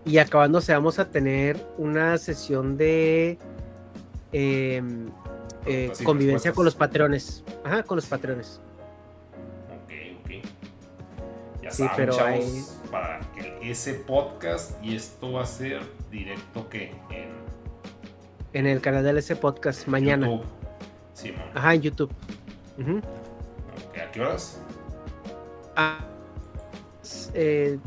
y acabándose, vamos a tener una sesión de eh, eh, convivencia con los patrones. Ajá, con los patrones. Ya Sí, saben, pero chavos, ahí- para que ese podcast y esto va a ser directo que en En el canal de ese podcast mañana. YouTube. Simón. Ajá, en YouTube. Ok, ¿A qué horas? a las, eh,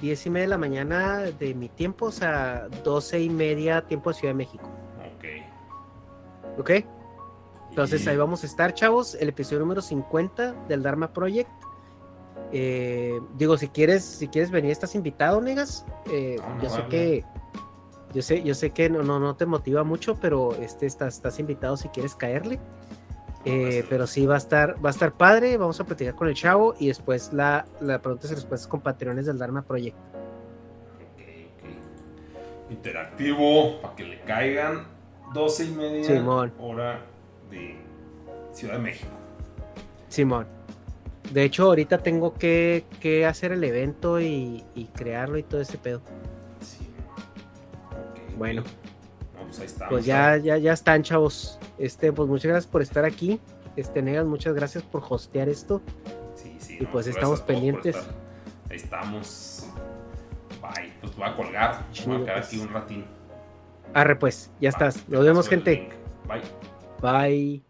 10 y media de la mañana de mi tiempo, o sea, 12 y media tiempo de Ciudad de México. Ok. ¿Ok? Entonces Y- ahí vamos a estar, chavos. El episodio número 50 del Dharma Project. Eh, digo, si quieres, si quieres venir, estás invitado, negas. Eh, No, no, yo sé que. Yo sé, yo sé que no, no, no te motiva mucho, pero este estás, estás invitado si quieres caerle. Eh, pero sí va a estar, va a estar padre. Vamos a platicar con el chavo y después la, la preguntas y respuestas con patrones del Dharma Project. Ok, ok. Interactivo, para que le caigan 12 y media Simón. hora de Ciudad de México. Simón. De hecho, ahorita tengo que, que hacer el evento y, y crearlo y todo ese pedo. Sí. Ok, ok. Bueno. No, pues ahí estamos. Pues ya, ya, ya están, chavos. Este, pues muchas gracias por estar aquí. Este, Negas, muchas gracias por hostear esto. Sí, sí, y no, pues estamos pendientes. Ahí estamos. Bye. Pues voy a colgar. voy Chido, a quedar pues. aquí un ratín. Arre, pues, ya estás. te Nos vemos, gente. Bye. Bye.